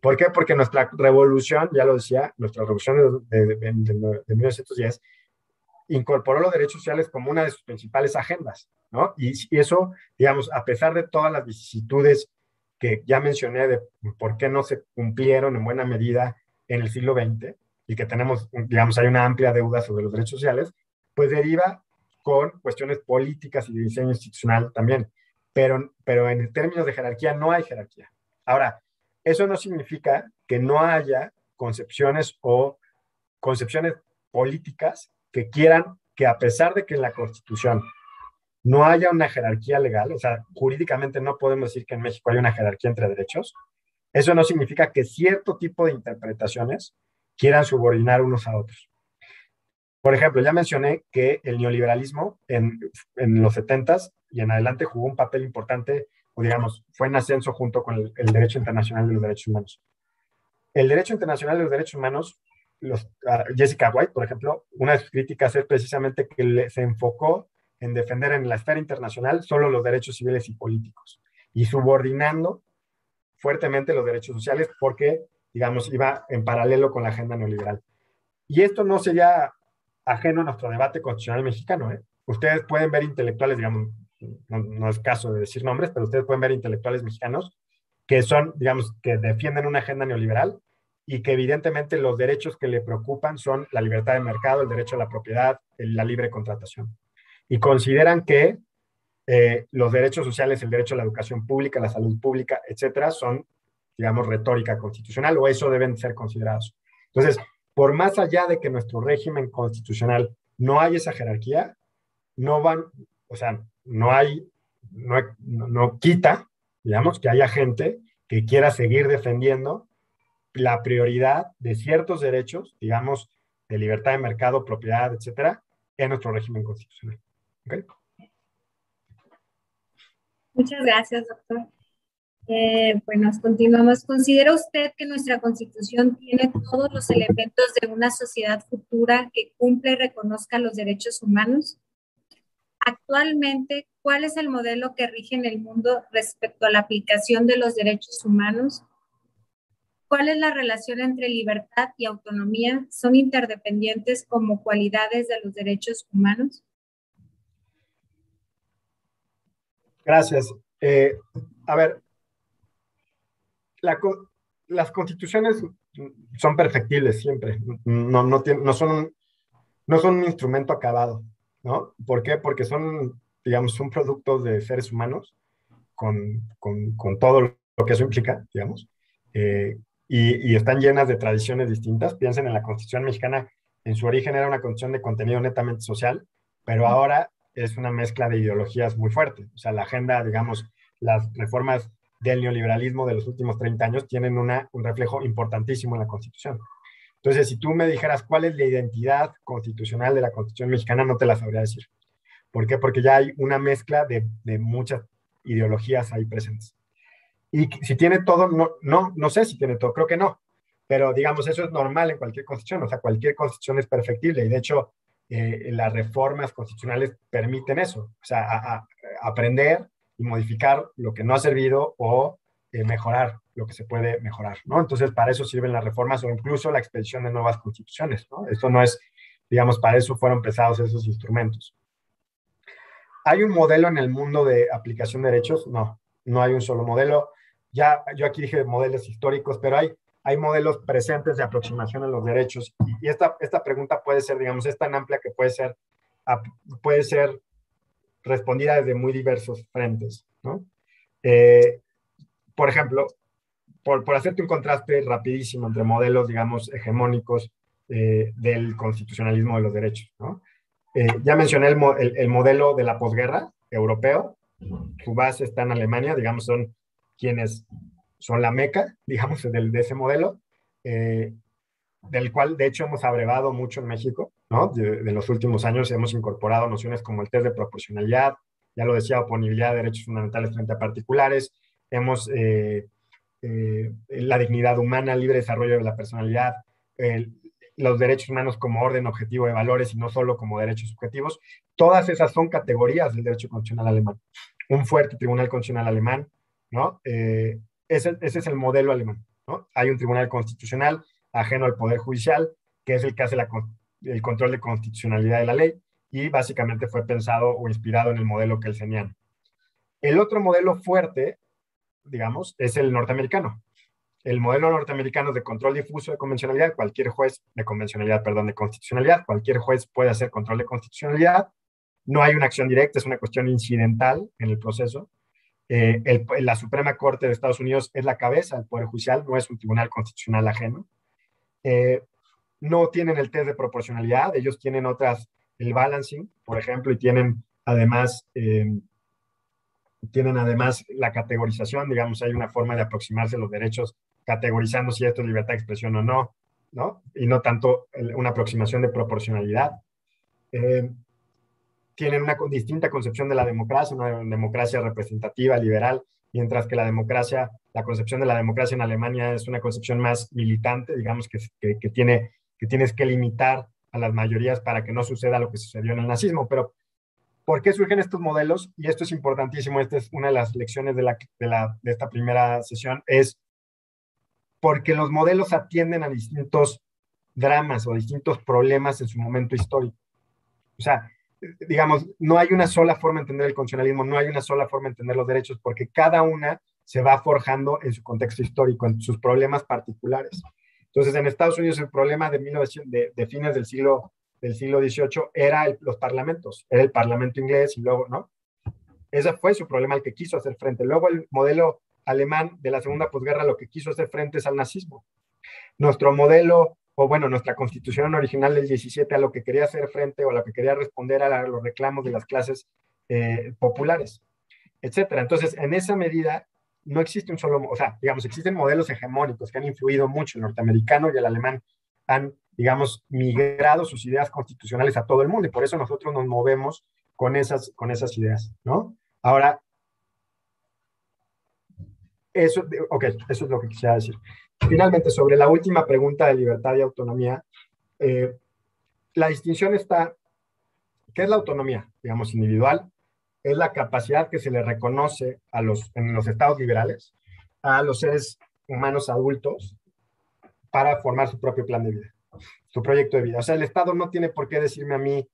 ¿Por qué? Porque nuestra revolución, ya lo decía, nuestra revolución de, de, de, de 1910 incorporó los derechos sociales como una de sus principales agendas, ¿no? Y, y, eso, digamos, a pesar de todas las vicisitudes que ya mencioné de por qué no se cumplieron en buena medida en el siglo XX y que tenemos, digamos, hay una amplia deuda sobre los derechos sociales, pues deriva con cuestiones políticas y de diseño institucional también. Pero, pero en términos de jerarquía no hay jerarquía. Ahora, eso no significa que no haya concepciones o concepciones políticas que quieran que a pesar de que en la Constitución no haya una jerarquía legal, o sea, jurídicamente no podemos decir que en México hay una jerarquía entre derechos, eso no significa que cierto tipo de interpretaciones quieran subordinar unos a otros. Por ejemplo, ya mencioné que el neoliberalismo en, en los 70s y en adelante jugó un papel importante, o digamos, fue en ascenso junto con el, el derecho internacional de los derechos humanos. El derecho internacional de los derechos humanos los, Jessica White, por ejemplo, una de sus críticas es precisamente que le, se enfocó en defender en la esfera internacional solo los derechos civiles y políticos y subordinando fuertemente los derechos sociales porque, digamos, iba en paralelo con la agenda neoliberal. Y esto no sería ajeno a nuestro debate constitucional mexicano. ¿eh? Ustedes pueden ver intelectuales, digamos, no, es caso de decir nombres, pero ustedes pueden ver intelectuales mexicanos que son, digamos, que defienden una agenda neoliberal y que evidentemente los derechos que le preocupan son la libertad de mercado, el derecho a la propiedad, la libre contratación. Y consideran que eh, los derechos sociales, el derecho a la educación pública, la salud pública, etcétera, son, digamos, retórica constitucional o eso deben ser considerados. Entonces, por más allá de que nuestro régimen constitucional no hay esa jerarquía, no van, o sea, no hay, no, no, quita, digamos, que haya gente que quiera seguir defendiendo la prioridad de ciertos derechos, digamos, de libertad de mercado, propiedad, etcétera, en nuestro régimen constitucional. Muchas gracias, doctor. Eh, bueno, continuamos. ¿Considera usted que nuestra constitución tiene todos los elementos de una sociedad futura que cumple y reconozca los derechos humanos? Actualmente, ¿cuál es el modelo que rige en el mundo respecto a la aplicación de los derechos humanos? ¿Cuál es la relación entre libertad y autonomía? ¿Son interdependientes como cualidades de los derechos humanos? Gracias. Eh, a ver, la, las constituciones son perfectibles siempre, no, no, no, son no son un instrumento acabado, ¿no? ¿Por qué? Porque son, digamos, son productos de seres humanos con, con, con todo lo que eso implica, digamos. Eh, y, y, están llenas de tradiciones distintas. Piensen en la Constitución mexicana, en su origen era una constitución de contenido netamente social, pero ahora es una mezcla de ideologías muy fuerte. O sea, la agenda, digamos, las reformas del neoliberalismo de los últimos 30 años tienen una, un reflejo importantísimo en la Constitución. Entonces, si tú me dijeras cuál es la identidad constitucional de la Constitución mexicana, no te la sabría decir. ¿Por qué? Porque ya hay una mezcla de, de muchas ideologías ahí presentes. Y si tiene todo, no, no, no sé si tiene todo, creo que no. Pero digamos, eso es normal en cualquier constitución, o sea, cualquier constitución es perfectible y de hecho eh, las reformas constitucionales permiten eso, o sea, aprender y modificar lo que no ha servido o eh, mejorar lo que se puede mejorar, ¿no? Entonces, para eso sirven las reformas o incluso la expedición de nuevas constituciones, ¿no? Esto no es, digamos, para eso fueron pesados esos instrumentos. ¿Hay un modelo en el mundo de aplicación de derechos? No, no hay un solo modelo ya yo aquí dije modelos históricos, pero hay hay modelos presentes de aproximación a los derechos. Y esta, esta pregunta puede ser, digamos, es tan amplia que puede ser, puede ser respondida desde muy diversos frentes, ¿no? Eh, por ejemplo, por, por, hacerte un contraste rapidísimo entre modelos, digamos, hegemónicos eh, del constitucionalismo de los derechos. Eh, ya mencioné el, el, modelo de la posguerra europeo, su base está en Alemania, digamos, son quienes son la meca, digamos, de ese modelo, del cual de hecho hemos abrevado mucho en México, ¿no? De, los últimos años hemos incorporado nociones como el test de proporcionalidad, ya lo decía, oponibilidad de derechos fundamentales frente a particulares, hemos eh, eh, la dignidad humana, libre desarrollo de la personalidad, los derechos humanos como orden objetivo de valores y no solo como derechos subjetivos. Todas esas son categorías del derecho constitucional alemán. Un fuerte tribunal constitucional alemán, ¿no? ese, es el modelo alemán. ¿no? Hay un tribunal constitucional ajeno al Poder Judicial, que es el que hace el control de constitucionalidad de la ley, y básicamente fue pensado o inspirado en el modelo kelseniano. El otro modelo fuerte, digamos, es el norteamericano. El modelo norteamericano de control difuso de convencionalidad, cualquier juez de convencionalidad, perdón, de constitucionalidad, cualquier juez puede hacer control de constitucionalidad. No hay una acción directa, es una cuestión incidental en el proceso. Eh, la Suprema Corte de Estados Unidos es la cabeza del Poder Judicial, no es un tribunal constitucional ajeno. Eh, no tienen el test de proporcionalidad, ellos tienen otras, el balancing, por ejemplo, y tienen además, eh, tienen además la categorización, digamos, hay una forma de aproximarse a los derechos categorizando si esto es libertad de expresión o no, ¿no? Y no tanto una aproximación de proporcionalidad tienen una distinta concepción de la democracia, una democracia representativa, liberal, mientras que la democracia, la concepción de la democracia en Alemania es una concepción más militante, digamos que, que, tiene, que tienes que limitar a las mayorías para que no suceda lo que sucedió en el nazismo. Pero, ¿por qué surgen estos modelos? Y esto es importantísimo, esta es una de las lecciones de, la, de, la, de esta primera sesión, es porque los modelos atienden a distintos dramas o distintos problemas en su momento histórico. O sea, digamos, no hay una sola forma de entender el constitucionalismo, no hay una sola forma de entender los derechos, porque cada una se va forjando en su contexto histórico, en sus problemas particulares. Entonces, en Estados Unidos el problema de, 1900, de, fines del siglo, del siglo XVIII era los parlamentos, era el parlamento inglés y luego, ¿no? Ese fue su problema al que quiso hacer frente. Luego el modelo alemán de la segunda posguerra lo que quiso hacer frente es al nazismo. Nuestro modelo o bueno, nuestra constitución original del 17 a lo que quería hacer frente o a lo que quería responder a los reclamos de las clases eh, populares, etcétera. Entonces, en esa medida, no existe un solo, o sea, digamos, existen modelos hegemónicos que han influido mucho, el norteamericano y el alemán han, digamos, migrado sus ideas constitucionales a todo el mundo y por eso nosotros nos movemos con esas, con esas ideas, ¿no? Ahora, eso, ok, eso es lo que quisiera decir. Finalmente, sobre la última pregunta de libertad y autonomía, eh, la distinción está, ¿qué es la autonomía? Digamos, individual, es la capacidad que se le reconoce a los, en los estados liberales a los seres humanos adultos para formar su propio plan de vida, su proyecto de vida. O sea, el Estado no tiene por qué decirme a mí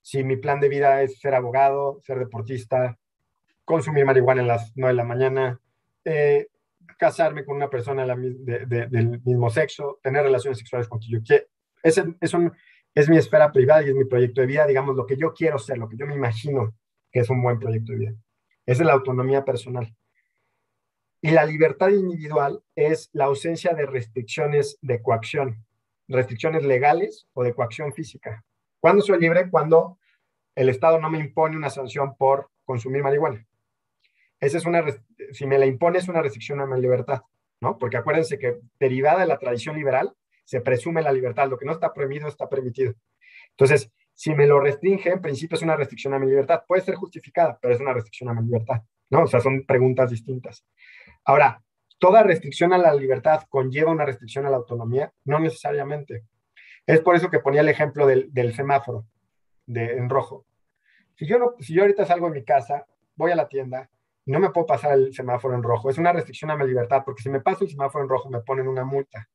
si mi plan de vida es ser abogado, ser deportista, consumir marihuana en las 9 de la mañana, eh, casarme con una persona del mismo sexo, tener relaciones sexuales con quien yo quiero. Es, es, es mi esfera privada y es mi proyecto de vida, digamos, lo que yo quiero ser, lo que yo me imagino que es un buen proyecto de vida. Esa es la autonomía personal. Y la libertad individual es la ausencia de restricciones de coacción, restricciones legales o de coacción física. ¿Cuándo soy libre? Cuando el Estado no me impone una sanción por consumir marihuana. Esa es una, si me la impone es una restricción a mi libertad, ¿no? Porque acuérdense que derivada de la tradición liberal, se presume la libertad, lo que no está prohibido está permitido. Entonces, si me lo restringe, en principio es una restricción a mi libertad. Puede ser justificada, pero es una restricción a mi libertad, ¿no? O sea, son preguntas distintas. Ahora, ¿toda restricción a la libertad conlleva una restricción a la autonomía? No necesariamente. Es por eso que ponía el ejemplo del, semáforo de, en rojo. Si yo, no, si yo ahorita salgo de mi casa, voy a la tienda, no me puedo pasar el semáforo en rojo. Es una restricción a mi libertad, porque si me paso el semáforo en rojo me ponen una multa.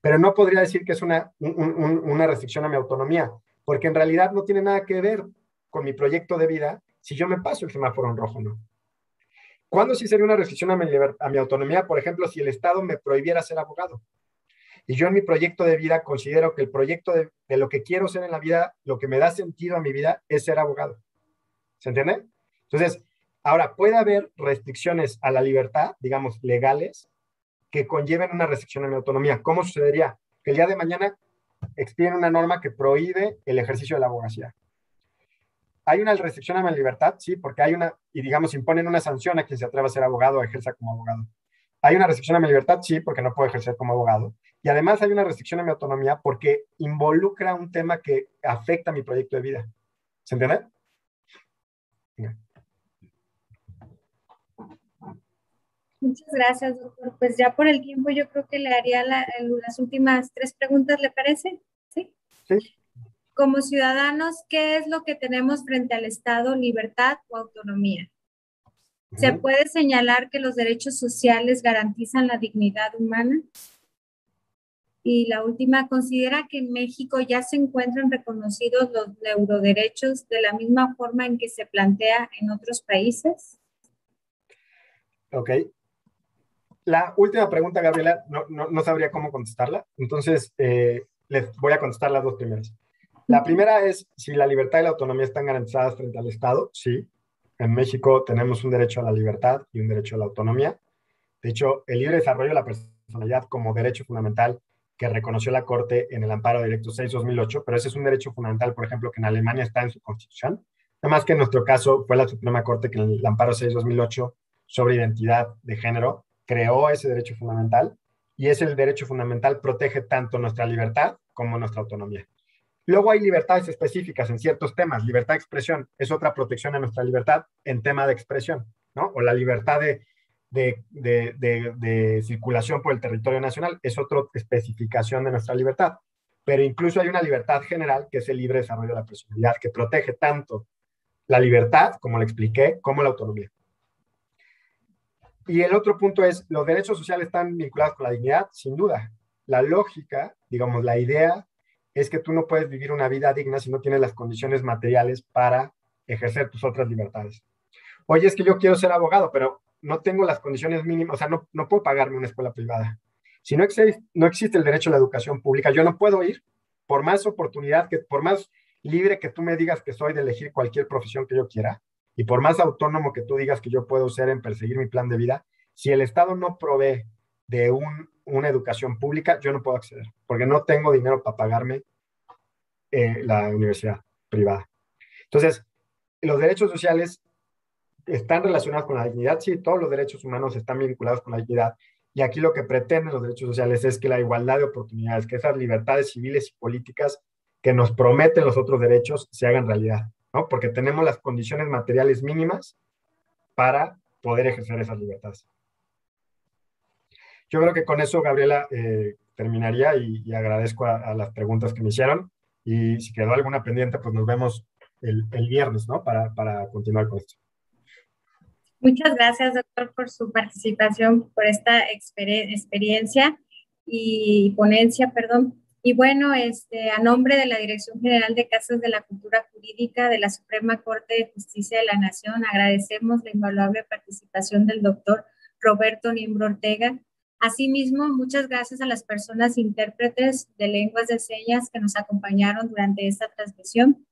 Pero no podría decir que es una, una restricción a mi autonomía, porque en realidad no tiene nada que ver con mi proyecto de vida si yo me paso el semáforo en rojo no. ¿Cuándo sí sería una restricción a mi, a mi autonomía? Por ejemplo, si el Estado me prohibiera ser abogado. Y yo en mi proyecto de vida considero que el proyecto de, de lo que quiero ser en la vida, lo que me da sentido a mi vida es ser abogado. ¿Se entiende? Entonces, ahora puede haber restricciones a la libertad, digamos, legales, que conlleven una restricción a mi autonomía. ¿Cómo sucedería? Que el día de mañana expiden una norma que prohíbe el ejercicio de la abogacía. ¿Hay una restricción a mi libertad? Sí, porque hay una, y digamos, imponen una sanción a quien se atreva a ser abogado o ejerza como abogado. ¿Hay una restricción a mi libertad? Sí, porque no puedo ejercer como abogado. Y además hay una restricción a mi autonomía porque involucra un tema que afecta a mi proyecto de vida. ¿Se entiende? Muchas gracias, doctor. Pues ya por el tiempo yo creo que le haría las últimas tres preguntas, ¿le parece? Sí. Sí como ciudadanos, ¿qué es lo que tenemos frente al Estado, libertad o autonomía? ¿Se puede señalar que los derechos sociales garantizan la dignidad humana? Y la última, ¿considera que en México ya se encuentran reconocidos los neuroderechos de la misma forma en que se plantea en otros países? Ok. La última pregunta, Gabriela, no, sabría cómo contestarla. Entonces, eh, les voy a contestar las dos primeras. La primera es si la libertad y la autonomía están garantizadas frente al Estado. Sí, en México tenemos un derecho a la libertad y un derecho a la autonomía. De hecho, el libre desarrollo de la personalidad como derecho fundamental que reconoció la Corte en el Amparo Directo 6-2008, pero ese es un derecho fundamental, por ejemplo, que en Alemania está en su constitución. Nada más que en nuestro caso fue la Suprema Corte que en el Amparo 6-2008 sobre identidad de género creó ese derecho fundamental y ese derecho fundamental protege tanto nuestra libertad como nuestra autonomía. Luego hay libertades específicas en ciertos temas. Libertad de expresión es otra protección a nuestra libertad en tema de expresión, ¿no? O la libertad de, de, circulación por el territorio nacional es otra especificación de nuestra libertad. Pero incluso hay una libertad general que es el libre desarrollo de la personalidad, que protege tanto la libertad, como le expliqué, como la autonomía. Y el otro punto es, los derechos sociales están vinculados con la dignidad, sin duda. La lógica, digamos, la idea es que tú no puedes vivir una vida digna si no tienes las condiciones materiales para ejercer tus otras libertades. Oye, es que yo quiero ser abogado, pero no tengo las condiciones mínimas, o sea, no, no puedo pagarme una escuela privada. Si no existe, no existe el derecho a la educación pública, yo no puedo ir, por más oportunidad, que, por más libre que tú me digas que soy de elegir cualquier profesión que yo quiera, y por más autónomo que tú digas que yo puedo ser en perseguir mi plan de vida, si el Estado no provee de un una educación pública, yo no puedo acceder, porque no tengo dinero para pagarme eh, la universidad privada. Entonces, los derechos sociales están relacionados con la dignidad, sí, todos los derechos humanos están vinculados con la dignidad, y aquí lo que pretenden los derechos sociales es que la igualdad de oportunidades, que esas libertades civiles y políticas que nos prometen los otros derechos se hagan realidad, ¿no? Porque tenemos las condiciones materiales mínimas para poder ejercer esas libertades. Yo creo que con eso, Gabriela, eh, terminaría y, agradezco a, las preguntas que me hicieron. Y si quedó alguna pendiente, pues nos vemos el, viernes, ¿no? Para, para continuar con esto. Muchas gracias, doctor, por su participación, por esta experiencia y ponencia, perdón. Y bueno, este, a nombre de la Dirección General de Casas de la Cultura Jurídica de la Suprema Corte de Justicia de la Nación, agradecemos la invaluable participación del doctor Roberto Niembro Ortega, Asimismo, muchas gracias a las personas intérpretes de lenguas de señas que nos acompañaron durante esta transmisión.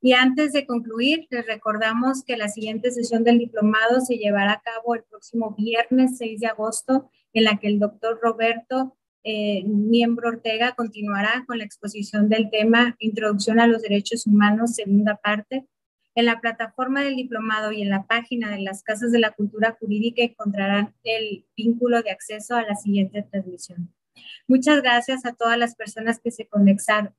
Y antes de concluir, les recordamos que la siguiente sesión del diplomado se llevará a cabo el próximo viernes 6 de agosto, en la que el doctor Roberto eh, Miembro Ortega continuará con la exposición del tema Introducción a los Derechos Humanos, segunda parte, en la plataforma del diplomado y en la página de las Casas de la Cultura Jurídica encontrarán el vínculo de acceso a la siguiente transmisión. Muchas gracias a todas las personas que se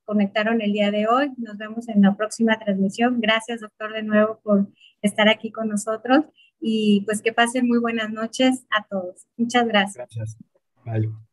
conectaron el día de hoy. Nos vemos en la próxima transmisión. Gracias, doctor, de nuevo por estar aquí con nosotros y pues que pasen muy buenas noches a todos. Muchas gracias. Gracias. Bye.